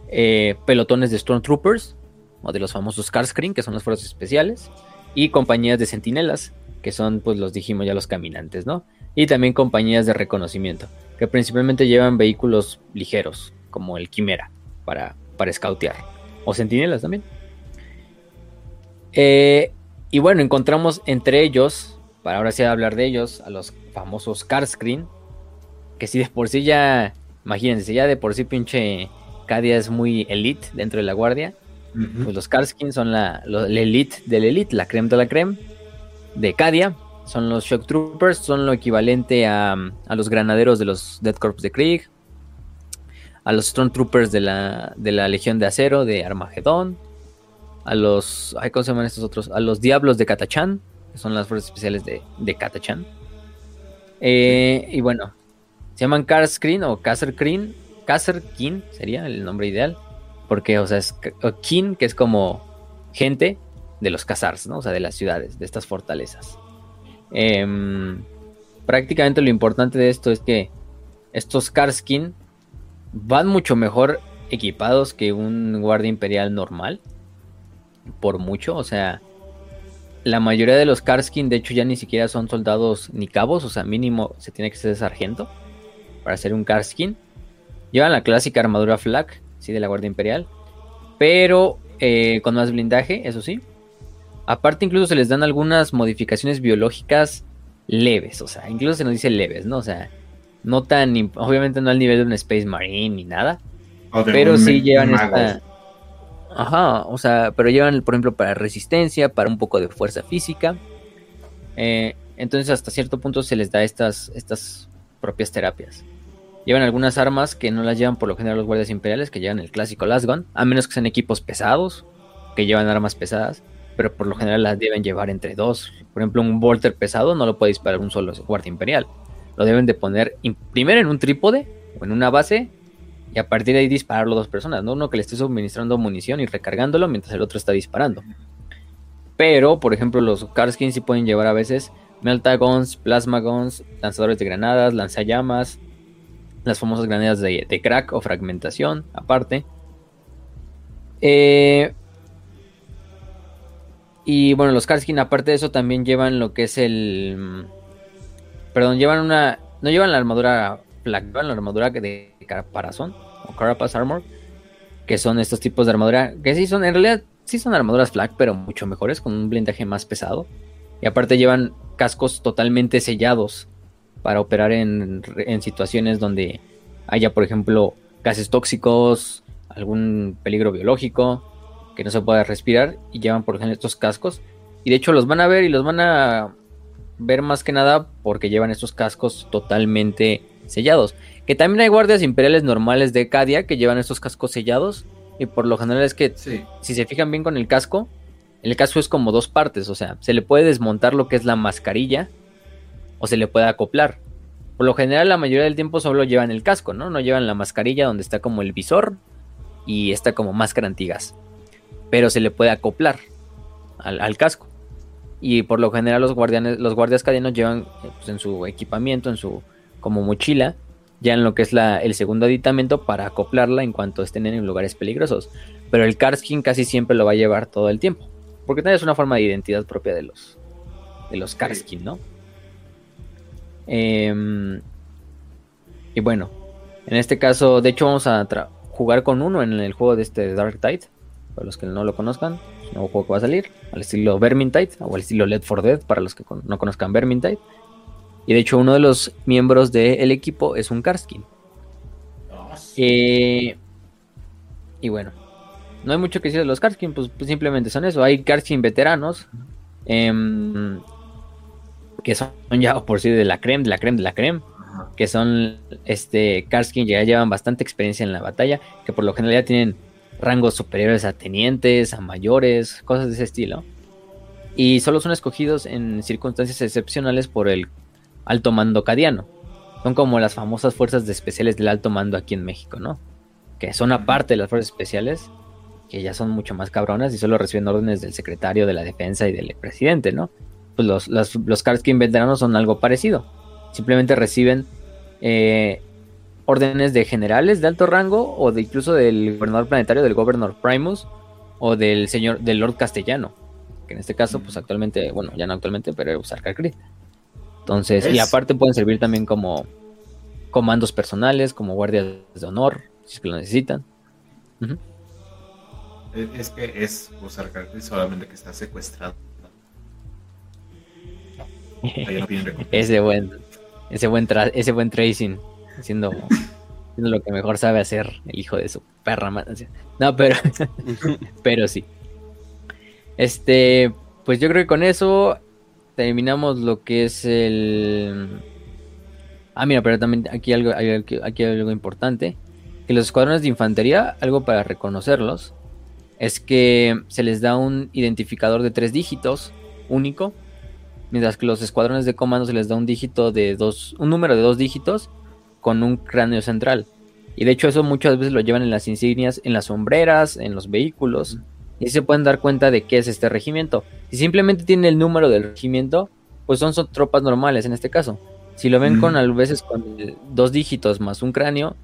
C: eh, pelotones de Stormtroopers, o de los famosos Screen, que son las fuerzas especiales, y compañías de centinelas, que son, pues los dijimos ya, los caminantes, ¿no? Y también compañías de reconocimiento, que principalmente llevan vehículos ligeros, como el Quimera, para, para scoutear, o centinelas también. Eh, y bueno, encontramos entre ellos, para ahora sí hablar de ellos, a los famosos Screen, que si de por sí ya, imagínense, ya de por sí pinche Cadia es muy elite dentro de la guardia, pues los Karskin son la, elite del elite, la creme de la creme de Cadia. Son los Shock Troopers, son lo equivalente a, los granaderos de los Dead Corps de Krieg. A los Stormtroopers de la, de la Legión de Acero de Armagedón. A los. ¿Cómo se llaman estos otros? A los Diablos de Katachan, que son las fuerzas especiales de, de Katachan. Eh, y bueno, se llaman Karskin o Kasserkin. Kasserkin sería el nombre ideal porque, o sea, es Kin, que es como gente de los Khazars, ¿no? O sea, de las ciudades, de estas fortalezas. Em, prácticamente lo importante de esto es que estos Karskin van mucho mejor equipados que un guardia imperial normal. Por mucho, o sea, la mayoría de los Karskin, de hecho, ya ni siquiera son soldados ni cabos, o sea, mínimo se tiene que ser sargento para ser un Karskin. Llevan la clásica armadura flak, sí, de la Guardia Imperial, pero eh, con más blindaje, eso sí. Aparte, incluso se les dan algunas modificaciones biológicas leves, o sea, incluso se nos dice leves, ¿no? O sea, no tan, obviamente no al nivel de un Space Marine ni nada, pero sí llevan esta Ajá, o sea, pero llevan, por ejemplo, para resistencia, para un poco de fuerza física. Eh, entonces, hasta cierto punto se les da estas, estas propias terapias. Llevan algunas armas que no las llevan por lo general los guardias imperiales, que llevan el clásico Lasgun, a menos que sean equipos pesados, que llevan armas pesadas, pero por lo general las deben llevar entre dos. Por ejemplo, un Volter pesado no lo puede disparar un solo guardia imperial. Lo deben de poner primero en un trípode o en una base y a partir de ahí dispararlo dos personas, ¿no? Uno que le esté suministrando munición y recargándolo mientras el otro está disparando. Pero, por ejemplo, los Karskins sí pueden llevar a veces Meltagons, Plasma Guns, lanzadores de granadas, lanzallamas, las famosas granadas de, crack o fragmentación, aparte. Eh, y bueno, los Karskin, aparte de eso, también llevan lo que es el. Perdón, llevan una. No llevan la armadura Black la armadura de caparazón o Carapace Armor, que son estos tipos de armadura que sí son, en realidad, sí son armaduras Flak, pero mucho mejores, con un blindaje más pesado. Y aparte llevan cascos totalmente sellados para operar en, situaciones donde haya, por ejemplo, gases tóxicos, algún peligro biológico, que no se pueda respirar, y llevan, por ejemplo, estos cascos. Y de hecho los van a ver y los van a ver más que nada porque llevan estos cascos totalmente sellados. Que también hay guardias imperiales normales de Cadia que llevan estos cascos sellados. Y por lo general es que si se fijan bien con el casco, el casco es como dos partes. O sea, se le puede desmontar lo que es la mascarilla o se le puede acoplar. Por lo general, la mayoría del tiempo solo llevan el casco, ¿no? No llevan la mascarilla donde está como el visor y está como máscara antigas. Pero se le puede acoplar al, casco. Y por lo general los guardianes, los guardias cadianos llevan eh, pues, en su equipamiento, en su como mochila, ya en lo que es la, el segundo aditamento para acoplarla en cuanto estén en lugares peligrosos. Pero el Karskin casi siempre lo va a llevar todo el tiempo. Porque también es una forma de identidad propia de los, de los Karskin, ¿no? Em, y bueno, en este caso, de hecho vamos a jugar con uno en el juego de este Dark Tide. Para los que no lo conozcan, nuevo juego que va a salir. Al estilo Vermintide o al estilo Led for Dead para los que no conozcan Vermintide. Y de hecho uno de los miembros del equipo es un Karskin. Eh, y bueno, no hay mucho que decir de los Karskin, pues, pues simplemente son eso. Hay Karskin veteranos, em, que son ya por sí de la creme, de la creme, de la creme. Que son este Karskin ya llevan bastante experiencia en la batalla, que por lo general ya tienen rangos superiores a tenientes, a mayores, cosas de ese estilo. Y solo son escogidos en circunstancias excepcionales por el alto mando cadiano. Son como las famosas fuerzas de especiales del alto mando aquí en México, ¿no? Que son aparte de las fuerzas especiales, que ya son mucho más cabronas y solo reciben órdenes del secretario de la defensa y del presidente, ¿no? Pues los, los, los Karskin veteranos son algo parecido. Simplemente reciben eh, órdenes de generales de alto rango o de incluso del gobernador planetario, del gobernador Primus o del señor, del Lord Castellano. Que en este caso, pues actualmente, bueno, ya no actualmente, pero usar Carcrit. Entonces, y aparte pueden servir también como comandos personales, como guardias de honor, si es que lo necesitan.
B: Es que es usar solamente que está secuestrado.
C: ese buen, ese buen ese buen tracing, haciendo, lo que mejor sabe hacer el hijo de su perra. No, pero, pero sí. Este, pues yo creo que con eso terminamos lo que es el... Ah, mira, pero también aquí algo, aquí hay algo importante. Que los escuadrones de infantería, algo para reconocerlos, es que se les da un identificador de tres dígitos único, mientras que los escuadrones de comando se les da un dígito de dos, un número de dos dígitos con un cráneo central. Y de hecho eso muchas veces lo llevan en las insignias, en las sombreras, en los vehículos y se pueden dar cuenta de qué es este regimiento. Si simplemente tiene el número del regimiento, pues son, son tropas normales en este caso. Si lo ven con a veces con dos dígitos más un cráneo,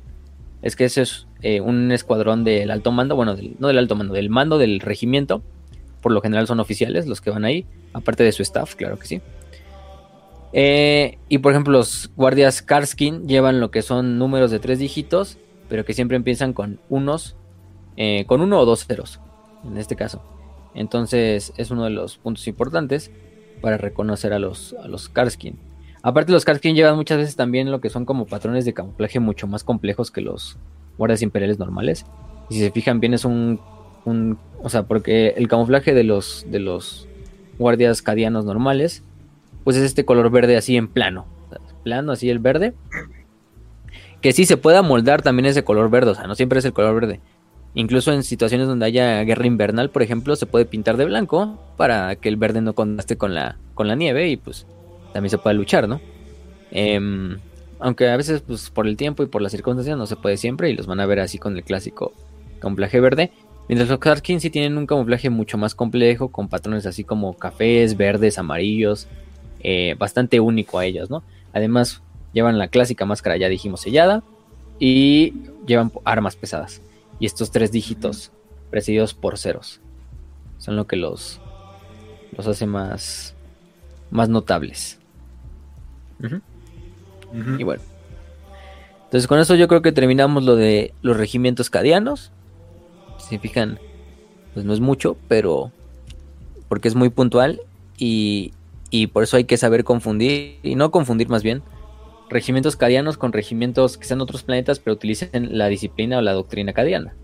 C: es que ese es eh, un escuadrón del alto mando, bueno, no del alto mando, del mando del regimiento, por lo general son oficiales los que van ahí, aparte de su staff, claro que sí. Eh, y por ejemplo, los guardias Karskin llevan lo que son números de tres dígitos, pero que siempre empiezan con unos, eh, con uno o dos ceros, en este caso. Entonces es uno de los puntos importantes para reconocer a los, a los Karskin. Aparte los Karskin llevan muchas veces también lo que son como patrones de camuflaje mucho más complejos que los guardias imperiales normales. Y si se fijan bien es un, o sea, porque el camuflaje de los, de los guardias cadianos normales pues es este color verde así en plano. Plano, así el verde. Que sí se pueda moldar también ese color verde, o sea, no siempre es el color verde. Incluso en situaciones donde haya guerra invernal, por ejemplo, se puede pintar de blanco para que el verde no contraste con la, con la nieve y pues también se puede luchar, ¿no? Em, aunque a veces pues por el tiempo y por las circunstancias no se puede siempre y los van a ver así con el clásico camuflaje verde. Mientras los Karkin sí tienen un camuflaje mucho más complejo, con patrones así como cafés, verdes, amarillos, eh, bastante único a ellos, ¿no? Además, llevan la clásica máscara, ya dijimos, sellada, y llevan armas pesadas. Y estos tres dígitos, presididos por ceros, son lo que los, los hace más, más notables. Y bueno. Entonces con eso yo creo que terminamos lo de los regimientos cadianos. Si se fijan, pues no es mucho, pero porque es muy puntual y, y por eso hay que saber confundir, y no confundir más bien, regimientos cadianos con regimientos que sean otros planetas, pero utilicen la disciplina o la doctrina cadiana.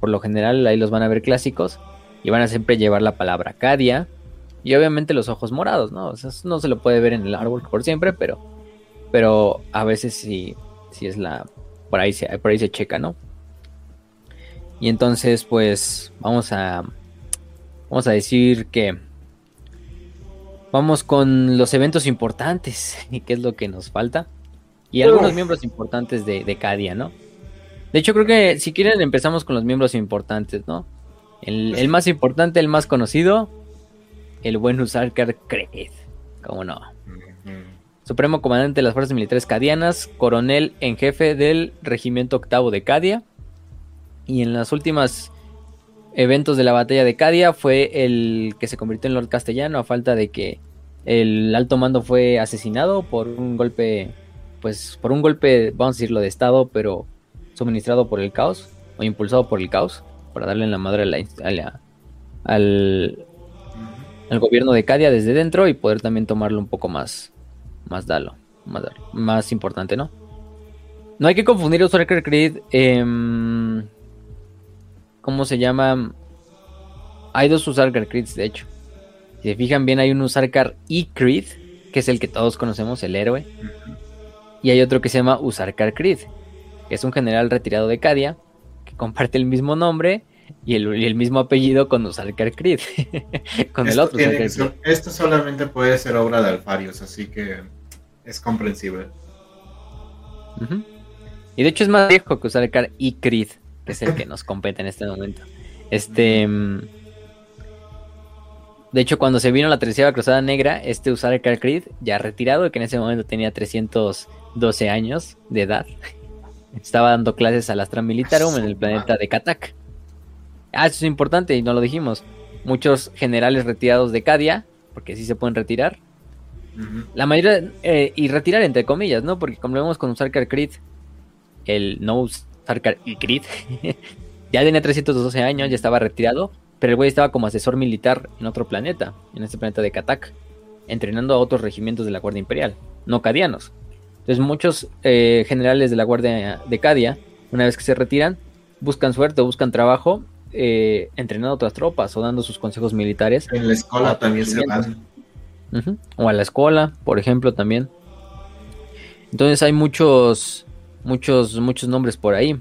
C: Por lo general ahí los van a ver clásicos y van a siempre llevar la palabra cadia y obviamente los ojos morados, ¿no? no se lo puede ver en el árbol por siempre, pero, pero a veces sí, sí es la... Por ahí, se, por ahí se checa, ¿no? Y entonces pues vamos a... Vamos a decir que Vamos con los eventos importantes y qué es lo que nos falta. Y algunos miembros importantes de, de Cadia, ¿no? De hecho, creo que si quieren empezamos con los miembros importantes, ¿no? El, más importante, el más conocido, el buen Usarkar Creed. ¿Cómo no? Supremo Comandante de las Fuerzas Militares Cadianas, coronel en jefe del Regimiento Octavo de Cadia. Y en las últimas eventos de la batalla de Cadia fue el que se convirtió en Lord Castellano a falta de que el alto mando fue asesinado por un golpe, pues por un golpe, vamos a decirlo, de estado, pero suministrado por el caos o impulsado por el caos para darle en la madre al, al gobierno de Cadia desde dentro y poder también tomarlo un poco más, más dalo, más, más importante, ¿no? No hay que confundir a Striker Creed. Eh, ¿Cómo se llama? Hay dos Usarkar Creeds, de hecho. Si se fijan bien, hay un Usarkar E-Creed, que es el que todos conocemos, el héroe. Y hay otro que se llama Usarkar Creed, que es un general retirado de Cadia, que comparte el mismo nombre y el, mismo apellido con Usarkar Creed. con
B: el otro Esto solamente puede ser obra de Alfarios, así que es comprensible.
C: Y de hecho es más viejo que Usarkar E-Creed que es el que nos compete en este momento. Este. De hecho, cuando se vino la tercera cruzada negra, este usar Creed, ya retirado, que en ese momento tenía 312 años de edad, estaba dando clases al Astra Militarum en el planeta de Katak. Ah, eso es importante y no lo dijimos. Muchos generales retirados de Cadia, porque sí se pueden retirar. La mayoría, eh, y retirar entre comillas, ¿no? Porque como vemos con Usarkar Creed, el no Sarkar y Creed. ya tenía 312 años, ya estaba retirado, pero el güey estaba como asesor militar en otro planeta, en este planeta de Katak, entrenando a otros regimientos de la Guardia Imperial, no cadianos. Entonces muchos eh, generales de la Guardia de Cadia, una vez que se retiran, buscan suerte o buscan trabajo eh, entrenando a otras tropas o dando sus consejos militares.
B: En la escuela también se van.
C: O a la escuela, por ejemplo, también. Entonces hay muchos muchos, muchos nombres por ahí.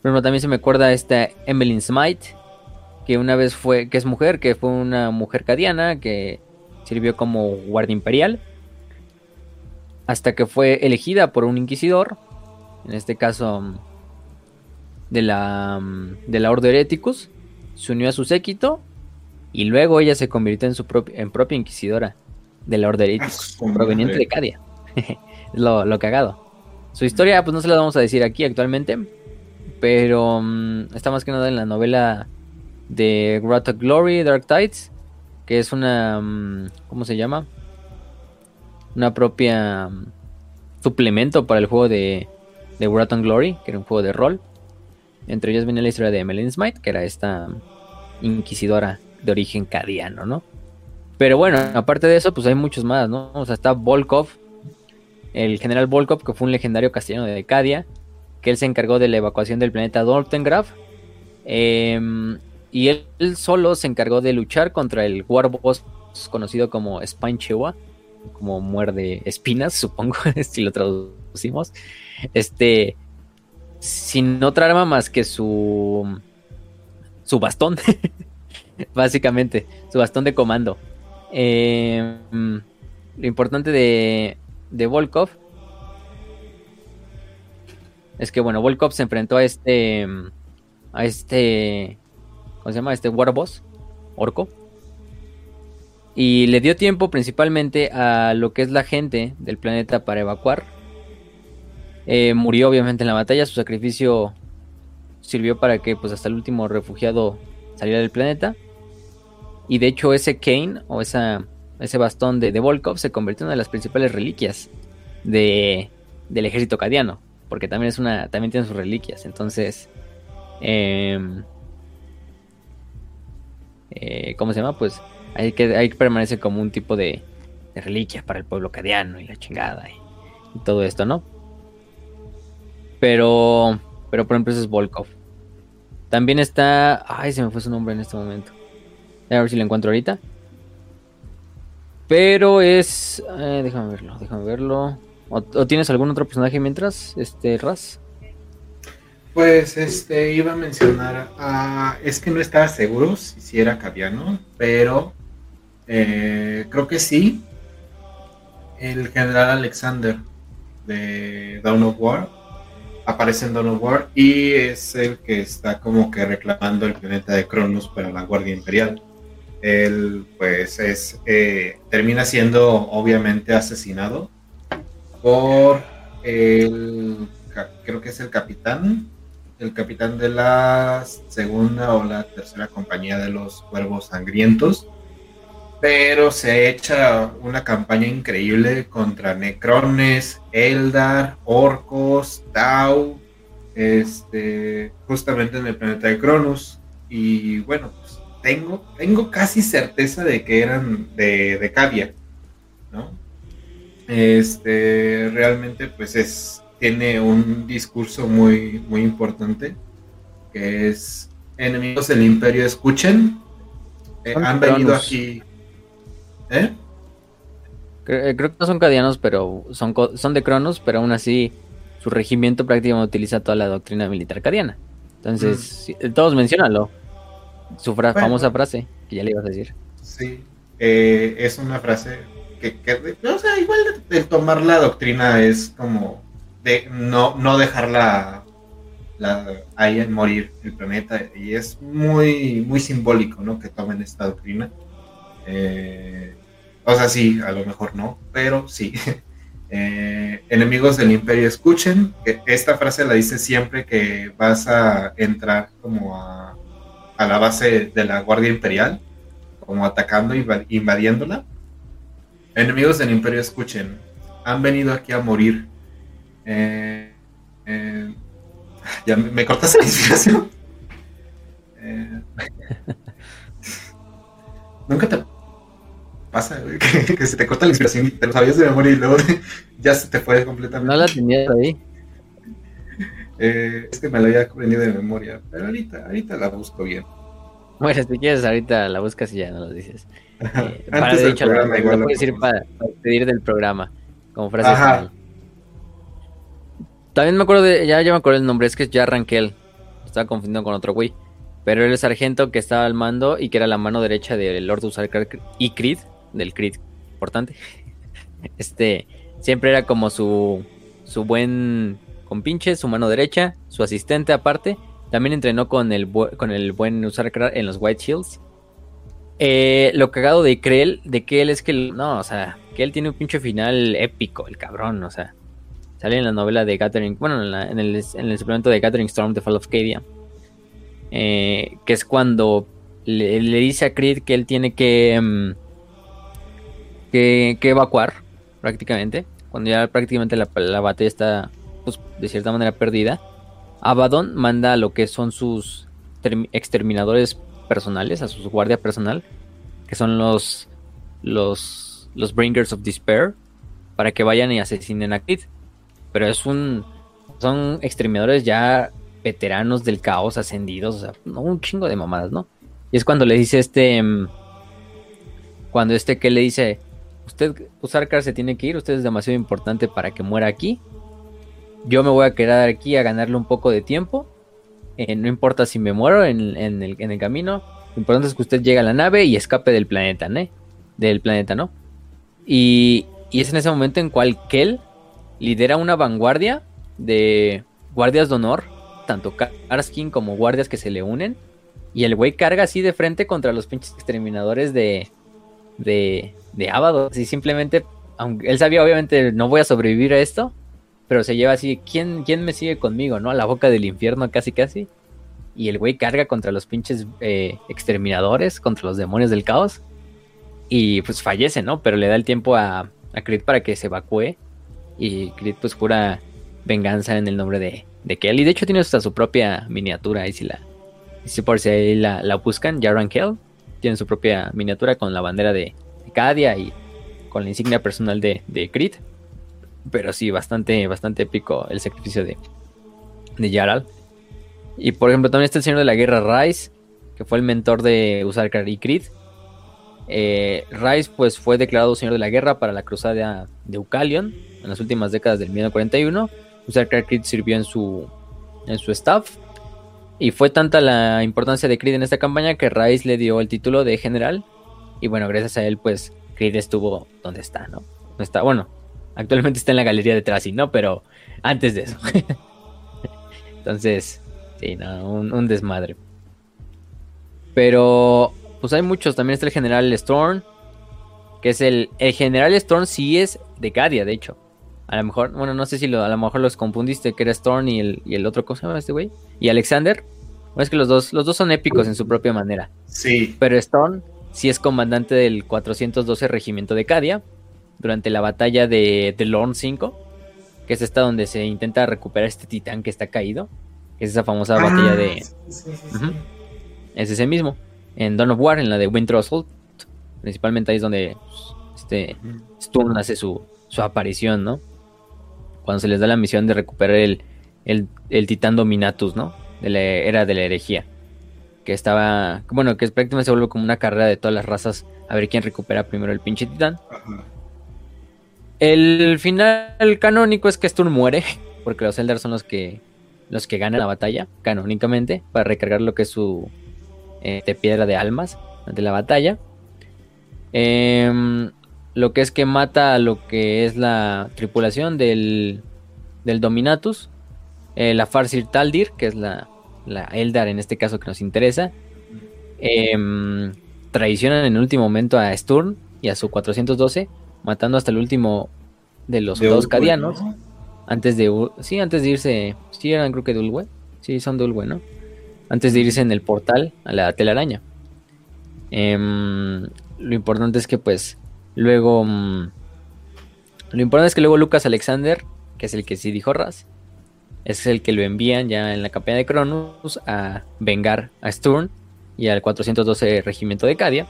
C: Pero también se me acuerda esta Emmeline Smite, que una vez fue, que es mujer, que fue una mujer cadiana, que sirvió como guardia imperial, hasta que fue elegida por un inquisidor, en este caso de la, de la Ordo Hereticus, se unió a su séquito y luego ella se convirtió en su propia, en propia inquisidora de la Ordo Hereticus, ah, proveniente de Cadia. es lo, lo cagado. Su historia, pues no se la vamos a decir aquí actualmente, pero mm, está más que nada en la novela de Wrath of Glory Dark Tides, que es una, mm, ¿cómo se llama? Una propia mm, suplemento para el juego de, de Wrath of Glory, que era un juego de rol. Entre ellos viene la historia de Emmeline Smite, que era esta inquisidora de origen cadiano, ¿no? Pero bueno, aparte de eso, pues hay muchos más, ¿no? O sea, está Volkov, el general Volkov, que fue un legendario castellano de Cadia, que él se encargó de la evacuación del planeta Doltengraf. Em, y él, solo se encargó de luchar contra el Warboss conocido como Spinchewa, como muerde espinas, supongo, si lo traducimos. Este, sin otra arma más que su su bastón, básicamente, su bastón de comando. Em, lo importante de, de Volkov es que, bueno, Volkov se enfrentó a este, a este, ¿cómo se llama? Este Warboss, orco. Y le dio tiempo principalmente a lo que es la gente del planeta para evacuar. Eh, murió obviamente en la batalla, su sacrificio sirvió para que pues hasta el último refugiado saliera del planeta. Y de hecho ese Kane o esa, ese bastón de, de Volkov se convirtió en una de las principales reliquias de, del ejército cadiano. Porque también es una. también tiene sus reliquias. Entonces. Em, eh, ¿Cómo se llama? Pues hay que, que permanece como un tipo de, reliquia para el pueblo cadiano y la chingada y, todo esto, ¿no? Pero. Pero por ejemplo, ese es Volkov. También está. Ay, se me fue su nombre en este momento. A ver si lo encuentro ahorita. Pero es. Eh, déjame verlo, déjame verlo. ¿O, tienes algún otro personaje mientras, este, Raz?
B: Pues este iba a mencionar a. Es que no estaba seguro si, era Caviano, pero eh, creo que sí. El general Alexander de Dawn of War aparece en Dawn of War y es el que está como que reclamando el planeta de Cronos para la Guardia Imperial. Él pues es eh, termina siendo obviamente asesinado por el, creo que es el capitán, el capitán de la segunda o la tercera compañía de los cuervos sangrientos, pero se echa una campaña increíble contra necrones, Eldar, orcos, Tau, este, justamente en el planeta de Cronus. Y bueno, pues tengo, tengo casi certeza de que eran de, de Cavia, ¿no? Este, realmente pues es, tiene un discurso muy, muy importante, que es, enemigos del imperio escuchen, eh, han venido aquí... ¿Eh?
C: ¿eh? Creo, que no son cadianos, pero son, son de Cronos, pero aún así su regimiento prácticamente utiliza toda la doctrina militar cadiana. Entonces, mm. todos mencionalo. Su famosa frase, que ya le ibas a decir.
B: Sí, eh, es una frase que, o sea, igual de, tomar la doctrina es como de no, no dejarla la, ahí en morir el planeta y es muy, muy simbólico, ¿no? Que tomen esta doctrina. Eh, o sea, sí, a lo mejor no, pero sí. Eh, enemigos del imperio escuchen, que esta frase la dice siempre que vas a entrar como a, a la base de la Guardia Imperial, como atacando, y invadiéndola. Enemigos del Imperio, escuchen. Han venido aquí a morir. Eh, eh, ya me, cortas la inspiración. Eh, Nunca te pasa, que, se te corta la inspiración y te lo sabías de memoria y luego ya se te fue completamente.
C: No la tenías ahí.
B: es que me la había aprendido de memoria, pero ahorita, ahorita la busco bien.
C: Bueno, si quieres, ahorita la buscas y ya no lo dices. Eh, Antes del programa, igual lo puedes decir para, pedir del programa, como frase final. También me acuerdo de, ya, ya me acuerdo el nombre, es que es ya Rankel. Estaba confundiendo con otro güey. Pero el sargento que estaba al mando y que era la mano derecha del Lord Usarkar y Creed, del Creed, importante. Este, siempre era como su, su buen compinche, su mano derecha, su asistente aparte. También entrenó con el, con el buen Usarkar en los White Shields. Eh, lo cagado de Krell, de que él es que, no, o sea, que él tiene un pinche final épico, el cabrón, o sea, sale en la novela de Gathering, bueno, en, el, suplemento de Gathering Storm, The Fall of Cadia, eh, que es cuando le, dice a Creed que él tiene que, mm, que, evacuar, prácticamente. Cuando ya prácticamente la, la batalla está, pues, de cierta manera perdida. Abaddon manda a lo que son sus exterminadores personales, a su guardia personal, que son los, los, los Bringers of Despair, para que vayan y asesinen a Creed. Pero es un, son exterminadores ya veteranos del caos ascendidos, o sea, un chingo de mamadas, ¿no? Y es cuando le dice este. Mm, cuando este que le dice. Usted, Usarkar se tiene que ir, usted es demasiado importante para que muera aquí. Yo me voy a quedar aquí a ganarle un poco de tiempo. Eh, no importa si me muero en, el, camino. Lo importante es que usted llegue a la nave y escape del planeta, ¿no? Del planeta, ¿no? Y, y es en ese momento en cual Kel lidera una vanguardia de guardias de honor, tanto Karskin como guardias que se le unen. Y el güey carga así de frente contra los pinches exterminadores de, de, de Abaddon. Y simplemente, aunque él sabía obviamente no voy a sobrevivir a esto, pero se lleva así, ¿quién, quién me sigue conmigo? ¿No? A la boca del infierno casi casi. Y el güey carga contra los pinches eh, exterminadores, contra los demonios del caos. Y pues fallece, ¿no? Pero le da el tiempo a, a Creed para que se evacúe. Y Creed pues jura venganza en el nombre de, de Kelly. De hecho tiene hasta su propia miniatura. Ahí si la... Si por si ahí la, la buscan, Jaran Kell. Tiene su propia miniatura con la bandera de, Cadia y con la insignia personal de, de Creed. Pero sí, bastante, bastante épico el sacrificio de, de Yaral. Y por ejemplo, también está el Señor de la Guerra Rice, que fue el mentor de Usarkar y Creed. Eh, Rice pues fue declarado Señor de la Guerra para la cruzada de Ucalion en las últimas décadas del 1941. Usarkar Creed sirvió en su, en su staff. Y fue tanta la importancia de Creed en esta campaña que Rice le dio el título de general. Y bueno, gracias a él pues Creed estuvo donde está, ¿no? No está, bueno, Actualmente está en la galería de Tracy, ¿no? Pero antes de eso. Entonces, sí, no, un, desmadre. Pero, pues hay muchos. También está el General Storm. Que es el. El General Storm sí es de Cadia, de hecho. A lo mejor, bueno, no sé si lo, a lo mejor los confundiste, que era Storm y el, y el otro, ¿cómo se llama este güey? Y Alexander. Bueno, es que los dos, los dos son épicos en su propia manera.
B: Sí.
C: Pero Storm sí es comandante del 412 Regimiento de Cadia durante la batalla de, The Lorn 5, que es esta donde se intenta recuperar este titán que está caído, que es esa famosa batalla ah, de... Es ese mismo, en Dawn of War, en la de Winter Assault, principalmente ahí es donde este Sturm hace su, su aparición, ¿no? Cuando se les da la misión de recuperar el, el, titán Dominatus, ¿no? De la era de la herejía. Que estaba, bueno, que prácticamente se vuelve como una carrera de todas las razas a ver quién recupera primero el pinche titán. El final canónico es que Sturm muere, porque los Eldar son los que los que ganan la batalla, canónicamente, para recargar lo que es su eh, de piedra de almas de la batalla. Em, lo que es que mata a lo que es la tripulación del, del Dominatus, eh, la Farsir Taldir, que es la, la, Eldar en este caso que nos interesa. Em, traicionan en el último momento a Sturm y a su 412 matando hasta el último de los dos cadianos. Antes de sí, antes de irse, sí eran creo que de Ulwe, sí son de Ulwe, ¿no? Antes de irse en el portal a la telaraña. Em, lo importante es que pues luego mm, lo importante es que luego Lucas Alexander, que es el que sí dijo Raz, es el que lo envían ya en la campaña de Cronus a vengar a Sturm y al 412 regimiento de Cadia.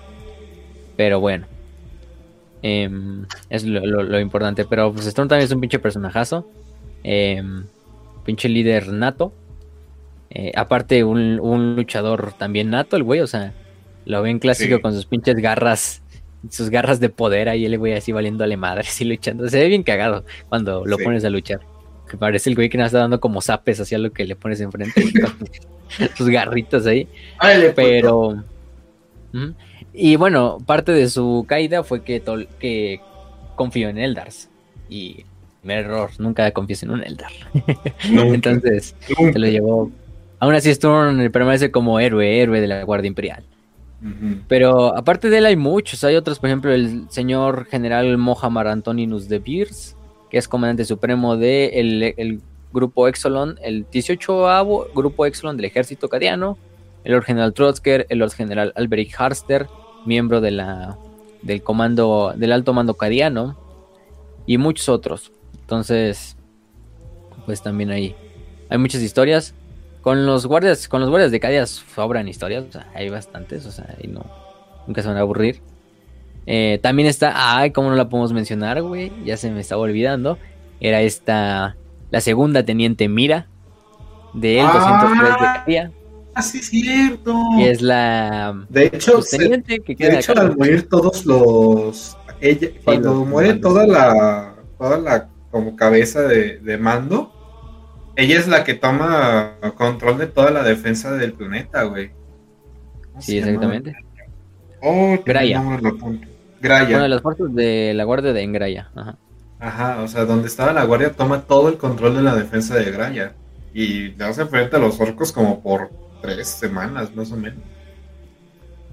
C: Pero bueno, Em, es lo, importante. Pero pues Storm también es un pinche personajazo. Em, pinche líder nato. Eh, aparte, un, luchador también nato, el güey. O sea, lo ven clásico con sus pinches garras. Sus garras de poder ahí el güey así valiéndole madre, así luchando. Se ve bien cagado cuando lo pones a luchar. Que parece el güey que nos está dando como zapes hacia lo que le pones enfrente. sus garritas ahí. Pero. Y bueno, parte de su caída fue que, que confió en Eldars. Y me error, nunca confíes en un Eldar. Entonces, se lo llevó. Aún así, Storm permanece como héroe, héroe de la Guardia Imperial. Pero aparte de él hay muchos, hay otros, por ejemplo, el señor general Mohamar Antoninus de Beers, que es comandante supremo del de el grupo Exolon, el 18 grupo Exolon del ejército cadiano, el Lord General Trotzker, el Lord General Alberic Harster, miembro de la, del comando, del alto mando cadiano, y muchos otros. Entonces, pues también hay, hay muchas historias. Con los guardias, con los guardias de Cadia sobran historias, o sea, hay bastantes, o sea, y no, nunca se van a aburrir. Eh, también está, ay, ¿cómo no la podemos mencionar, güey? Ya se me estaba olvidando. Era esta, la segunda teniente Mira, de el 203 de Cadia.
B: Ah, sí, cierto.
C: Y es la.
B: De hecho, teniente que queda de hecho al morir todos los. Ella, cuando muere toda la. Toda la como cabeza de, de mando, ella es la que toma control de toda la defensa del planeta, güey.
C: Sí, exactamente.
B: Oh, Graya.
C: Graya. Una de las fuerzas de la guardia de Engraya. Ajá.
B: Ajá, o sea, donde estaba la guardia toma todo el control de la defensa de Graya. Y le hace frente a los orcos como por tres semanas, más o menos.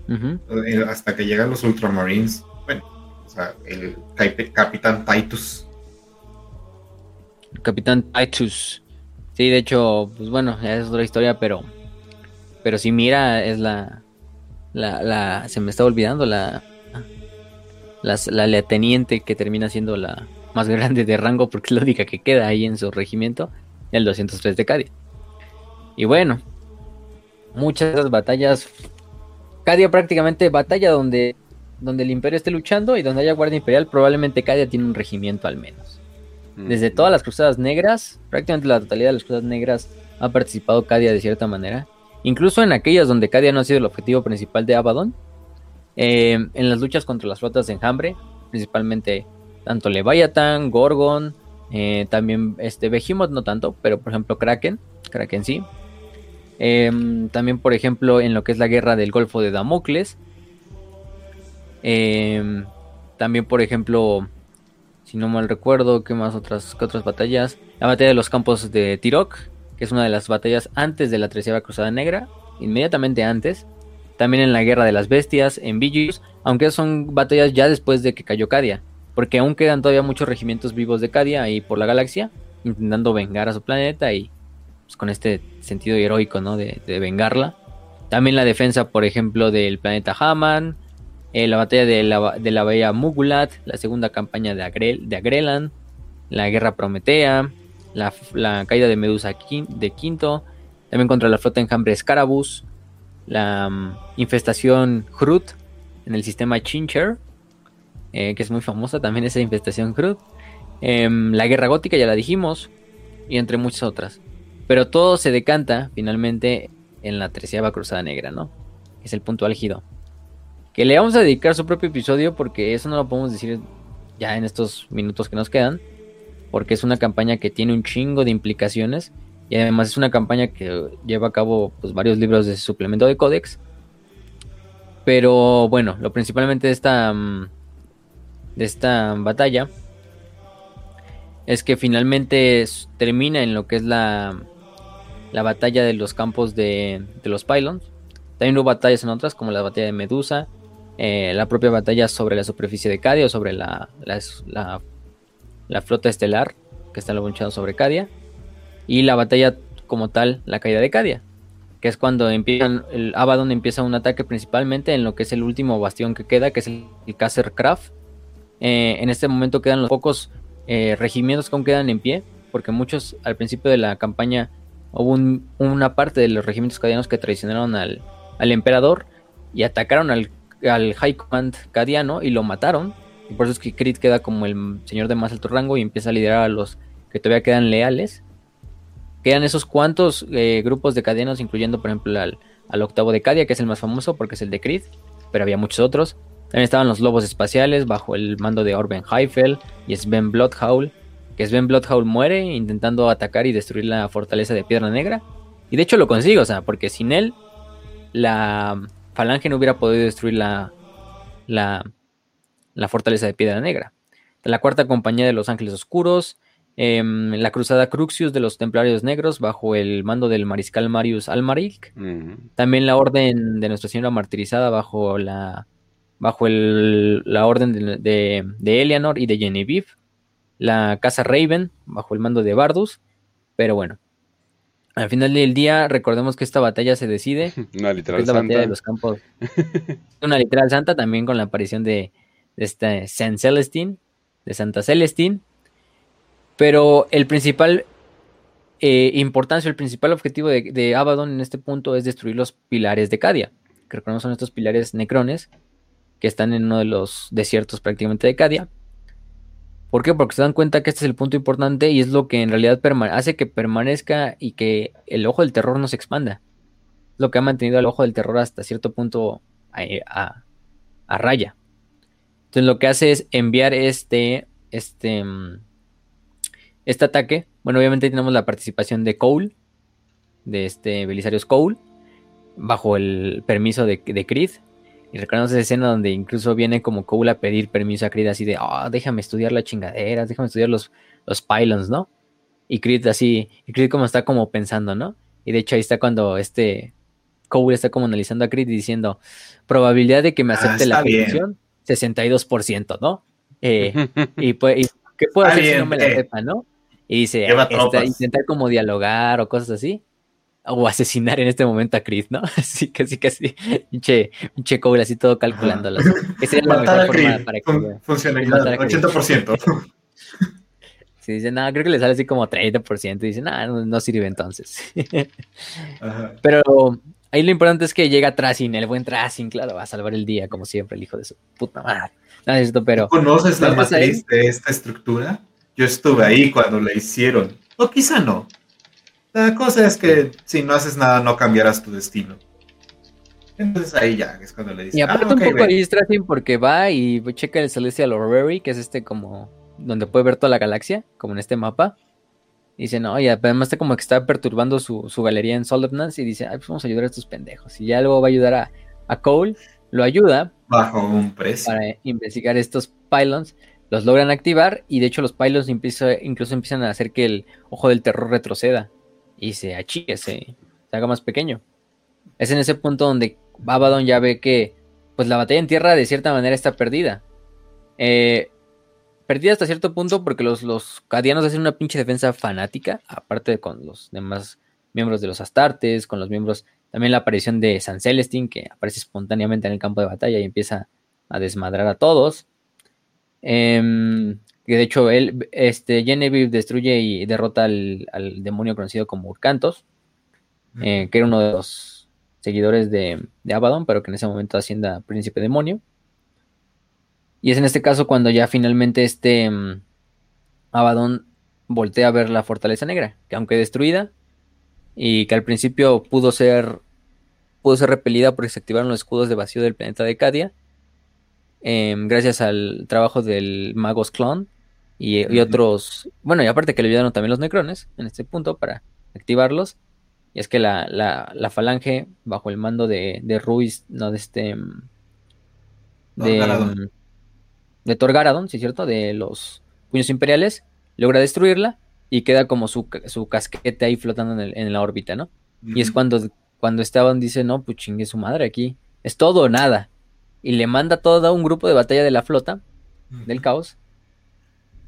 B: Eh, hasta que llegan los Ultramarines. Bueno, o sea, el Capitán Titus.
C: Capitán Titus. Sí, de hecho, pues bueno, es otra historia, pero. Pero si mira, es la. La, la se me está olvidando la, la, la, teniente que termina siendo la más grande de rango porque es la única que queda ahí en su regimiento, el 203 de Cádiz. Y bueno, muchas batallas. Cadia prácticamente batalla donde, donde el imperio esté luchando y donde haya guardia imperial, probablemente Cadia tiene un regimiento al menos. Desde todas las cruzadas negras, prácticamente la totalidad de las cruzadas negras ha participado Cadia de cierta manera. Incluso en aquellas donde Cadia no ha sido el objetivo principal de Abaddon. Eh, en las luchas contra las flotas de enjambre, principalmente tanto Leviathan, Gorgon, eh, también este Behemoth no tanto, pero por ejemplo Kraken, Kraken sí, Em, también, por ejemplo, en lo que es la guerra del Golfo de Damocles. Em, también, por ejemplo, si no mal recuerdo, ¿qué más otras, otras batallas? La batalla de los campos de Tirok, que es una de las batallas antes de la Treceava Cruzada Negra, inmediatamente antes. También en la Guerra de las Bestias, en Villus, aunque son batallas ya después de que cayó Cadia, porque aún quedan todavía muchos regimientos vivos de Cadia ahí por la galaxia, intentando vengar a su planeta y pues, con este sentido heroico, ¿no? De, vengarla. También la defensa, por ejemplo, del planeta Haman, eh, la batalla de la, de la bahía Mugulat, la segunda campaña de, Agrel, de Agrelan, la guerra Prometea, la, caída de Medusa de Quinto, también contra la flota enjambre Scarabus, la mm, infestación Hrut en el sistema Chincher, eh, que es muy famosa también esa infestación Hrut, em, la guerra gótica, ya la dijimos, y entre muchas otras. Pero todo se decanta finalmente en la treceava cruzada negra, ¿no? Es el punto álgido. Que le vamos a dedicar su propio episodio porque eso no lo podemos decir ya en estos minutos que nos quedan. Porque es una campaña que tiene un chingo de implicaciones. Y además es una campaña que lleva a cabo pues, varios libros de suplemento de códex. Pero bueno, lo principalmente de esta, mm, de esta batalla es que finalmente termina en lo que es la, la batalla de los campos de, los pylons. También hubo batallas en otras, como la batalla de Medusa, eh, la propia batalla sobre la superficie de Cadia o sobre la, la, flota estelar que está luchando sobre Cadia. Y la batalla como tal, la caída de Cadia, que es cuando empiezan, el Abaddon empieza un ataque principalmente en lo que es el último bastión que queda, que es el, el Craft. Eh, en este momento quedan los pocos eh, regimientos que aún quedan en pie, porque muchos al principio de la campaña hubo una parte de los regimientos cadianos que traicionaron al, emperador y atacaron al, High Command cadiano y lo mataron. Y por eso es que Creed queda como el señor de más alto rango y empieza a liderar a los que todavía quedan leales. Quedan esos cuantos eh, grupos de cadianos, incluyendo por ejemplo al, octavo de Cadia, que es el más famoso porque es el de Creed, pero había muchos otros. También estaban los lobos espaciales bajo el mando de Orben Heifel y Sven Bloodhowl, que Sven Bloodhowl muere intentando atacar y destruir la fortaleza de Piedra Negra. Y de hecho lo consigue, o sea, porque sin él la falange no hubiera podido destruir la, la, la fortaleza de Piedra Negra. La cuarta compañía de los Ángeles Oscuros, em, la cruzada Cruxius de los Templarios Negros bajo el mando del mariscal Marius Almaric. También la orden de Nuestra Señora Martirizada bajo la bajo el, la orden de, de, de Eleanor y de Genevieve la casa Raven bajo el mando de Bardus. Pero bueno, Al final del día, recordemos que esta batalla se decide.
A: Una literal
C: es la
A: santa.
C: batalla de los campos. Una literal santa también con la aparición de, de este Saint Celestine, de Santa Celestine. Pero el principal eh, importancia, el principal objetivo de, de, Abaddon en este punto es destruir los pilares de Cadia. Que recordemos son estos pilares necrones que están en uno de los desiertos prácticamente de Cadia. ¿Por qué? Porque se dan cuenta que este es el punto importante y es lo que en realidad hace que permanezca y que el ojo del terror no se expanda. Lo que ha mantenido al ojo del terror hasta cierto punto a, a, raya. Entonces lo que hace es enviar este, este, este ataque. Bueno, obviamente tenemos la participación de Cole, de este Belisarius Cole, bajo el permiso de, de Creed. Y recordamos esa escena donde incluso viene como Cole a pedir permiso a Creed así de, oh, déjame estudiar la chingadera, déjame estudiar los, los pylons, ¿no? Y Creed así, y Creed como está como pensando, ¿no? Y de hecho ahí está cuando este Cole está como analizando a Creed y diciendo, probabilidad de que me acepte ah, la petición, 62%, ¿no? Eh, y, pues, y, ¿qué puedo hacer bien, si no me la acepta, no? Y dice, este, intentar como dialogar o cosas así o asesinar en este momento a Chris, ¿no? Así casi casi pinche, pinche Cole así todo calculando. Esa es la mejor forma para que
B: Fun funcionalidad, 80%.
C: Sí, dice, no, creo que le sale así como 30%. Y dice, no, no, no sirve entonces. Ajá. Pero ahí lo importante es que llega Tracing, el buen Tracing, claro, va a salvar el día, como siempre, el hijo de su puta madre. No es esto, pero.
B: ¿Conoces la matriz de esta estructura? Yo estuve ahí cuando la hicieron. O quizá no. La cosa es que si no haces nada, no cambiarás tu destino. Entonces ahí ya, es cuando le dice.
C: Y aparte ah, okay, un poco ahí Stratin porque va y checa el Celestial Orrery, que es este como donde puede ver toda la galaxia, como en este mapa. Y dice, no, y además está como que está perturbando su, su galería en Solemnance y dice, ay, pues vamos a ayudar a estos pendejos. Y ya luego va a ayudar a, a Cole, lo ayuda.
B: Bajo un precio.
C: Para investigar estos pylons. Los logran activar y de hecho los pylons incluso, incluso empiezan a hacer que el ojo del terror retroceda y se achique, se, se, haga más pequeño. Es en ese punto donde Abaddon ya ve que pues la batalla en tierra de cierta manera está perdida. Eh, perdida hasta cierto punto porque los, los cadianos hacen una pinche defensa fanática, aparte con los demás miembros de los Astartes, con los miembros, también la aparición de San Celestín, que aparece espontáneamente en el campo de batalla y empieza a desmadrar a todos. Eh, que de hecho él, este, Genevieve destruye y derrota al, al demonio conocido como Urcantos, eh, que era uno de los seguidores de, de, Abaddon, pero que en ese momento ascienda príncipe demonio. Y es en este caso cuando ya finalmente este um, Abaddon voltea a ver la fortaleza negra, que aunque destruida, y que al principio pudo ser pudo ser repelida porque se activaron los escudos de vacío del planeta de Cadia, eh, gracias al trabajo del Magos Clon y, y, otros. Bueno, y aparte que le ayudaron también los Necrones en este punto para activarlos. Y es que la, la, la falange, bajo el mando de, de Ruiz, no de este. De,
B: Torgaradon.
C: de Torgaradon, sí, cierto, de los puños imperiales, logra destruirla y queda como su, su casquete ahí flotando en, el, en la órbita, ¿no? Uh -huh. Y es cuando, cuando Esteban dice, no, pues chingue su madre aquí, es todo o nada y le manda todo un grupo de batalla de la flota del caos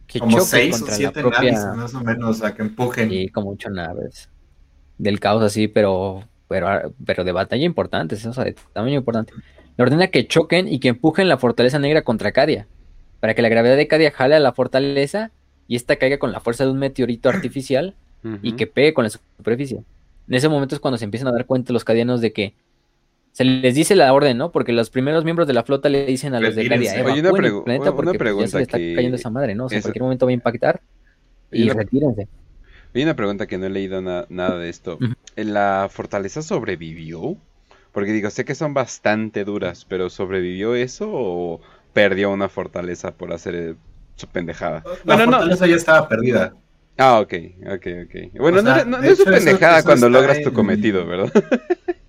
B: que como seis o siete propia... naves más o menos a que empujen.
C: Y como ocho naves del caos así pero pero pero de batalla importantes o sea de tamaño importante. Le ordena que choquen y que empujen la fortaleza negra contra Cadia para que la gravedad de Cadia jale a la fortaleza y esta caiga con la fuerza de un meteorito artificial uh -huh. y que pegue con la superficie. En ese momento es cuando se empiezan a dar cuenta los cadianos de que se les dice la orden, ¿no? Porque los primeros miembros de la flota le dicen a los de Cadia,
A: Oye, una, pregu
C: planeta
A: una
C: porque
A: pregunta
C: ya se le está
A: que...
C: cayendo esa madre, ¿no? O sea, en cualquier momento va a impactar y,
A: y una...
C: retírense.
A: Hay una pregunta que no he leído na nada de esto. Uh -huh. ¿La fortaleza sobrevivió? Porque digo, sé que son bastante duras, pero ¿sobrevivió eso o perdió una fortaleza por hacer eh, su pendejada?
B: La bueno, fortaleza no... ya estaba perdida.
A: Ah, ok, ok, ok. Bueno, o sea, no, no, no es su pendejada eso, cuando logras en... tu cometido, ¿verdad?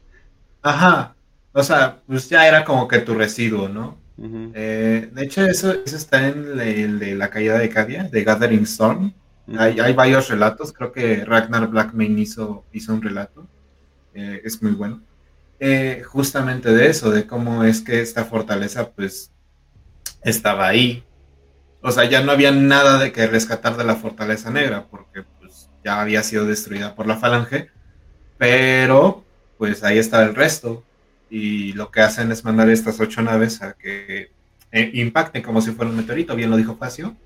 B: Ajá. O sea, pues ya era como que tu residuo, ¿no? Uh -huh. eh, de hecho, eso, eso está en el de la caída de Cadia, de Gathering Storm. Uh -huh. hay, hay, varios relatos, creo que Ragnar Blackmane hizo, hizo un relato. Eh, es muy bueno. Eh, justamente de eso, de cómo es que esta fortaleza, pues, estaba ahí. O sea, ya no había nada de que rescatar de la fortaleza negra, porque pues ya había sido destruida por la falange Pero, pues ahí está el resto. Y lo que hacen es mandar estas ocho naves a que eh, impacten como si fuera un meteorito, bien lo dijo Facio.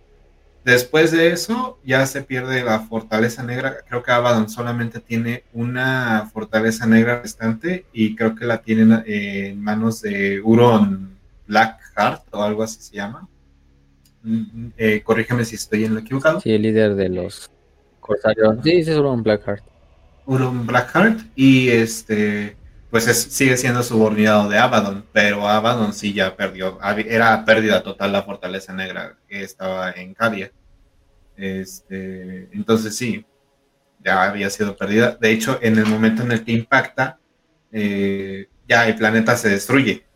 B: Después de eso, ya se pierde la fortaleza negra. Creo que Abaddon solamente tiene una fortaleza negra restante y creo que la tienen en manos de Uron Blackheart o algo así se llama. Mm, eh, corrígeme si estoy en lo equivocado.
C: Sí, el líder de los corsarios. Sí, es Uron Blackheart.
B: Uron Blackheart y este pues sigue siendo subordinado de Abaddon, pero Abaddon sí ya perdió, era pérdida total la fortaleza negra que estaba en Cadia. Este, entonces sí, ya había sido perdida. De hecho, en el momento en el que impacta, eh, ya el planeta se destruye.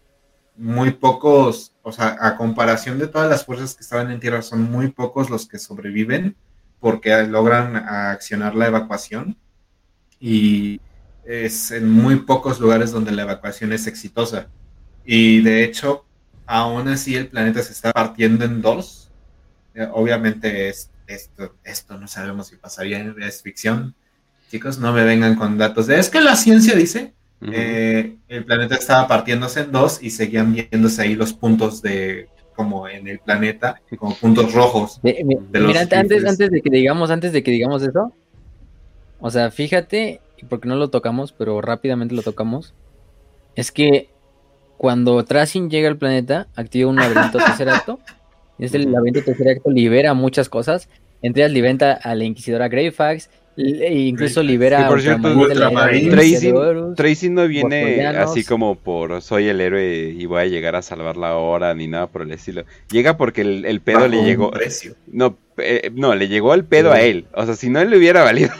B: Muy pocos, o sea, a comparación de todas las fuerzas que estaban en Tierra, son muy pocos los que sobreviven porque logran accionar la evacuación. Y es en muy pocos lugares donde la evacuación es exitosa. Y de hecho, aún así el planeta se está partiendo en dos. Eh, obviamente es, esto, esto no sabemos si pasaría, es ficción. Chicos, no me vengan con datos de, es que la ciencia dice, eh, el planeta estaba partiéndose en dos y seguían viéndose ahí los puntos de como en el planeta, como puntos rojos.
C: mira, antes, antes de que digamos, antes de que digamos eso, o sea, fíjate porque no lo tocamos, pero rápidamente lo tocamos, es que cuando Tracing llega al planeta, activa un laberinto tercer acto. Este laberinto tercer acto libera muchas cosas. Entre ellas libera a la inquisidora Greyfax, e incluso libera
A: por cierto, Tracing, no viene así como por soy el héroe y voy a llegar a salvar la hora ni nada por el estilo. Llega porque el, pedo le llegó. No, eh, no, le llegó el pedo a él. O sea, si no él le hubiera valido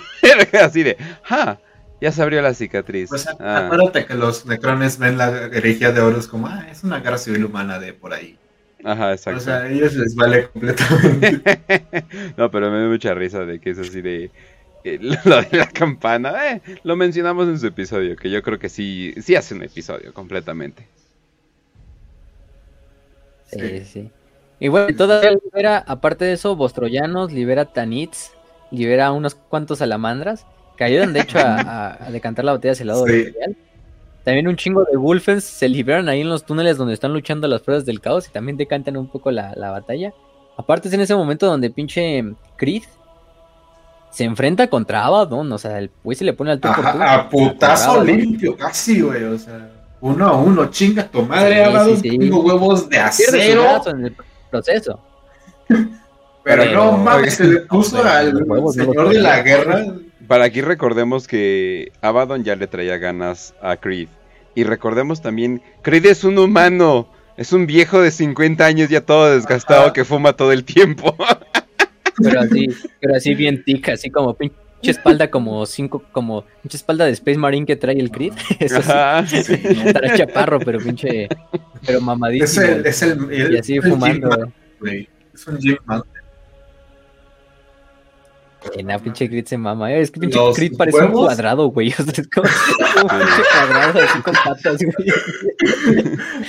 A: así de, ja, ya se abrió la cicatriz.
B: Pues ah. acuérdate que los necrones ven la herejía de Horus como, ah, es una guerra civil humana de por ahí.
A: Ajá, exacto.
B: O sea, a ellos les vale completamente.
A: no, pero me da mucha risa de que es así de eh, lo de la campana. Eh, lo mencionamos en su episodio, que yo creo que sí, sí hace un episodio completamente.
C: Sí, sí. Y bueno, todavía libera, aparte de eso, Bostroyanos, libera Tanits, libera unos cuantos salamandras que ayudan de hecho a, decantar la botella hacia el lado del También un chingo de Wolfens se liberan ahí en los túneles donde están luchando las pruebas del caos y también decantan un poco la, batalla. Aparte es en ese momento donde pinche Creed se enfrenta contra Abaddon, o sea, el güey se le pone al
B: tú A putazo limpio, casi, güey, o sea, uno a uno, chinga tu madre, Abaddon, tengo huevos de acero.
C: en el proceso.
B: Pero, no mames, se le puso al señor de la guerra
A: para aquí recordemos que Abaddon ya le traía ganas a Creed. Y recordemos también, Creed es un humano, es un viejo de 50 años ya todo desgastado que fuma todo el tiempo.
C: Pero así, pero así bien tica, así como pinche espalda como cinco, como pinche espalda de Space Marine que trae el Creed. Eso sí, Estará chaparro, pero pinche, pero mamadísimo.
B: Es el,
C: y así fumando.
B: es un Jim
C: en la pinche Crit se mama. Es que pinche Crit parece un cuadrado, güey. O sea, es como, un pinche cuadrado así con patas, güey.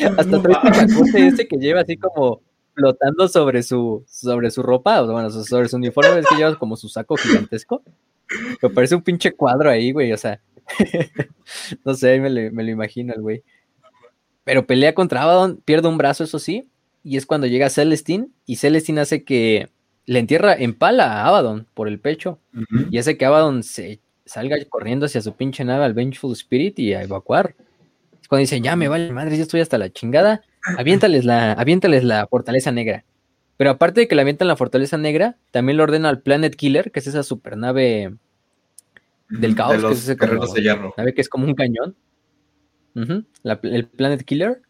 C: Hasta trae el chacote ese que lleva así como flotando sobre su, sobre su ropa, o bueno, sobre su uniforme, es que lleva como su saco gigantesco. Me parece un pinche cuadro ahí, güey. O sea, no sé, me lo, me lo imagino el güey. Pero pelea contra Abaddon, pierde un brazo, eso sí. Y es cuando llega Celestine. Y Celestine hace que le entierra, empala a Abaddon por el pecho y hace que Abaddon se salga corriendo hacia su pinche nave al Vengeful Spirit y a evacuar. Es cuando dice, ya me vale madre, ya estoy hasta la chingada, aviéntales la, aviéntales la fortaleza negra. Pero aparte de que le avientan la fortaleza negra, también le ordena al Planet Killer, que es esa supernave del caos, que es ese nave que es como un cañón. el Planet Killer.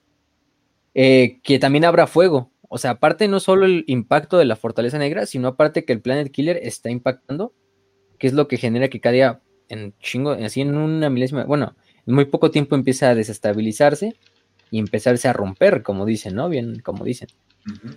C: Eh, que también abra fuego o sea, aparte no solo el impacto de la fortaleza negra, sino aparte que el Planet Killer está impactando, que es lo que genera que cada día en chingo, así en una milésima, bueno, en muy poco tiempo empieza a desestabilizarse y empezarse a romper, como dicen, ¿no? Bien, como dicen.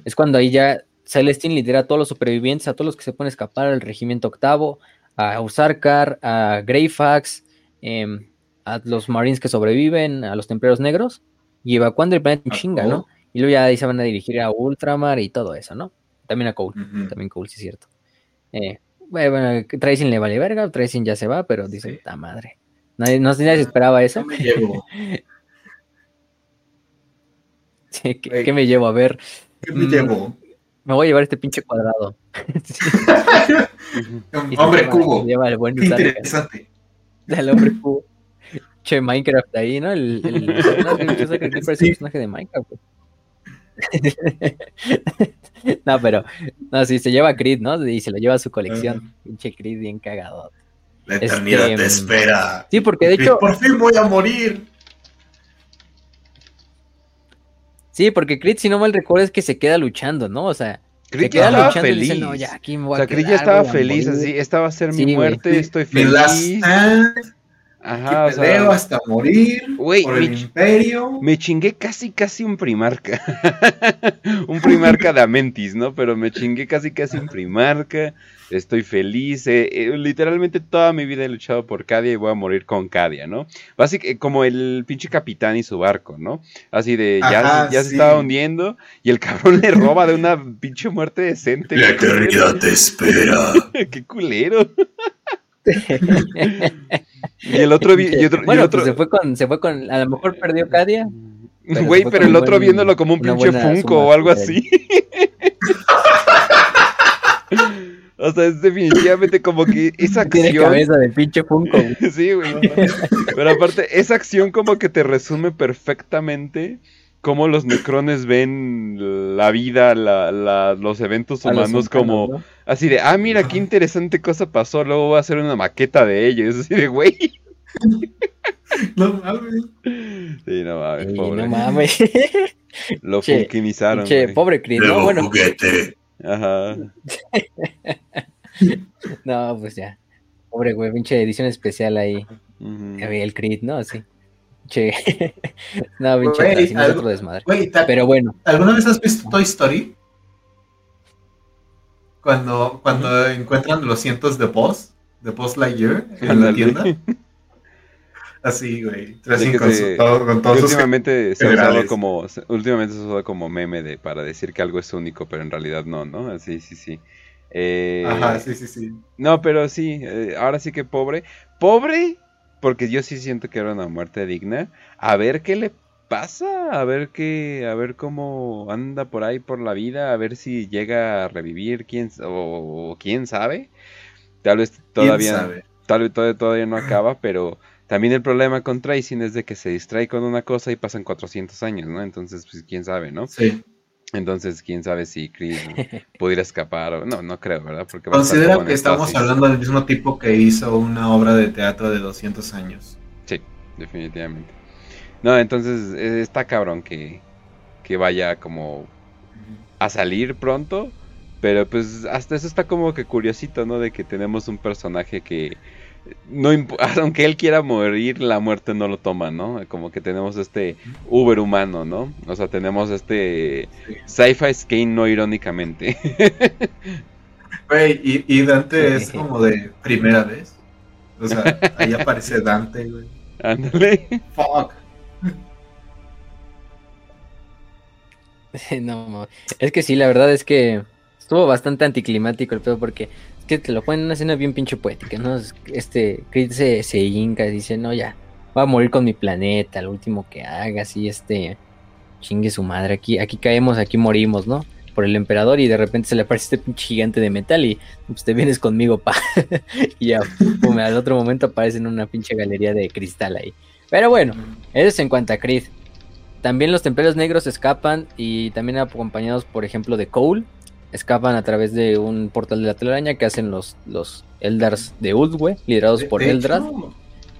C: Es cuando ahí ya Celestine lidera a todos los supervivientes, a todos los que se pueden escapar al regimiento octavo, a Usarkar, a Greyfax, em, a los Marines que sobreviven, a los Templarios Negros, y evacuando el planeta en chinga, ¿no? Y luego ya ahí se van a dirigir a Ultramar y todo eso, ¿no? También a Cole, también Cole, sí es cierto. Eh, bueno, Tracing le vale verga, Tracing ya se va, pero dice, puta madre. Nadie, no, nadie se esperaba eso.
B: ¿Qué me llevo?
C: Sí, ¿qué, qué me llevo? A ver,
B: ¿Qué me
C: Mm.
B: llevo?
C: me voy a llevar este pinche cuadrado.
B: Hombre
C: lleva-
B: cubo.
C: lleva el buen
B: Qué
C: Uzarka,
B: interesante.
C: el hombre cubo. Che, Minecraft ahí, ¿no? El, el parece un personaje de Minecraft. no, pero, no, sí, se lleva a Creed, ¿no? Y se lo lleva a su colección. Pinche Creed bien cagado.
B: La
C: Este,
B: eternidad te espera.
C: Sí, porque de hecho,
B: Por fin voy a morir.
C: sí, porque Creed, si no mal recuerdo, es que se queda luchando, ¿no? O sea, se
A: Creed
C: queda
A: estaba
C: luchando y
A: feliz.
C: dice, no, ya aquí me voy
A: o
C: a
A: sea, Creed ya estaba feliz,
C: morir".
A: así, esta va a ser
C: Sí,
A: mi
C: güey.
A: muerte, estoy feliz. Ajá, o
B: que peleo
A: sea,
B: hasta morir por el
A: mi-
B: imperio.
A: me chingué casi, casi un primarca. un primarca de Amentis, ¿no? Pero me chingué casi, casi un primarca. Estoy feliz. eh, eh, literalmente toda mi vida he luchado por Cadia y voy a morir con Cadia, ¿no? Básicamente, como el pinche capitán y su barco, ¿no? Así de, ya,
B: Ajá,
A: ya se estaba hundiendo y el cabrón le roba de una pinche muerte decente.
B: La eternidad te espera.
A: ¡Qué culero! y el otro, y otro, y el
C: bueno,
A: otro-
C: pues se fue con, se fue con, a lo mejor perdió Cadia.
A: Güey, pero el otro
C: buen-
A: viéndolo como un pinche Funko o algo así. o sea, es definitivamente como que esa
C: Tiene
A: acción.
C: cabeza de pinche Funko. güey.
A: Sí, güey. Pero aparte, esa acción como que te resume perfectamente cómo los necrones ven la vida, la- la- los eventos
C: los
A: humanos como
C: ¿no?
A: así de, ah, mira, qué interesante cosa pasó, luego voy a hacer una maqueta de ello. Es así de, güey.
B: No mames.
A: Sí, no mames,
C: Sí,
A: pobre.
C: no mames.
A: Lo
C: Che,
A: funkinizaron,
C: che,
A: güey.
C: pobre Creed. No, bueno,
B: juguete.
A: Ajá.
C: no, pues ya. Pobre güey, pinche edición especial ahí.
A: Ujú.
C: Había el Creed, ¿no? Así. Che. no, pinche
B: algo-
C: otro desmadre.
B: Güey, ¿te-
C: Pero bueno,
B: ¿alguna vez has visto Toy Story? Cuando, cuando encuentran los cientos de Buzz, de Buzz Lightyear en la tienda. Así, güey. Con, todos sus
A: últimamente se ha usado como últimamente se ha usado como meme de para decir que algo es único, pero en realidad no, ¿no? Así, sí, sí. Eh,
B: Ajá, sí, sí, sí.
A: No, pero sí, eh, ahora sí que pobre. Pobre, porque yo sí siento que era una muerte digna. A ver qué le pasa, a ver qué, a ver cómo anda por ahí por la vida, a ver si llega a revivir, quién, o, o quién sabe. Tal vez
B: ¿Quién
A: todavía, tal vez todavía, todavía no acaba, pero también el problema con Tracing es de que se distrae con una cosa y pasan 400 años, ¿no? Entonces, pues quién sabe, ¿no?
B: Sí.
A: Entonces, quién sabe si Chris pudiera escapar o no, no creo, ¿verdad? Porque
B: Considera que estamos hablando del mismo tipo que hizo una obra de teatro de 200 años.
A: Sí, definitivamente. No, entonces eh, está cabrón que, que vaya como a salir pronto, pero pues hasta eso está como que curiosito, ¿no? De que tenemos un personaje que no aunque él quiera morir, la muerte no lo toma, ¿no? Como que tenemos este Uber humano, ¿no? O sea, tenemos este sci-fi skin no irónicamente.
B: Güey, y, y Dante es como de primera vez. O sea, ahí aparece Dante, güey.
A: Ándale.
B: Fuck.
C: no, es que sí, la verdad es que estuvo bastante anticlimático el pedo porque que te lo ponen en una escena bien pinche poética, ¿no? Es- Este Creed se, se hinca dice, no, ya, voy a morir con mi planeta, lo último que haga, así, este, chingue su madre, aquí, aquí caemos, aquí morimos, ¿no? Por el emperador y de repente se le aparece este pinche gigante de metal y pues te vienes conmigo, pa. y ya, al otro momento aparece en una pinche galería de cristal ahí. Pero bueno, eso es en cuanto a Creed. También los templarios negros escapan y también acompañados, por ejemplo, de Cole. Escapan a través de un portal de la telaraña que hacen los, los Eldars de Uldwe, liderados
B: De-
C: por
B: de
C: Eldrad.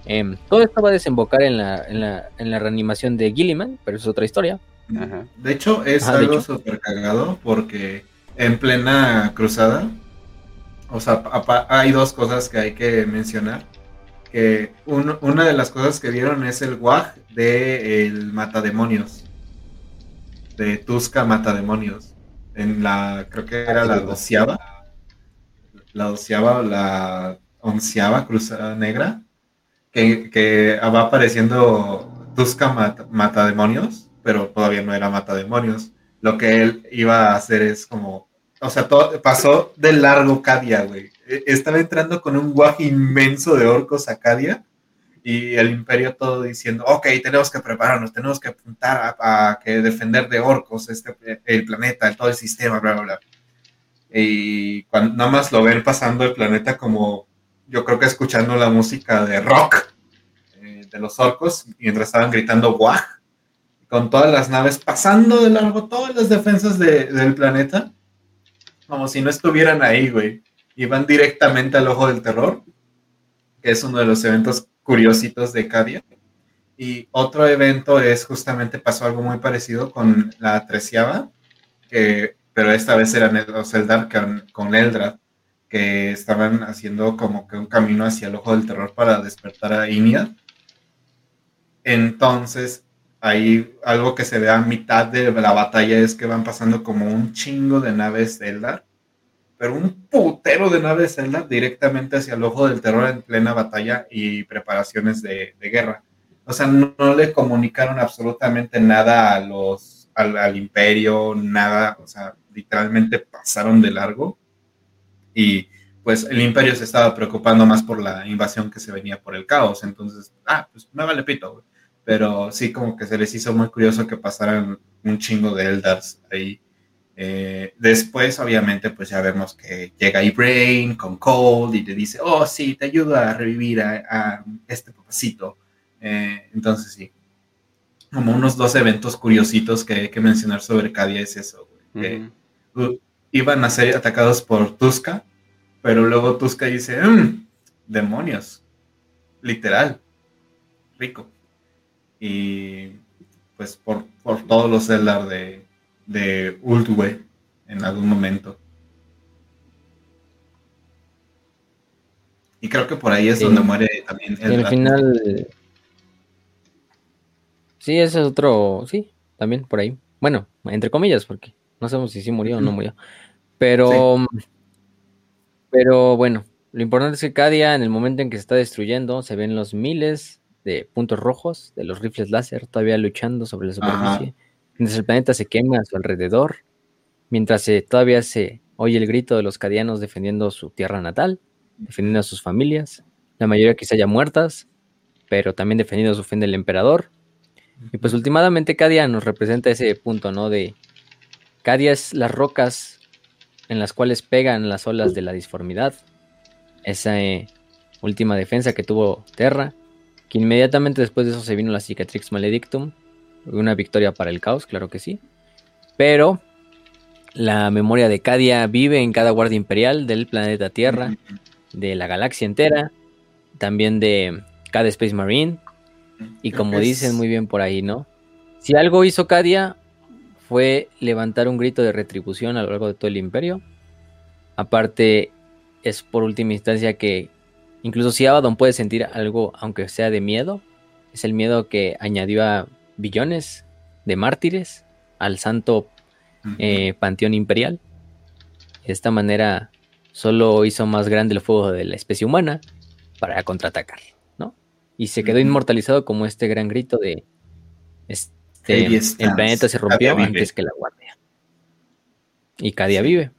C: Em, todo esto va a desembocar en la, en, la, en la reanimación de Gilliman, pero es otra historia.
A: Ajá.
B: De hecho, es
C: Ajá,
B: algo súper cagado porque en plena cruzada, o sea, hay dos cosas que hay que mencionar. Que un- una de las cosas que vieron es el WAG de el Matademonios. De Tusca Matademonios. En la, creo que era la doceava. La doceava o la onceava cruzada negra. Que, que va apareciendo Tusca Mat- Matademonios, pero todavía no era Matademonios. Lo que él iba a hacer es como. O sea, todo, pasó de largo Cadia, güey. E- Estaba entrando con un guaje inmenso de orcos a Cadia. Y el imperio todo diciendo, ok, tenemos que prepararnos, tenemos que apuntar a, que defender de orcos este, el planeta, todo el sistema, bla, bla, bla. Y cuando nada más lo ven pasando el planeta como, yo creo que escuchando la música de rock eh, de los orcos, mientras estaban gritando guaj, con todas las naves pasando de largo todas las defensas del planeta, como si no estuvieran ahí, güey. Y van directamente al ojo del terror, que es uno de los eventos curiositos de Cadia. Y otro evento es justamente pasó algo muy parecido con la treceava, que, pero esta vez eran los Eldar con, con que estaban haciendo como que un camino hacia el ojo del terror para despertar a Inia. Entonces, ahí algo que se ve a mitad de la batalla es que van pasando como un chingo de naves Eldar pero un putero de naves Zelda directamente hacia el ojo del terror en plena batalla y preparaciones de, guerra. O sea, no, le comunicaron absolutamente nada a los, al, imperio, nada, o sea, literalmente pasaron de largo. Y pues el imperio se estaba preocupando más por la invasión que se venía por el caos. Entonces, ah, pues me vale pito, Pero sí, como que se les hizo muy curioso que pasaran un chingo de Eldars ahí eh, después, obviamente, pues ya vemos que llega Ibrain con Cold y te dice, oh, sí, te ayuda a revivir a, este papacito. Eh, entonces, sí. Como unos dos eventos curiositos que hay que mencionar sobre Cadia es eso, iban a ser atacados por Tuska, pero luego Tuska dice, mm, demonios, literal, rico. Y pues por, por todos los Eldar de, de Uldwe en algún momento. Y creo que por ahí es donde muere también
C: el. final. Sí, ese es otro. Sí, también por ahí. Bueno, entre comillas, porque no sabemos si sí murió o no murió. Pero. Pero bueno, lo importante es que cada día, en el momento en que se está destruyendo, se ven los miles de puntos rojos de los rifles láser todavía luchando sobre la superficie mientras el planeta se quema a su alrededor, mientras todavía se oye el grito de los cadianos defendiendo su tierra natal, defendiendo a sus familias, la mayoría quizá ya muertas, pero también defendiendo su fe del emperador. Y pues últimamente Cadia nos representa ese punto, ¿no? De Cadia es las rocas en las cuales pegan las olas de la disformidad, esa eh, última defensa que tuvo Terra, que inmediatamente después de eso se vino la Cicatrix Maledictum, una victoria para el caos, claro que sí. Pero la memoria de Cadia vive en cada guardia imperial del planeta Tierra, de la galaxia entera, también de cada Space Marine. Y como dicen muy bien por ahí, ¿no? Si algo hizo Cadia fue levantar un grito de retribución a lo largo de todo el imperio. Aparte, es por última instancia que incluso si Abaddon puede sentir algo, aunque sea de miedo, es el miedo que añadió a billones de mártires al santo eh, panteón imperial. De esta manera solo hizo más grande el fuego de la especie humana para contraatacar, ¿no? Y se quedó inmortalizado como este gran grito de este, el planeta se rompió antes que la guardia. Y Cadia vive.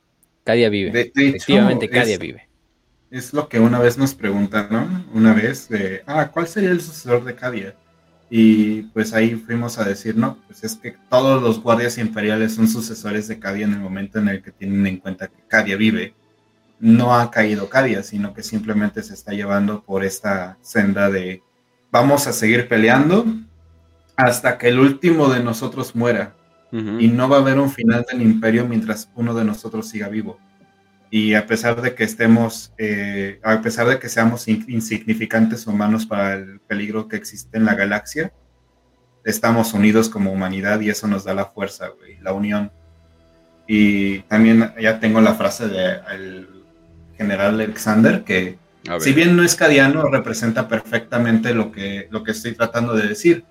C: Cadia vive. Efectivamente, Cadia vive.
B: Es lo que una vez nos preguntan, ¿no? Una vez de, ah, ¿cuál sería el sucesor de Cadia? Y pues ahí fuimos a decir, no, pues es que todos los guardias imperiales son sucesores de Cadia en el momento en el que tienen en cuenta que Cadia vive. No ha caído Cadia, sino que simplemente se está llevando por esta senda de vamos a seguir peleando hasta que el último de nosotros muera. Y no va a haber un final del imperio mientras uno de nosotros siga vivo y a pesar de que estemos, eh, a pesar de que seamos insignificantes humanos para el peligro que existe en la galaxia, estamos unidos como humanidad y eso nos da la fuerza, la unión. Y también ya tengo la frase del general Alexander, que si bien no es cadiano, representa perfectamente lo que, lo que estoy tratando de decir.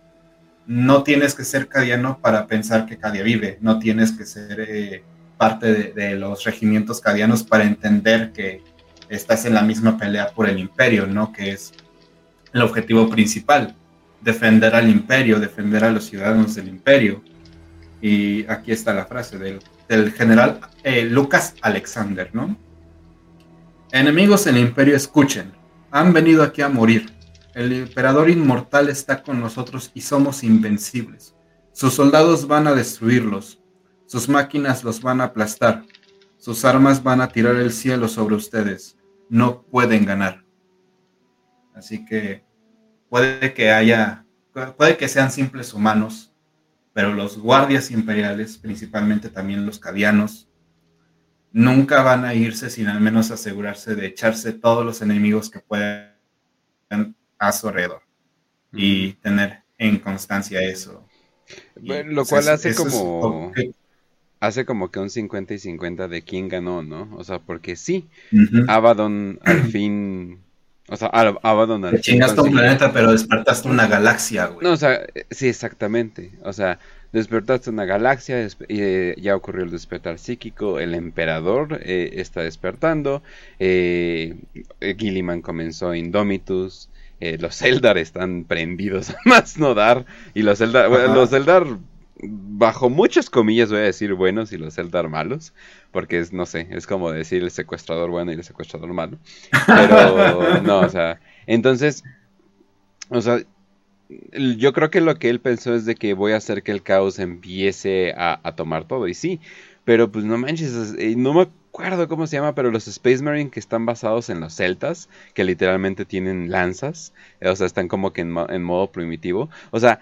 B: No tienes que ser cadiano para pensar que Cadia vive, no tienes que ser... Eh, parte de, los regimientos cadianos para entender que estás en la misma pelea por el imperio, ¿no? Que es el objetivo principal, defender al imperio, defender a los ciudadanos del imperio. Y aquí está la frase del, general eh, Lucas Alexander, ¿no? Enemigos del imperio escuchen, han venido aquí a morir. el emperador inmortal está con nosotros y somos invencibles. Sus soldados van a destruirlos, sus máquinas los van a aplastar, sus armas van a tirar el cielo sobre ustedes. No pueden ganar. Así que puede que haya, puede que sean simples humanos, pero los guardias imperiales, principalmente también los cadianos, nunca van a irse sin al menos asegurarse de echarse todos los enemigos que puedan a su alrededor y tener en constancia eso.
A: lo cual hace como hace como que un 50 y 50 de quién ganó, ¿no? O sea, porque sí, Abaddon al fin o sea, Abaddon
B: al Te chingaste un planeta, pero despertaste una galaxia, güey.
A: No, o sea, sí, exactamente. O sea, despertaste una galaxia, eh, ya ocurrió el despertar psíquico, el emperador eh, está despertando, eh, Gilliman comenzó Indomitus, eh, los Eldar están prendidos a más no dar, y los Eldar, los Eldar, bajo muchas comillas voy a decir buenos y los Eldar malos, porque es, no sé, es como decir el secuestrador bueno y el secuestrador malo, pero no, o sea, entonces, o sea, yo creo que lo que él pensó es de que voy a hacer que el caos empiece a, tomar todo. Y sí, pero pues no manches, no me acuerdo cómo se llama, pero los Space Marine que están basados en los celtas, que literalmente tienen lanzas, o sea, están como que en, en modo primitivo. O sea,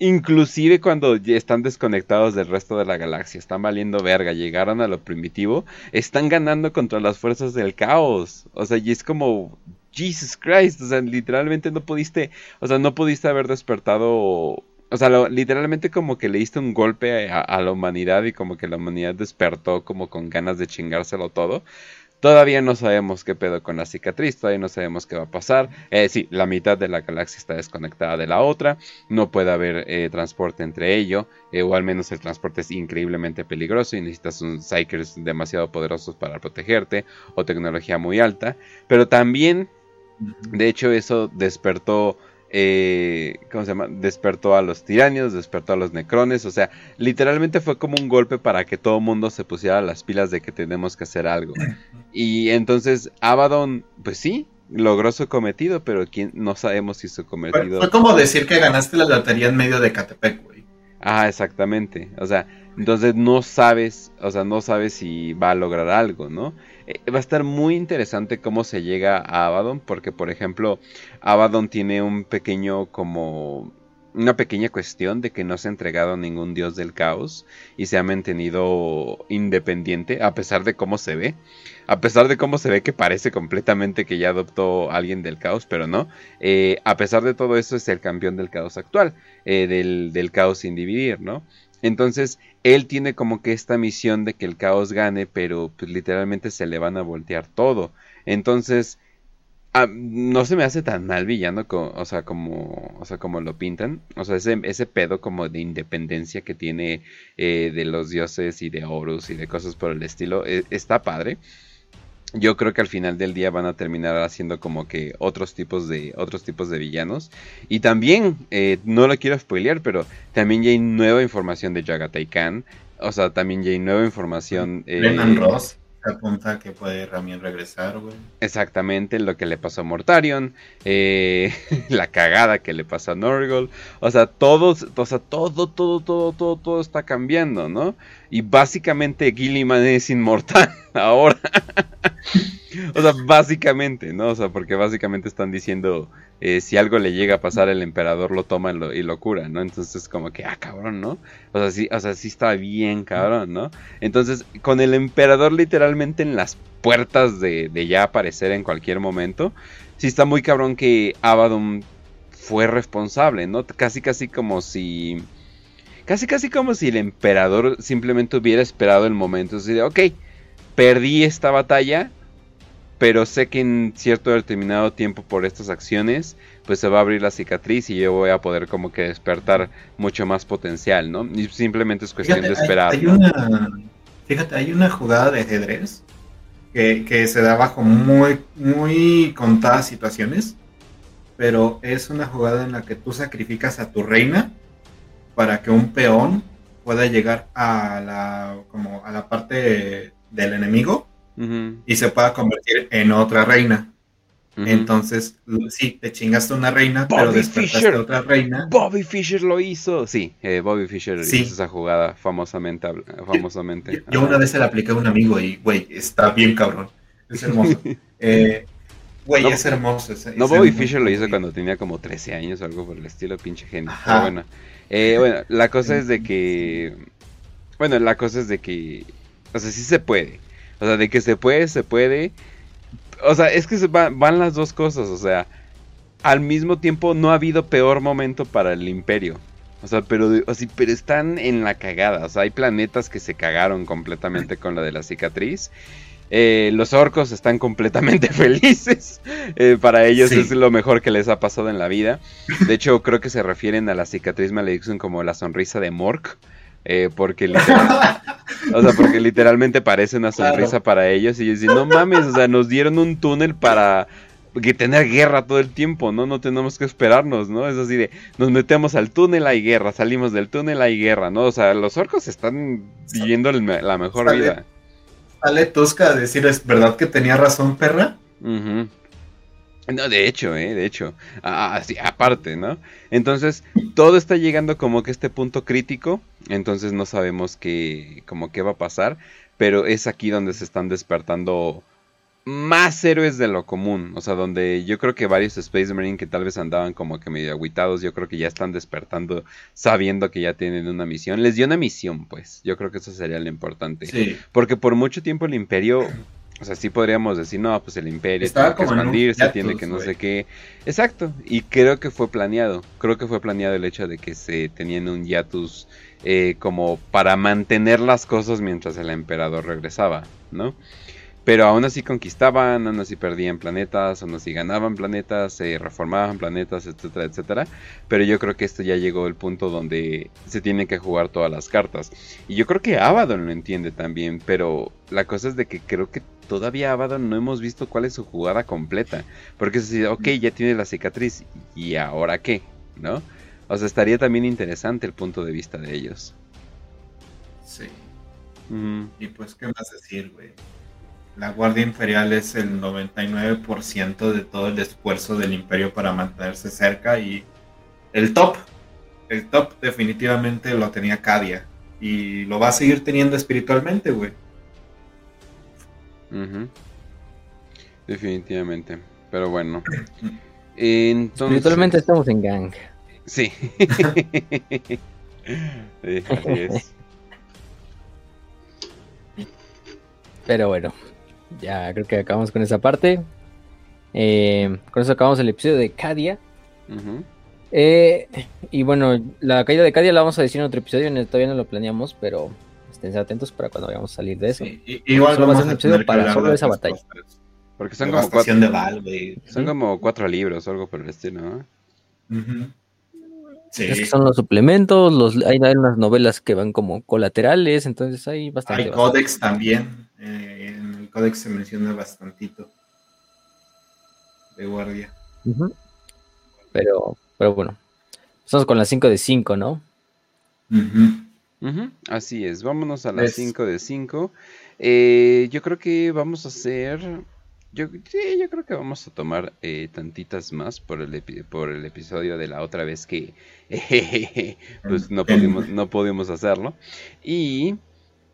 A: inclusive cuando están desconectados del resto de la galaxia, están valiendo verga, llegaron a lo primitivo, están ganando contra las fuerzas del caos. O sea, y es como, Jesus Christ, o sea, literalmente no pudiste, o sea, no pudiste haber despertado, o sea, literalmente como que le diste un golpe a, la humanidad y como que la humanidad despertó como con ganas de chingárselo todo. Todavía no sabemos qué pedo con la cicatriz, todavía no sabemos qué va a pasar. Eh, sí, la mitad de la galaxia está desconectada de la otra, no puede haber eh, transporte entre ello, eh, o al menos el transporte es increíblemente peligroso y necesitas un Psychers demasiado poderosos para protegerte, o tecnología muy alta. Pero también de hecho, eso despertó. Eh, ¿Cómo se llama? Despertó a los tiranios, despertó a los necrones. O sea, literalmente fue como un golpe para que todo el mundo se pusiera las pilas de que tenemos que hacer algo. Y entonces, Abaddon, pues sí, logró su cometido, pero quién, no sabemos si su cometido.
B: Fue, como decir que ganaste la lotería en medio de Catepec, güey.
A: Ah, exactamente. O sea, entonces no sabes, o sea, no sabes si va a lograr algo, ¿no? Va a estar muy interesante cómo se llega a Abaddon, porque por ejemplo, Abaddon tiene un pequeño como una pequeña cuestión de que no se ha entregado a ningún dios del caos y se ha mantenido independiente a pesar de cómo se ve. A pesar de cómo se ve que parece completamente que ya adoptó a alguien del caos, pero no. Eh, a pesar de todo eso es el campeón del caos actual, eh, del, del caos sin dividir, ¿no? Entonces, él tiene como que esta misión de que el caos gane, pero pues, literalmente se le van a voltear todo. Entonces, ah, no se me hace tan mal villano, o, sea, como, o sea, como lo pintan. O sea, ese, ese pedo como de independencia que tiene eh, de los dioses y de Horus y de cosas por el estilo, e, está padre yo creo que al final del día van a terminar haciendo como que otros tipos de otros tipos de villanos y también eh, no lo quiero spoilear pero también ya hay nueva información de Jagatai Khan o sea también ya hay nueva información
B: eh, Ross apunta que puede también regresar, güey.
A: Exactamente lo que le pasó a Mortarion, eh, la cagada que le pasó a Norgol, o sea, todo, o sea, todo, todo, todo, todo, todo está cambiando, ¿no? Y básicamente Gilliman es inmortal ahora. o sea, básicamente, ¿no? O sea, porque básicamente están diciendo, eh, si algo le llega a pasar, el emperador lo toma y lo, cura, ¿no? Entonces, como que, ah, cabrón, ¿no? O sea, sí, o sea, sí está bien, cabrón, ¿no? Entonces, con el emperador literalmente en las puertas de, de ya aparecer en cualquier momento, sí está muy cabrón que Abaddon fue responsable, ¿no? Casi, casi como si... Casi, casi como si el emperador simplemente hubiera esperado el momento así de, ok, perdí esta batalla, pero sé que en cierto determinado tiempo por estas acciones, pues se va a abrir la cicatriz y yo voy a poder como que despertar mucho más potencial, ¿no? Y simplemente es cuestión de esperar.
B: Hay, una, fíjate, hay una jugada de ajedrez que, que, se da bajo muy, muy contadas situaciones, pero es una jugada en la que tú sacrificas a tu reina para que un peón pueda llegar a la, como a la parte del enemigo y se pueda convertir en otra reina. Entonces, sí, te chingaste una reina, pero despertaste a otra reina.
A: Bobby Fischer lo hizo. Sí, eh, Bobby Fischer hizo esa jugada famosamente. famosamente.
B: Yo, una vez se la apliqué a un amigo y, güey, está bien cabrón. Es hermoso. eh, güey, es hermoso.
A: no, Bobby Fischer lo hizo cuando tenía como 13 años o algo por el estilo, pinche genio. Pero bueno, eh, bueno, la cosa es de que... Bueno, la cosa es de que... O sea, sí se puede. O sea, de que se puede, se puede o sea, es que se van, las dos cosas, o sea, al mismo tiempo no ha habido peor momento para el imperio. O sea, pero, así, pero están en la cagada. O sea, hay planetas que se cagaron completamente con la de la cicatriz. Eh, los orcos están completamente felices. Eh, para ellos es lo mejor que les ha pasado en la vida. De hecho, creo que se refieren a la cicatriz Malediction como la sonrisa de Mork. Eh, porque, o sea, porque literalmente parece una sonrisa para ellos. Y ellos dicen, no mames, o sea, nos dieron un túnel para que tener guerra todo el tiempo, ¿no? No tenemos que esperarnos, ¿no? Es así de, nos metemos al túnel, hay guerra, salimos del túnel, hay guerra, ¿no? O sea, los orcos están viviendo la mejor vida.
B: Sale Tosca a decir, ¿es verdad que tenía razón, perra?
A: No, de hecho, ¿eh? De hecho. Así, aparte, ¿no? Entonces, todo está llegando como que a este punto crítico. Entonces no sabemos qué, como qué va a pasar. Pero es aquí donde se están despertando más héroes de lo común. O sea, donde yo creo que varios Space Marine que tal vez andaban como que medio aguitados, yo creo que ya están despertando sabiendo que ya tienen una misión. Les dio una misión, pues. Yo creo que eso sería lo importante. Sí. Porque por mucho tiempo el imperio o sea, sí podríamos decir, no, pues el imperio tiene que expandirse, tiene que no sé qué. Exacto, y creo que fue planeado. Creo que fue planeado el hecho de que se tenían un hiatus eh, como para mantener las cosas mientras el emperador regresaba, ¿no? Pero aún así conquistaban, aún así perdían planetas, aún así ganaban planetas, se reformaban planetas, etcétera, etcétera. Pero yo creo que esto ya llegó el punto donde se tienen que jugar todas las cartas. Y yo creo que Abaddon lo entiende también, pero la cosa es de que creo que todavía Abaddon no hemos visto cuál es su jugada completa. Porque es así, ok, ya tiene la cicatriz, ¿y ahora qué? ¿No? O sea, estaría también interesante el punto de vista de ellos.
B: Sí. Y pues, ¿qué más decir, güey? La Guardia Imperial es el 99% de todo el esfuerzo del Imperio para mantenerse cerca y el top, el top definitivamente lo tenía Cadia y lo va a seguir teniendo espiritualmente, güey.
A: Definitivamente, pero bueno. Entonces...
C: Espiritualmente estamos en gang.
A: Sí. sí así es.
C: Pero bueno, ya creo que acabamos con esa parte. Eh, con eso acabamos el episodio de Cadia. Eh, y bueno, la caída de Cadia la vamos a decir en otro episodio, todavía no lo planeamos, pero estén atentos para cuando vayamos a salir de eso.
B: igual vamos a hacer un episodio
C: para solo esa batalla.
A: Porque son como, cuatro, son como cuatro libros o algo por el estilo,
C: son los suplementos, los, hay, unas novelas que van como colaterales, entonces hay bastante.
B: Hay códex también. Eh, códex se menciona bastantito de guardia.
C: Pero, pero bueno, estamos con las 5 de 5, ¿no?
A: Así es, vámonos a las 5 de 5. Eh, yo creo que vamos a hacer... Yo, sí, yo creo que vamos a tomar eh, tantitas más por el, por el episodio de la otra vez que pues no pudimos, no pudimos hacerlo. Y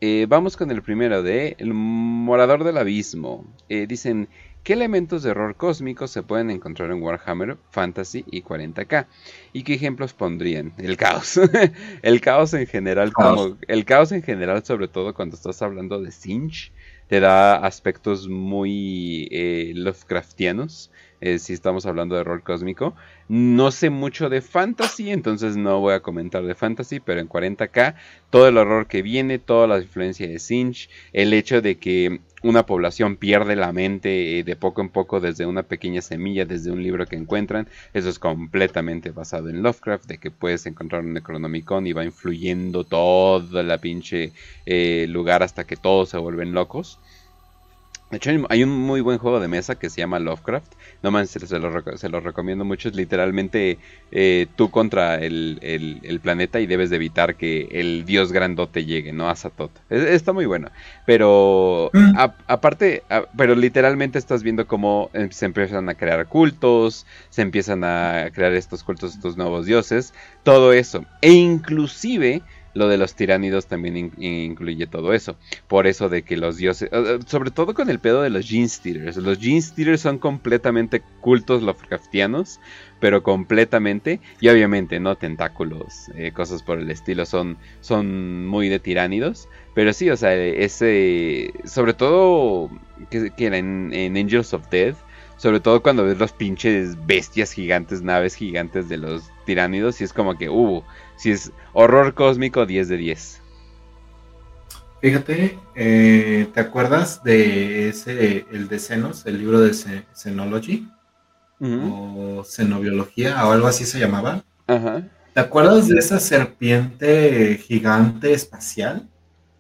A: eh, vamos con el primero de El Morador del Abismo. Eh, dicen, ¿qué elementos de horror cósmico se pueden encontrar en Warhammer, Fantasy y 40k? ¿Y qué ejemplos pondrían? El caos. el caos en general, como el caos en general, sobre todo cuando estás hablando de Sinch, te da aspectos muy eh, Lovecraftianos. Eh, si estamos hablando de rol cósmico. No sé mucho de fantasy, entonces no voy a comentar de fantasy, pero en 40k todo el horror que viene, toda la influencia de Sinch, el hecho de que una población pierde la mente eh, de poco en poco desde una pequeña semilla, desde un libro que encuentran, eso es completamente basado en Lovecraft, de que puedes encontrar un Necronomicon y va influyendo todo la pinche eh, lugar hasta que todos se vuelven locos. De hecho, hay un muy buen juego de mesa que se llama Lovecraft. No más, se, lo, recomiendo mucho. Es literalmente eh, tú contra el, planeta y debes de evitar que el dios grandote llegue, ¿no? A Satot. está muy bueno. Pero, mm. aparte, pero literalmente estás viendo cómo em, se empiezan a crear cultos, se empiezan a crear estos cultos, estos nuevos dioses, todo eso. E inclusive lo de los tiránidos también incluye todo eso. Por eso de que los dioses, eh, sobre todo con el pedo de los Stealers. Los Stealers son completamente cultos Lovecraftianos, pero completamente. Y obviamente, ¿no? Tentáculos, eh, cosas por el estilo, son, son muy de tiránidos. Pero sí, o sea, ese, sobre todo que, en, en Angels of Death sobre todo cuando ves los pinches bestias gigantes, naves gigantes de los tiránidos, y es como que, uh, si es horror cósmico 10 de 10.
B: Fíjate, eh, ¿te acuerdas de ese, el de Cenos, el libro de Cenology? O Cenobiología, o algo así se llamaba. Ajá. ¿Te acuerdas de esa serpiente gigante espacial?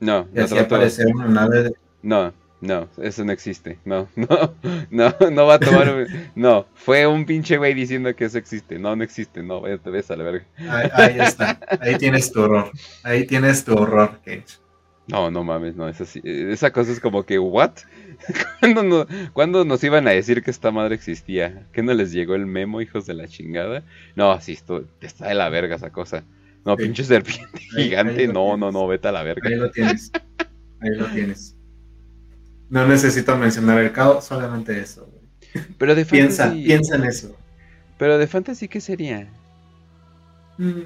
A: No,
B: que hacía aparecer una nave de...
A: No, no, eso no existe. No, no, no, no va a tomar. No, fue un pinche güey diciendo que eso existe. No, no existe. No, te ves a la verga.
B: Ahí, está. Ahí tienes tu horror. Ahí tienes tu horror, Cage.
A: No, no mames, no. Esa, esa cosa es como que, ¿what? ¿Cuándo, no, ¿Cuándo nos iban a decir que esta madre existía? ¿Que no les llegó el memo, hijos de la chingada? No, así esto, está de la verga esa cosa. No, pinche serpiente gigante. no, no, no, vete a la verga.
B: Ahí lo tienes. Ahí lo tienes. No necesito mencionar el caos, solamente eso.
A: Pero de
B: piensa, piensa en eso.
A: Pero de fantasy, ¿qué sería?
B: Mm.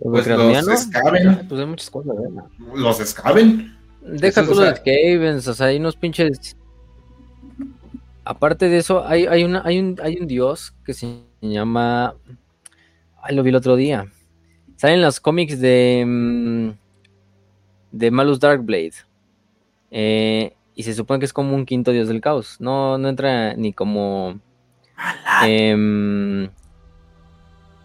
B: Pues los escaven.
C: Ah, pues hay muchas cosas, ¿eh?
B: Los escaven.
C: Deja tú los Skavens, o sea, hay unos pinches. Aparte de eso, hay, hay, una, hay, un, hay un dios que se llama. Ay, lo vi el otro día. Salen los cómics de. Mm, de Malus Darkblade. Eh, y se supone que es como un quinto dios del caos. No, no entra ni como. Em,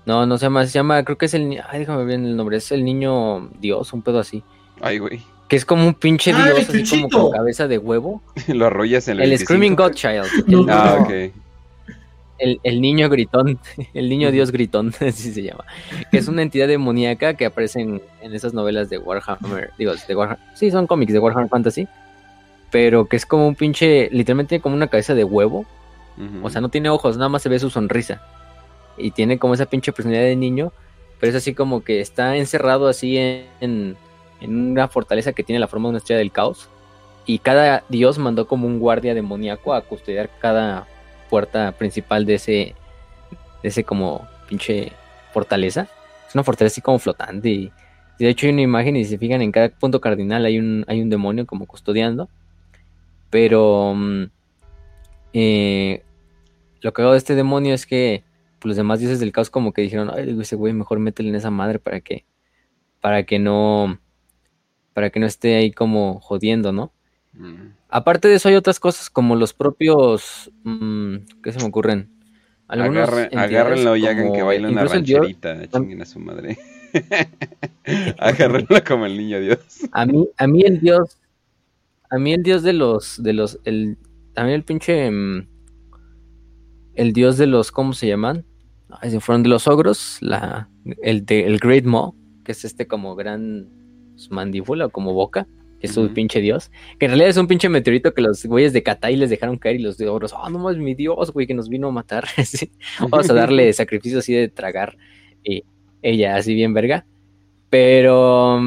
C: no, no se llama, se llama, creo que es el. Ay, déjame ver el nombre. Es el niño dios, un pedo así.
A: Ay, güey.
C: Que es como un pinche dios, así como con cabeza de huevo.
A: Lo arrollas en
C: el. El Screaming Godchild.
A: ah, ok.
C: El, niño gritón, el niño dios gritón, así se llama, que es una entidad demoníaca que aparece en, esas novelas de Warhammer, digo, de Warhammer, sí, son cómics de Warhammer Fantasy, pero que es como un pinche, literalmente como una cabeza de huevo. O sea, no tiene ojos, nada más se ve su sonrisa. Y tiene como esa pinche personalidad de niño, pero es así como que está encerrado así en, en, una fortaleza que tiene la forma de una estrella del caos. Y cada dios mandó como un guardia demoníaco a custodiar cada puerta principal de ese, de ese como pinche fortaleza. Es una fortaleza así como flotante. Y, de hecho hay una imagen y si se fijan en cada punto cardinal hay un, hay un demonio como custodiando. Pero mm, eh, lo que hago de este demonio es que pues, los demás dioses del caos como que dijeron, ay, ese güey mejor métele en esa madre para que, para que no, para que no esté ahí como jodiendo, ¿no? Mm. Aparte de eso hay otras cosas como los propios, mm, ¿qué se me ocurren?
A: agárrenlo y hagan que baile una rancherita, chinguen a su madre. agárrenlo como el niño Dios.
C: A mí, a mí el Dios a mí el dios de los, de los, el, también el pinche, mm, el dios de los, ¿cómo se llaman? Ay, fueron de los ogros, la, el de, el Great Maw, que es este como gran mandíbula o como boca, que es su pinche dios, que en realidad es un pinche meteorito que los güeyes de Katai les dejaron caer y los de ogros, oh, no más mi dios, güey, que nos vino a matar, vamos a darle sacrificio así de tragar, y ella así bien verga, pero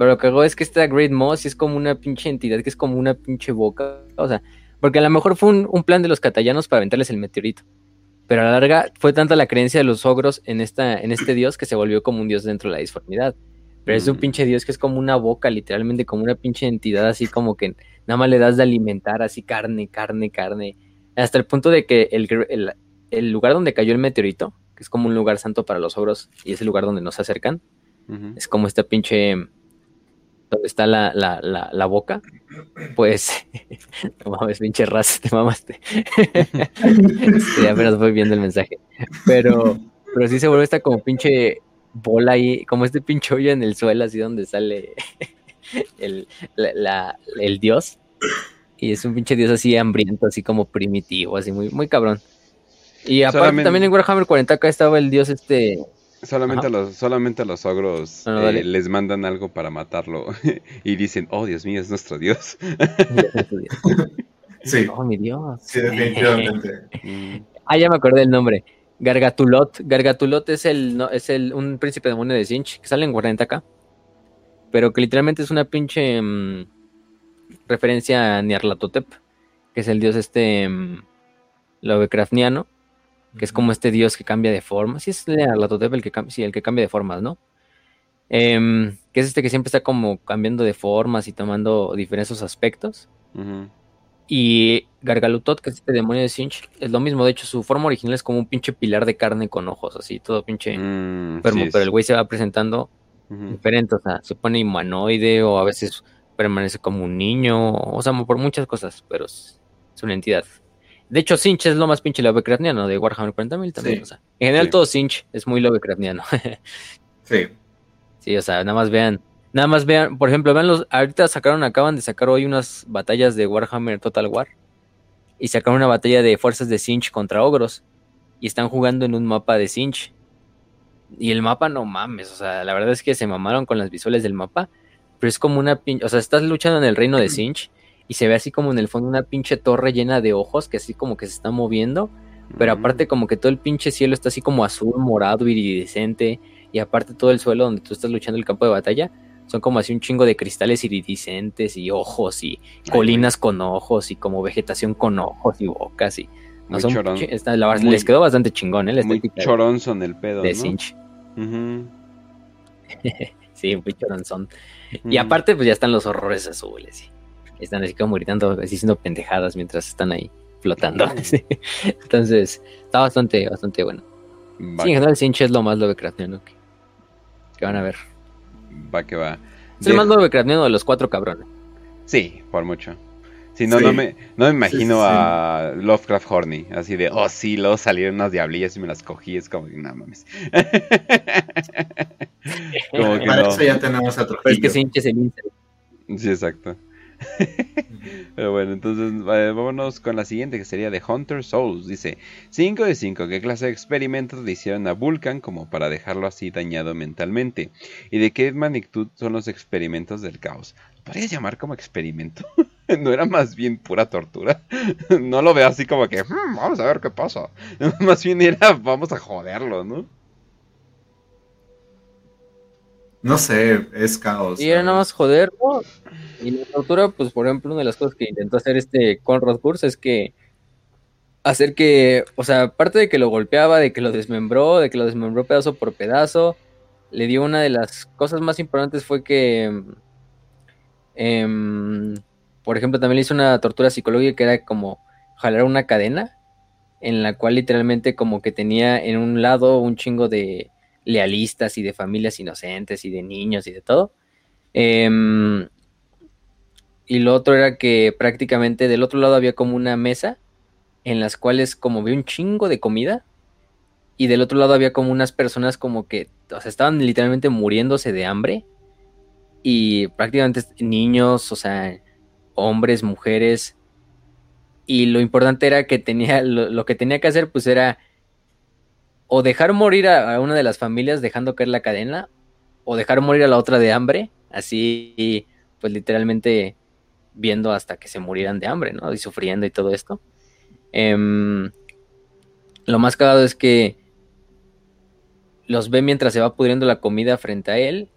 C: pero lo que hago es que esta Great Moss es como una pinche entidad que es como una pinche boca. O sea, porque a lo mejor fue un, plan de los catallanos para aventarles el meteorito. Pero a la larga fue tanta la creencia de los ogros en, esta, en este dios que se volvió como un dios dentro de la disformidad. Pero es un mm. pinche dios que es como una boca, literalmente como una pinche entidad así como que nada más le das de alimentar así carne, carne, carne. Hasta el punto de que el, el lugar donde cayó el meteorito, que es como un lugar santo para los ogros y es el lugar donde no se acercan, es como esta pinche donde está la, la, la, boca, pues, no mames, pinche raza, te mamaste. este, apenas voy viendo el mensaje. Pero, pero sí se vuelve esta como pinche bola ahí, como este pinche hoyo en el suelo, así donde sale el, la, el dios. Y es un pinche dios así hambriento, así como primitivo, así muy, muy cabrón. Y aparte también en Warhammer 40k estaba el dios este...
A: Solamente a, los, solamente los ogros eh, les mandan algo para matarlo y dicen, oh Dios mío, es nuestro dios.
B: sí.
C: Oh, mi dios.
B: Sí, definitivamente.
C: ah, ya me acordé el nombre. Gargatulot. Gargatulot es el, no, es el un príncipe demonio de Sinch que sale en 40k. Pero que literalmente es una pinche mm, referencia a Nyarlathotep, que es el dios este um, Lovecraftiano, que es como este dios que cambia de forma. Sí, es Nyarlathotep el que, sí, el que cambia de formas, ¿no? Em, que es este que siempre está como cambiando de formas y tomando diferentes aspectos. Y Gargalutot, que es este demonio de Sinch, es lo mismo. De hecho, su forma original es como un pinche pilar de carne con ojos, así, todo pinche mm, pero el güey se va presentando diferente. O sea, se pone humanoide o a veces permanece como un niño. O sea, por muchas cosas, pero es, una entidad. De hecho, Sinch es lo más pinche Lovecraftiano de Warhammer 40.000 también. O sea, en general, todo Sinch es muy Lovecraftiano.
B: sí.
C: Sí, o sea, nada más vean Nada más vean, por ejemplo, vean los, ahorita sacaron, acaban de sacar hoy unas batallas de Warhammer Total War. Y sacaron una batalla de fuerzas de Sinch contra ogros. Y están jugando en un mapa de Sinch. Y el mapa no mames, o sea, la verdad es que se mamaron con las visuales del mapa. Pero es como una pinche, o sea, estás luchando en el reino de Sinch. Y se ve así como en el fondo una pinche torre llena de ojos que así como que se está moviendo. Pero aparte como que todo el pinche cielo está así como azul, morado, iridiscente. Y aparte todo el suelo donde tú estás luchando el campo de batalla son como así un chingo de cristales iridiscentes y ojos y colinas con ojos y como vegetación con ojos y bocas y no son les quedó bastante chingón, ¿eh?
A: muy chorón son el pedo,
C: de Cinch. sí, muy choronzón. Y aparte, pues ya están los horrores azules. Y están así como gritando, así siendo pendejadas mientras están ahí flotando. Entonces, está bastante, bastante bueno. Sí, en general, Cinch es lo más lo que, que van a ver
A: va que va.
C: Es el más Lovecraftiano de los cuatro cabrones.
A: Sí, por mucho. Si no, no, me, no me imagino a Lovecraft Horny, así de, oh sí, luego salieron unas diablillas y me las cogí, es como, no mames.
B: como que Para eso ya tenemos a
C: Es que se hinche
A: el Sí, exacto. Pero bueno, entonces vámonos con la siguiente que sería de Hunter Souls. Dice 5 de 5. ¿Qué clase de experimentos le hicieron a Vulcan como para dejarlo así dañado mentalmente? ¿Y de qué magnitud son los experimentos del caos? ¿Podrías llamar como experimento? ¿No era más bien pura tortura? no lo veo así como que hmm, vamos a ver qué pasa. más bien era vamos a joderlo, ¿no?
B: No sé, es caos.
C: Y era nada más joderlo. Y la tortura, pues por ejemplo, una de las cosas que intentó hacer este Conrad Kurz es que hacer que, o sea, aparte de que lo golpeaba, de que lo desmembró, de que lo desmembró pedazo por pedazo, le dio una de las cosas más importantes fue que, em, por ejemplo, también le hizo una tortura psicológica que era como jalar una cadena en la cual literalmente como que tenía en un lado un chingo de lealistas y de familias inocentes y de niños y de todo. Em, y lo otro era que prácticamente del otro lado había como una mesa en las cuales como vi un chingo de comida y del otro lado había como unas personas como que, o sea, estaban literalmente muriéndose de hambre y prácticamente niños, o sea, hombres, mujeres y lo importante era que tenía, lo, que tenía que hacer pues era o dejar morir a, una de las familias dejando caer la cadena o dejar morir a la otra de hambre, así pues literalmente viendo hasta que se murieran de hambre, ¿no? Y sufriendo y todo esto. Em, lo más cagado es que los ve mientras se va pudriendo la comida frente a él.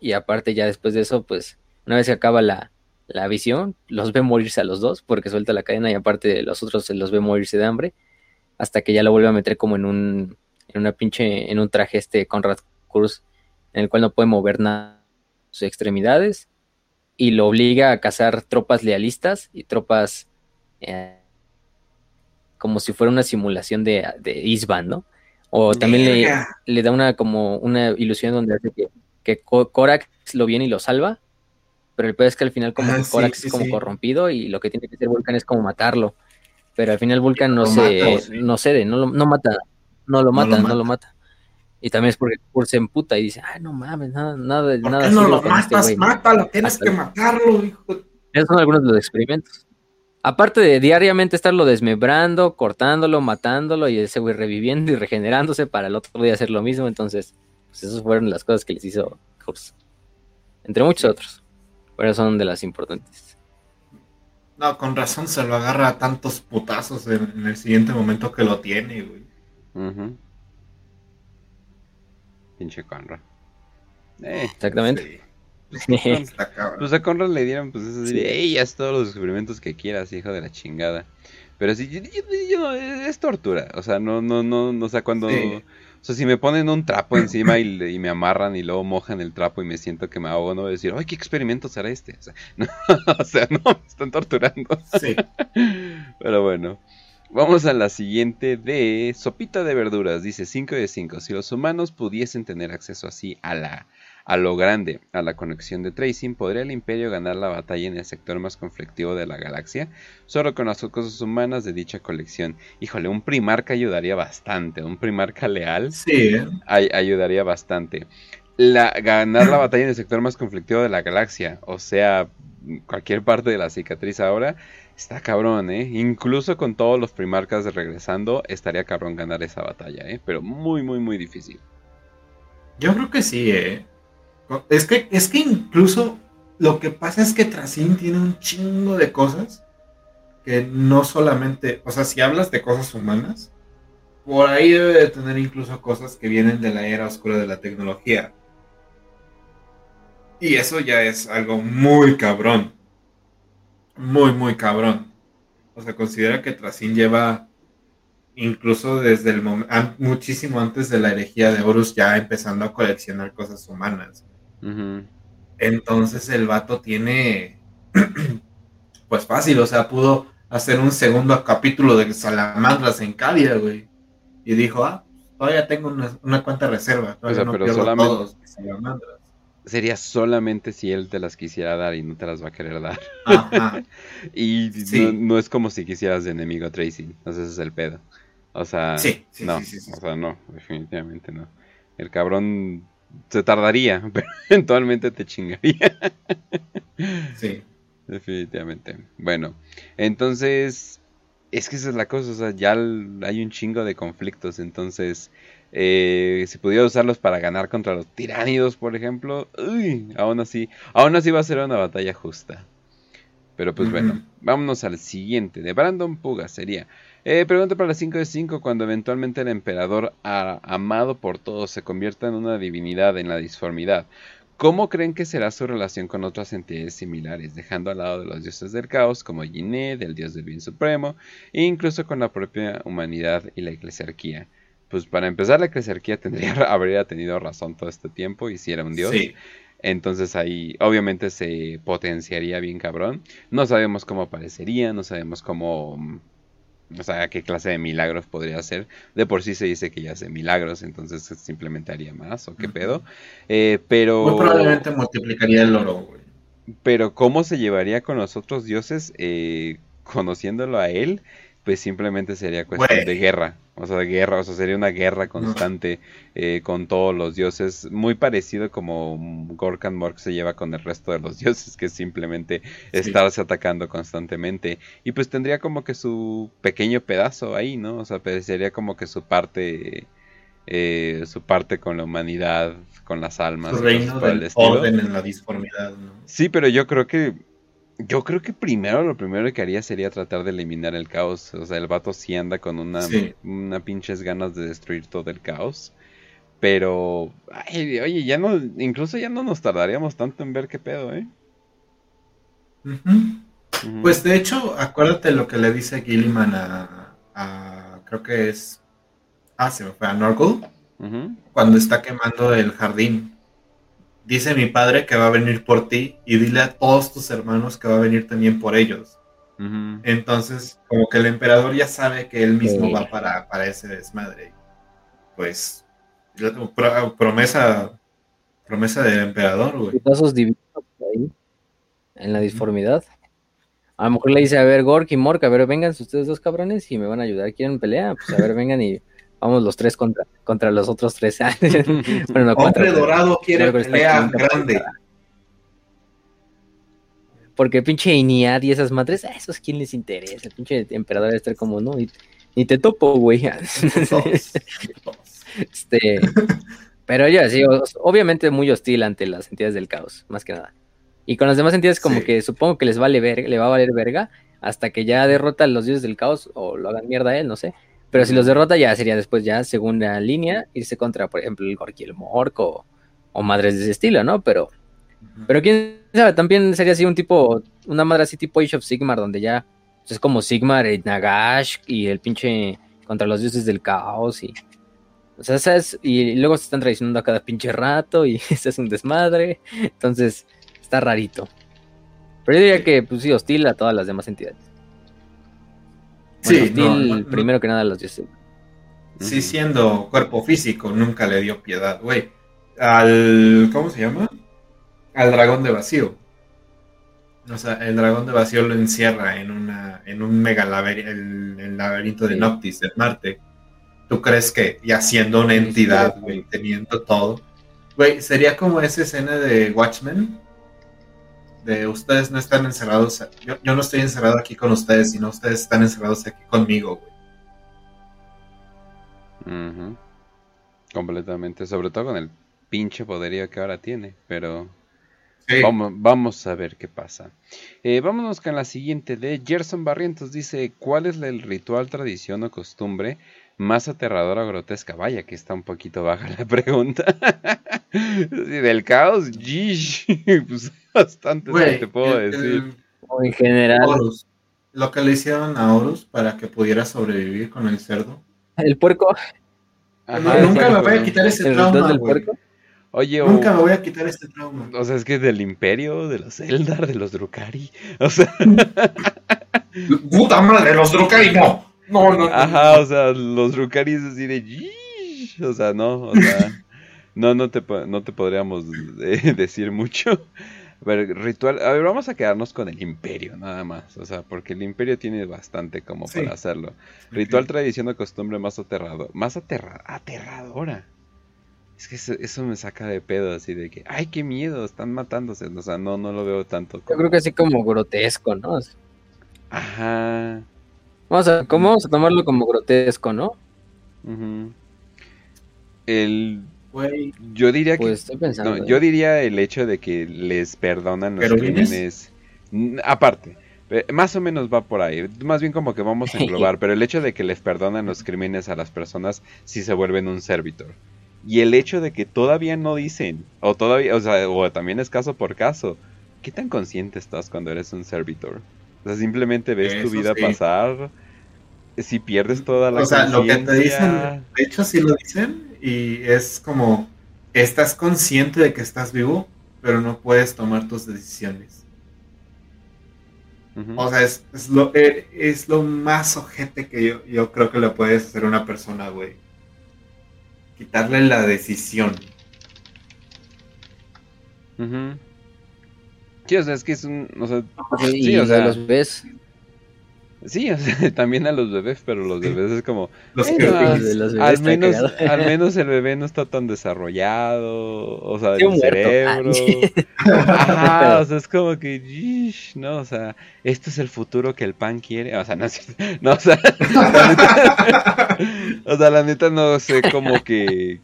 C: Y aparte ya después de eso, pues una vez que acaba la, la visión, los ve morirse a los dos porque suelta la cadena y aparte los otros se los ve morirse de hambre. Hasta que ya lo vuelve a meter como en un, en una pinche, en un traje este Conrad Kurz en el cual no puede mover nada sus extremidades y lo obliga a cazar tropas lealistas y tropas eh, como si fuera una simulación de, de Isban, ¿no? O también le, le, da una como una ilusión donde hace que, que Korak lo viene y lo salva, pero el peor es que al final como ah, Korak es como corrompido y lo que tiene que hacer Vulcan es como matarlo, pero al final Vulcan no, se, no cede, no, lo, no mata, no lo mata, no lo mata. Y también es porque Kurt se emputa y dice, ay, no mames, nada, nada, ¿Por nada.
B: Qué no lo este matas, mátalo, tienes que matarlo, hijo.
C: Esos son algunos de los experimentos. aparte de diariamente estarlo desmembrando, cortándolo, matándolo y ese güey reviviendo y regenerándose para el otro día hacer lo mismo, entonces, pues esas fueron las cosas que les hizo Kurz. Entre muchos otros, pero son de las importantes.
B: No, con razón se lo agarra a tantos putazos en, el siguiente momento que lo tiene, güey.
A: Pinche Conrad.
C: Eh, Exactamente.
A: Pues a Conrad le dieron, pues eso sí, ey, haz todos los descubrimientos que quieras, hijo de la chingada. Pero sí, yo, es tortura. O sea, no, no, no, no, o sea, cuando. O sea, si me ponen un trapo encima y, me amarran y luego mojan el trapo y me siento que me ahogo, no voy a decir, ay, ¿qué experimento será este? O sea, no, o sea, no me están torturando. Sí. Pero bueno. Vamos a la siguiente de Sopita de Verduras. Dice 5 de 5. Si los humanos pudiesen tener acceso así a la a lo grande, a la conexión de tracing, ¿podría el imperio ganar la batalla en el sector más conflictivo de la galaxia? Solo con las cosas humanas de dicha colección. Híjole, un primarca ayudaría bastante, un primarca leal
B: sí, ¿eh?
A: ayudaría bastante. La, ganar la batalla en el sector más conflictivo de la galaxia, o sea, cualquier parte de la cicatriz ahora, está cabrón, ¿eh? Incluso con todos los primarcas regresando, estaría cabrón ganar esa batalla, ¿eh? Pero muy, muy, muy difícil.
B: Yo creo que sí, ¿eh? Es que, es que incluso lo que pasa es que Tracin tiene un chingo de cosas que no solamente, o sea, si hablas de cosas humanas, por ahí debe de tener incluso cosas que vienen de la era oscura de la tecnología. Y eso ya es algo muy cabrón. Muy, muy cabrón. O sea, considera que Tracin lleva incluso desde el momento, muchísimo antes de la herejía de Horus, ya empezando a coleccionar cosas humanas. Entonces el vato tiene, pues fácil, o sea, pudo hacer un segundo capítulo de Salamandras en Cadia, güey. Y dijo, ah, todavía tengo una, cuenta reserva, todavía no pero solamente...
A: Sería solamente si él te las quisiera dar y no te las va a querer dar. y no, es como si quisieras de enemigo Tracy. Entonces ese es el pedo. O sea, no, o sea, no, definitivamente no. El cabrón se tardaría, pero eventualmente te chingaría.
B: Sí.
A: Definitivamente. Bueno, entonces, es que esa es la cosa, o sea, ya hay un chingo de conflictos, entonces, eh, si pudiera usarlos para ganar contra los tiránidos, por ejemplo, uy, aún así, aún así va a ser una batalla justa. Pero pues bueno, vámonos al siguiente, de Brandon Puga sería, eh, pregunta para las 5 de 5, cuando eventualmente el emperador amado por todos se convierta en una divinidad en la disformidad. ¿Cómo creen que será su relación con otras entidades similares, dejando al lado de los dioses del caos como Giné, del dios del bien supremo, e incluso con la propia humanidad y la eclesiarquía? Pues para empezar, la eclesiarquía tendría, habría tenido razón todo este tiempo y si era un dios. Entonces ahí obviamente se potenciaría bien cabrón. No sabemos cómo aparecería, no sabemos cómo o sea, qué clase de milagros podría hacer. De por sí se dice que ya hace milagros, entonces simplemente haría más, o qué pedo. Eh, pero.
B: Muy probablemente multiplicaría el oro, güey.
A: Pero, ¿cómo se llevaría con los otros dioses? Eh, conociéndolo a él, pues simplemente sería cuestión de guerra. O sea, de guerra, o sea, sería una guerra constante eh, con todos los dioses. Muy parecido como Gorkan Mork se lleva con el resto de los dioses, que es simplemente estarse atacando constantemente. Y pues tendría como que su pequeño pedazo ahí, ¿no? O sea, pues sería como que su parte. Eh, su parte con la humanidad, con las almas.
B: Su reino del orden en la disformidad, ¿no?
A: Sí, pero yo creo que yo creo que primero lo primero que haría sería tratar de eliminar el caos. O sea, el vato sí anda con una, una pinches ganas de destruir todo el caos. Pero, ay, oye, ya no, incluso ya no nos tardaríamos tanto en ver qué pedo, ¿eh?
B: Pues de hecho, acuérdate lo que le dice Gilliman a, creo que es, ah, se me fue a Norgul, cuando está quemando el jardín dice mi padre que va a venir por ti y dile a todos tus hermanos que va a venir también por ellos. Entonces, como que el emperador ya sabe que él mismo va para, para ese desmadre. Pues, promesa, promesa del emperador, güey.
C: divinos ahí, en la disformidad. A lo mejor le dice, a ver, Gork y Mork, a ver, vengan ustedes dos cabrones y me van a ayudar. ¿Quieren pelea? Pues a ver, vengan y Vamos los tres contra, contra los otros tres.
B: bueno, Hombre Dorado quiere pelea grande.
C: Porque pinche Iniad y esas madres, a esos quién les interesa. El pinche emperador debe estar como, no, ni, te topo, güey. este, pero ya, sí, obviamente muy hostil ante las entidades del caos, más que nada. Y con las demás entidades como que supongo que les vale ver, le va a valer verga hasta que ya derrota a los dioses del caos o lo hagan mierda a él, no sé. Pero si los derrota ya sería después ya segunda línea irse contra, por ejemplo, el Gorky el Morco o, madres de ese estilo, ¿no? Pero, pero quién sabe, también sería así un tipo, una madre así tipo Age of Sigmar, donde ya pues, es como Sigmar, y Nagash y el pinche contra los dioses del caos y... O sea, ¿sabes? y luego se están traicionando a cada pinche rato y ese es un desmadre. Entonces, está rarito. Pero yo diría que, pues sí, hostil a todas las demás entidades. Sí, primero que nada los dioses.
B: Sí, siendo cuerpo físico, nunca le dio piedad, güey. Al. ¿Cómo se llama? Al dragón de vacío. O sea, el dragón de vacío lo encierra en una en un mega laberinto, el, laberinto de Noctis, de Marte. ¿Tú crees que, ya siendo una entidad, güey, teniendo todo, güey, sería como esa escena de Watchmen, de ustedes no están encerrados, yo, no estoy encerrado aquí con ustedes, sino ustedes están encerrados aquí conmigo,
A: güey. Completamente, sobre todo con el pinche poderío que ahora tiene, pero vamos, vamos, a ver qué pasa. Eh, vámonos con la siguiente de Gerson Barrientos, dice, ¿cuál es el ritual, tradición o costumbre más aterradora o grotesca? Vaya que está un poquito baja la pregunta. del caos, pues bastante te puedo decir.
C: en general.
B: lo que le hicieron a Horus para que pudiera sobrevivir con el cerdo.
C: El puerco.
B: nunca me voy a quitar ese trauma,
A: Oye,
B: Nunca me voy a quitar este trauma.
A: O sea, es que es del Imperio, de los Eldar, de los Drukari. O sea.
B: Puta madre, los Drukari no. No, no,
A: Ajá, o sea, los Drukari es así de. O sea, no, o sea. no, no te, no te podríamos eh, decir mucho. Pero ritual, a ver, vamos a quedarnos con el imperio, nada más. O sea, porque el imperio tiene bastante como para hacerlo. Ritual, tradición o costumbre más aterrador, más aterra aterradora. Es que eso, me saca de pedo, así de que, ay, qué miedo, están matándose. O sea, no, no lo veo tanto.
C: Yo creo que así como grotesco, ¿no?
A: Ajá.
C: Vamos a, ¿cómo vamos a tomarlo como grotesco, no?
A: El yo diría que. Pues, yo diría el hecho de que les perdonan los crímenes. Aparte, más o menos va por ahí. Más bien como que vamos a englobar. pero el hecho de que les perdonan los crímenes a las personas si se vuelven un servitor. Y el hecho de que todavía no dicen, o todavía, o sea, o también es caso por caso. ¿Qué tan consciente estás cuando eres un servitor? O sea, simplemente ves tu vida pasar. Si pierdes toda la
B: O sea, lo que te dicen, de hecho, sí lo dicen, y es como, estás consciente de que estás vivo, pero no puedes tomar tus decisiones. O sea, es, lo, eh, es lo más ojete que yo, yo creo que le puedes hacer a una persona, güey. Quitarle la decisión.
A: Sí, o sea, es que es un. O sea,
C: sí, o sea, los ves
A: Sí, también a los bebés, pero los bebés es como... al, menos, al menos el bebé no está tan desarrollado, o sea, el cerebro. o sea, es como que, no, o sea, esto es el futuro que el pan quiere. O sea, no, no o sea, la neta, o sea, la neta no sé cómo que,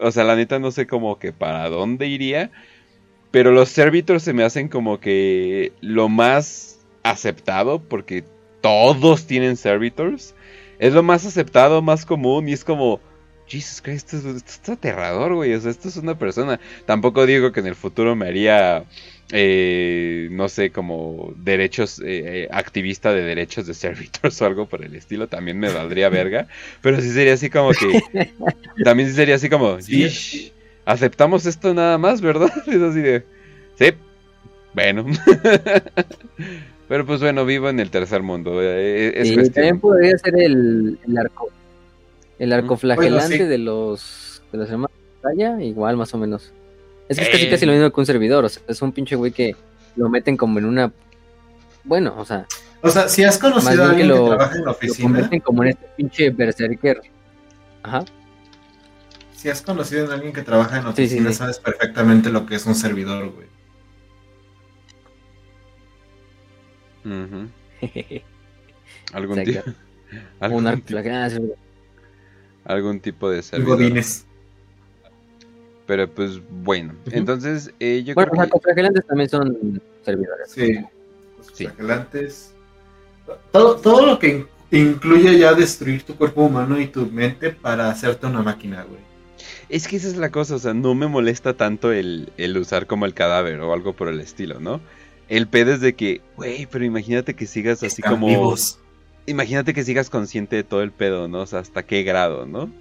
A: o sea, la neta no sé como que para dónde iría, pero los servitors se me hacen como que lo más aceptado porque todos tienen servitors. Es lo más aceptado, más común y es como, Jesus Christ, esto, es aterrador, güey. O sea, esto es una persona. Tampoco digo que en el futuro me haría, eh, no sé, como derechos, eh, eh, activista de derechos de servitors o algo por el estilo. También me valdría verga. Pero sí sería así como que, también sería así como, aceptamos esto nada más, ¿verdad? Es así de, sí, bueno. Pero pues bueno, vivo en el tercer mundo. Eh,
C: es también podría ser el, el arco. El arco flagelante de los de los hermanos de igual más o menos. Es que es casi casi lo mismo que un servidor, o sea, es un pinche güey que lo meten como en una bueno, o sea,
B: o sea, si has conocido a alguien que, trabaja en la oficina,
C: lo meten como en este pinche berserker. Ajá.
B: Si has conocido a alguien que trabaja en la oficina, sabes perfectamente lo que es un servidor, güey.
A: algún, tipo, algún, tipo, algún tipo de servidor. Pero pues bueno, entonces eh, yo
C: bueno, creo que... también son servidores.
B: Sí, sí. Todo, todo lo que incluye ya destruir tu cuerpo humano y tu mente para hacerte una máquina, güey.
A: Es que esa es la cosa, o sea, no me molesta tanto el, el usar como el cadáver o algo por el estilo, ¿no? El pedo es de que, güey, pero imagínate que sigas así como... Imagínate que sigas consciente de todo el pedo, ¿no? O sea, hasta qué grado, ¿no?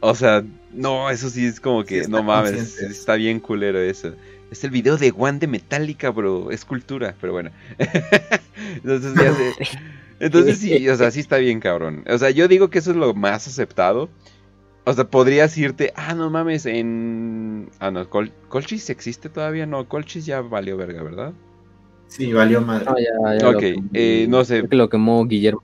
A: O sea, no, eso sí es como que, no mames, está bien culero eso. Es el video de One de Metallica, bro. Es cultura, pero bueno. Entonces ya sé. Entonces sí, o sea, sí está bien cabrón. O sea, yo digo que eso es lo más aceptado. O sea, podrías irte, ah, no mames, en... Ah, no, Colchis existe todavía, no, Colchis ya valió verga, ¿verdad?
B: Sí, valió madre.
C: No, ya, ya
A: ok, eh, no sé.
C: Creo que lo quemó Guillermo.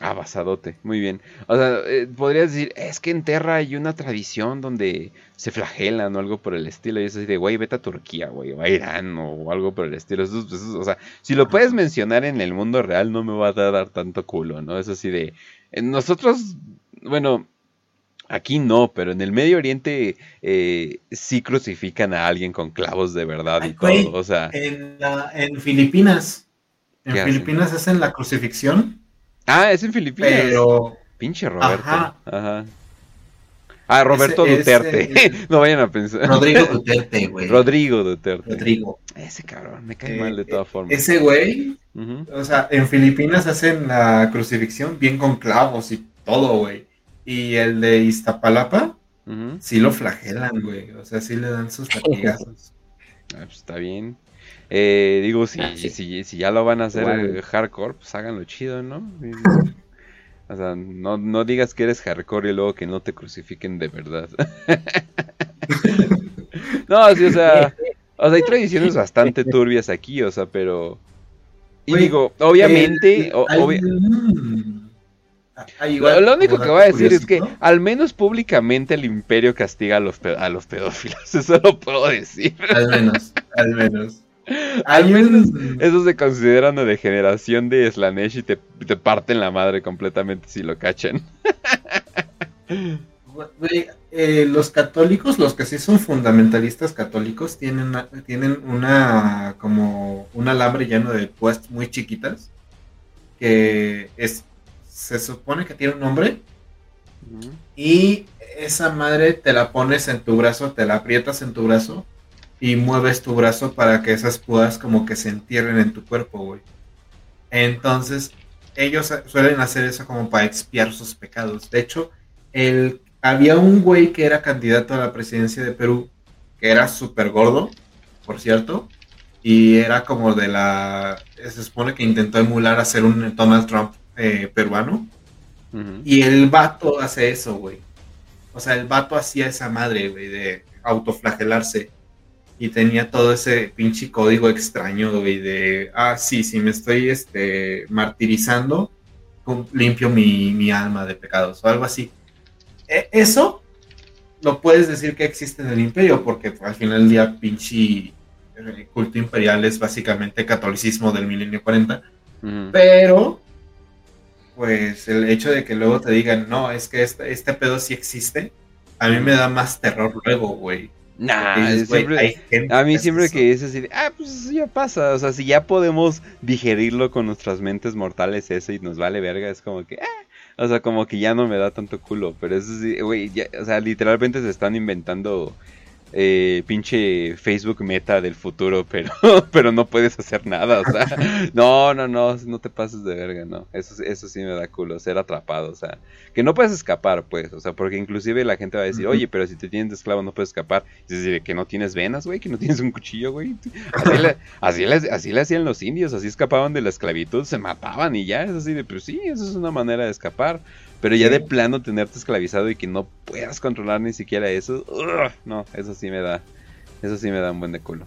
A: Ah, basadote, muy bien. O sea, eh, podrías decir, es que en Terra hay una tradición donde se flagelan o algo por el estilo. Y es así de, güey, vete a Turquía, güey, o a Irán o algo por el estilo. o sea, si lo puedes mencionar en el mundo real, no me va a dar tanto culo, ¿no? Es así de, nosotros, bueno, Aquí no, pero en el Medio Oriente eh, sí crucifican a alguien con clavos de verdad y todo. O sea,
B: en, en Filipinas. En Filipinas hacen la crucifixión.
A: Ah, es en Filipinas. Pero. Pinche Roberto. Ajá. Ah, Roberto Duterte. no vayan a pensar.
B: Rodrigo Duterte, güey.
A: Rodrigo Duterte.
B: Rodrigo.
A: Ese cabrón, me cae mal de todas eh, formas.
B: Ese güey, o sea, en Filipinas hacen la crucifixión bien con clavos y todo, güey. Y el de Iztapalapa, sí lo flagelan, güey. O sea, sí le dan sus latigazos.
A: Ah, pues está bien. Eh, digo, si, ah, si, si, ya lo van a hacer hardcore, pues háganlo chido, ¿no? O sea, no, no digas que eres hardcore y luego que no te crucifiquen de verdad. no, sí, o sea, o sea, hay tradiciones bastante turbias aquí, o sea, pero... Y digo, obviamente... lo, único que voy a decir es que al menos públicamente el imperio castiga a los, a los pedófilos. Eso lo puedo decir.
B: Al menos, al menos.
A: Al menos eso se considera una degeneración de Slanesh y te, te parten la madre completamente si lo cachan.
B: Eh, los católicos, los que sí son fundamentalistas católicos, tienen una, tienen una como un alambre lleno de puestos muy chiquitas que es se supone que tiene un nombre y esa madre te la pones en tu brazo, te la aprietas en tu brazo y mueves tu brazo para que esas púas como que se entierren en tu cuerpo, güey. Entonces, ellos suelen hacer eso como para expiar sus pecados. De hecho, el, había un güey que era candidato a la presidencia de Perú, que era súper gordo, por cierto, y era como de la... Se supone que intentó emular hacer un Donald Trump eh, peruano. Y el vato hace eso, güey. O sea, el vato hacía esa madre, güey, de autoflagelarse y tenía todo ese pinche código extraño, güey, de, ah, sí, si me estoy este, martirizando, limpio mi, alma de pecados o algo así. E, eso lo puedes decir que existe en el imperio, porque al final del día, pinche eh, culto imperial es básicamente catolicismo del milenio 40, pero pues el hecho de que luego te digan, no, es que este, este pedo sí existe, a mí me da más terror luego, güey.
A: Nah, a mí siempre que es así, ah, pues ya pasa, o sea, si ya podemos digerirlo con nuestras mentes mortales eso y nos vale verga, es como que, ah, o sea, como que ya no me da tanto culo, pero eso sí, güey, o sea, literalmente se están inventando eh, pinche Facebook meta del futuro, pero, pero no puedes hacer nada, o sea, no, no, no, no te pases de verga, no, eso, eso sí me da culo, ser atrapado, o sea, que no puedes escapar, pues, o sea, porque inclusive la gente va a decir, oye, pero si te tienes de esclavo no puedes escapar, es decir, que no tienes venas, güey, que no tienes un cuchillo, güey, así le, así, le, así le hacían los indios, así escapaban de la esclavitud, se mataban y ya, es así de, pero sí, eso es una manera de escapar, pero ya de plano tenerte esclavizado y que no puedas controlar ni siquiera eso, no, eso sí me da, eso sí me da un buen de culo.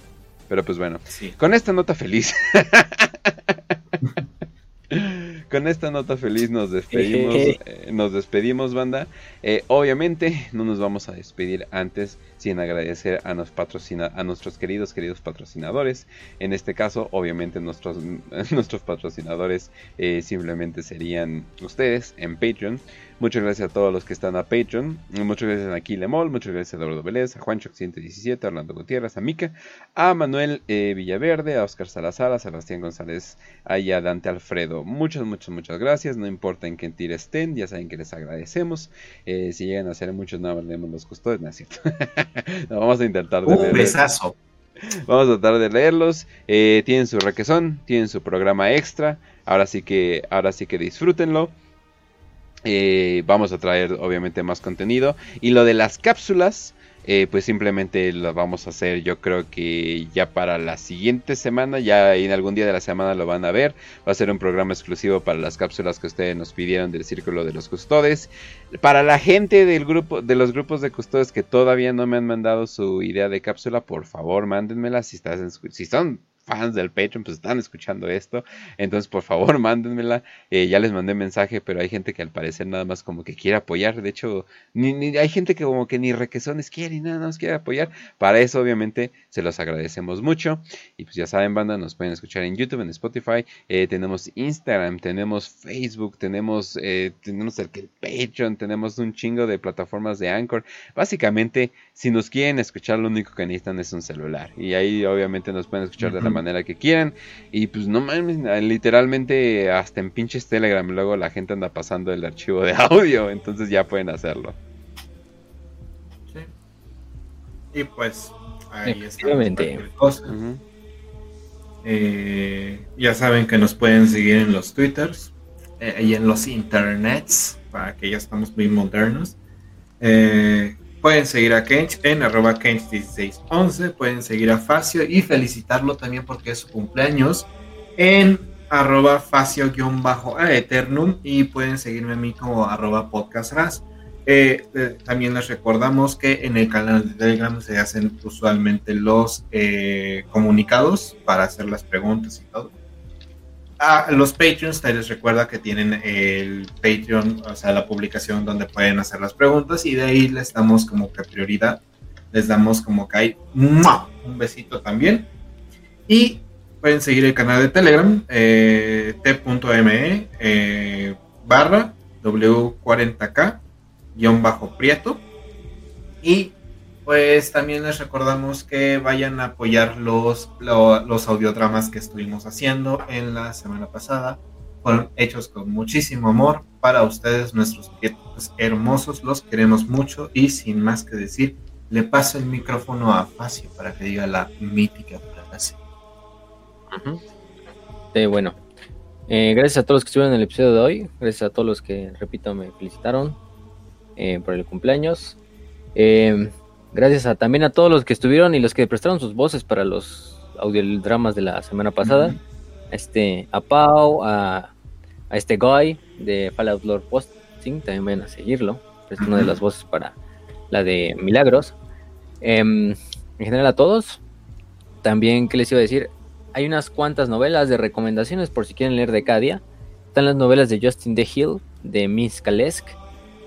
A: Pero pues bueno, con esta nota feliz. con esta nota feliz nos despedimos, eh, nos despedimos, banda. Eh, obviamente no nos vamos a despedir antes sin agradecer a, nos patrocina a nuestros queridos, queridos patrocinadores. En este caso, obviamente nuestros, nuestros patrocinadores eh, simplemente serían ustedes en Patreon. Muchas gracias a todos los que están a Patreon. Muchas gracias a Aquilemol, muchas gracias a Eduardo Vélez, a Juancho 117, a Orlando Gutiérrez, a Mica, a Manuel eh, Villaverde, a Oscar Salazar, a Sebastián González y a Dante Alfredo. Muchas, muchas, muchas gracias. No importa en qué tira estén, ya saben que les agradecemos. Eh, si llegan a ser muchos, nada más leemos los custodios, no es cierto. vamos a intentar
B: de Un besazo.
A: Vamos a tratar de leerlos. Eh, tienen su requesón, tienen su programa extra. Ahora sí que, ahora sí que disfrútenlo. Eh, vamos a traer obviamente más contenido. Y lo de las cápsulas, eh, pues simplemente lo vamos a hacer yo creo que ya para la siguiente semana, ya en algún día de la semana lo van a ver. Va a ser un programa exclusivo para las cápsulas que ustedes nos pidieron del Círculo de los Custodes. Para la gente del grupo, de los grupos de custodes que todavía no me han mandado su idea de cápsula, por favor mándenmela si, estás si están fans del Patreon pues están escuchando esto. Entonces, por favor, mándenmela. Eh, ya les mandé mensaje, pero hay gente que al parecer nada más como que quiere apoyar. De hecho, ni, hay gente que como que ni requesones quiere y nada más quiere apoyar. Para eso, obviamente, se los agradecemos mucho. Y pues ya saben, banda, nos pueden escuchar en YouTube, en Spotify. Eh, tenemos Instagram, tenemos Facebook, tenemos, eh, tenemos el, el Patreon, tenemos un chingo de plataformas de Anchor. Básicamente, si nos quieren escuchar, lo único que necesitan es un celular. Y ahí, obviamente, nos pueden escuchar de la manera que quieran. Y pues no mames, literalmente hasta en pinches Telegram luego la gente anda pasando el archivo de audio, entonces ya pueden hacerlo.
B: Sí. Y pues ahí está. Eh, ya saben que nos pueden seguir en los twitters eh, y en los internets, para que ya estamos muy modernos. Eh, Pueden seguir a Kench en arroba Kench1611. Pueden seguir a Facio y felicitarlo también porque es su cumpleaños en arroba Facio-a Eternum. Y pueden seguirme a mí como arroba podcastras. Eh, eh, también les recordamos que en el canal de Telegram se hacen usualmente los eh, comunicados para hacer las preguntas y todo a los Patreons, les recuerda que tienen el Patreon, o sea, la publicación donde pueden hacer las preguntas y de ahí les damos como que prioridad, les damos como que hay un besito también. Y pueden seguir el canal de Telegram, eh, t.me eh, barra W40K guion bajo Prieto. Y pues también les recordamos que vayan a apoyar los, los audiodramas que estuvimos haciendo en la semana pasada. Fueron hechos con muchísimo amor para ustedes, nuestros hermosos. Los queremos mucho y sin más que decir, le paso el micrófono a Facio para que diga la mítica frase.
C: bueno, eh, gracias a todos los que estuvieron en el episodio de hoy. Gracias a todos los que, repito, me felicitaron eh, por el cumpleaños. Eh, Gracias a, también a todos los que estuvieron y los que prestaron sus voces para los audiodramas de la semana pasada. este, a Pau, a, este Guy de Fallout Lord Posting, también vayan a seguirlo. Es una de las voces para la de Milagros. Em, en general a todos. También, ¿qué les iba a decir? Hay unas cuantas novelas de recomendaciones por si quieren leer de cada día. Están las novelas de Justin The Hill, de Miss Kalesk,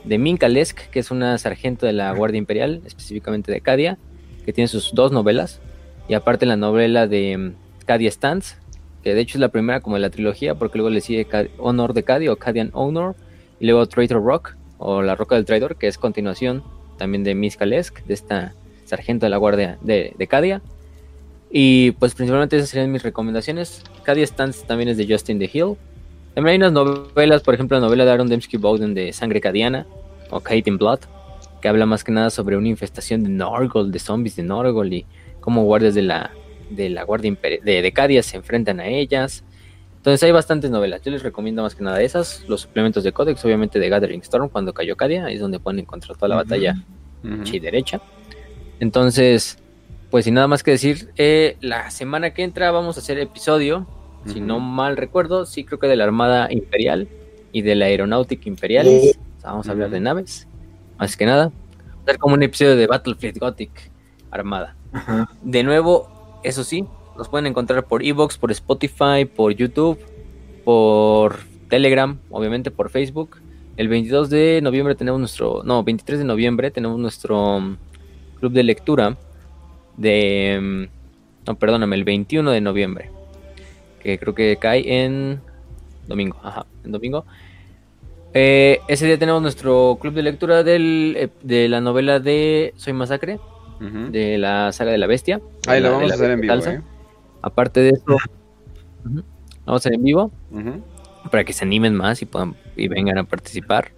C: de Minka Lesk, que es una sargento de la Guardia Imperial, específicamente de Cadia, que tiene sus dos novelas, y aparte la novela de Cadia mm, Stance, que de hecho es la primera como de la trilogía, porque luego le sigue Honor de Cadia o Cadian Honor, y luego Traitor Rock, o La Roca del Traidor, que es continuación también de Miss Kalesk, de esta sargento de la Guardia de, de Cadia. Y pues principalmente esas serían mis recomendaciones. Cadia Stance también es de Justin the Hill. También hay unas novelas, por ejemplo, la novela de Aaron Dembski Bowden de Sangre Cadiana o Kate in Blood, que habla más que nada sobre una infestación de Norgol, de zombies de Norgol y cómo guardias de la, de la Guardia de, de Cadia se enfrentan a ellas. Entonces hay bastantes novelas. Yo les recomiendo más que nada esas, los suplementos de Codex, obviamente de Gathering Storm, cuando cayó Cadia, ahí es donde pueden encontrar toda la batalla y derecha. Entonces, pues sin nada más que decir, eh, la semana que entra vamos a hacer episodio si no mal recuerdo, sí creo que de la Armada Imperial y de la Aeronáutica Imperial. vamos a hablar de naves, más que nada. Va a ser como un episodio de Battlefield Gothic Armada. De nuevo, eso sí, nos pueden encontrar por Evox, por Spotify, por YouTube, por Telegram, obviamente por Facebook. El 22 de noviembre tenemos nuestro, no, 23 de noviembre tenemos nuestro mm, club de lectura de, mm, no, perdóname, el 21 de noviembre, que creo que cae en domingo, ajá, en domingo. Eh, ese día tenemos nuestro club de lectura del, eh, de la novela de Soy Masacre, de la saga de la bestia.
A: Ahí lo vamos a hacer en vivo. ¿eh?
C: Aparte de eso, vamos a hacer en vivo para que se animen más y puedan y vengan a participar.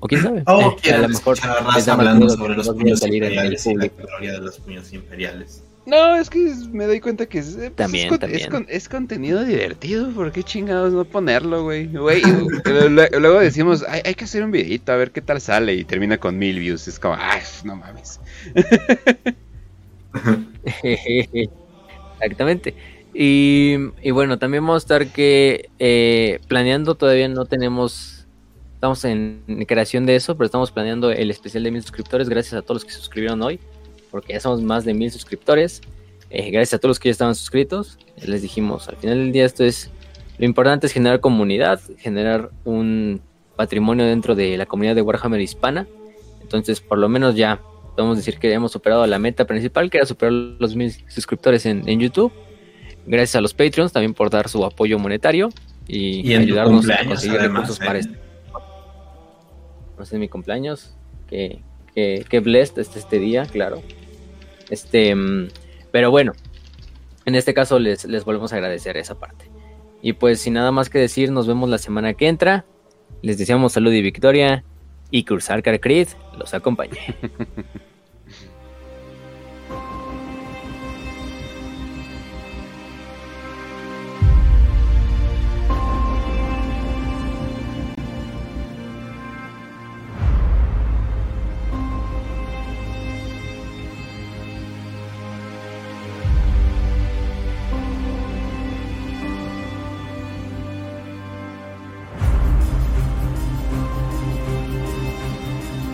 C: O quién sabe.
B: Oh, a lo mejor hablando sobre los puños imperiales y la teoría de los puños imperiales.
A: No, es que me doy cuenta que es,
C: pues, también,
A: es, contenido divertido. ¿Por qué chingados no ponerlo, güey? luego decimos, hay, hay, que hacer un videito a ver qué tal sale. Y termina con mil views. Es como, ay, no mames.
C: Exactamente. Y, bueno, también vamos a estar que eh, planeando, todavía no tenemos, estamos en, creación de eso, pero estamos planeando el especial de mil suscriptores. Gracias a todos los que se suscribieron hoy, porque ya somos más de mil suscriptores. Eh, gracias a todos los que ya estaban suscritos. Les dijimos, al final del día esto es, lo importante es generar comunidad, generar un patrimonio dentro de la comunidad de Warhammer hispana. Entonces, por lo menos ya podemos decir que hemos superado la meta principal, que era superar los mil suscriptores en, en YouTube Gracias a los Patreons también por dar su apoyo monetario y, ayudarnos a conseguir recursos para ¿eh? este. No sé, mi cumpleaños. Que, que, blessed este, este día, claro. Este, mm, pero bueno, en este caso les, les volvemos a agradecer esa parte. Y pues sin nada más que decir, nos vemos la semana que entra. Les deseamos salud y victoria y Cursar Creed los acompañe.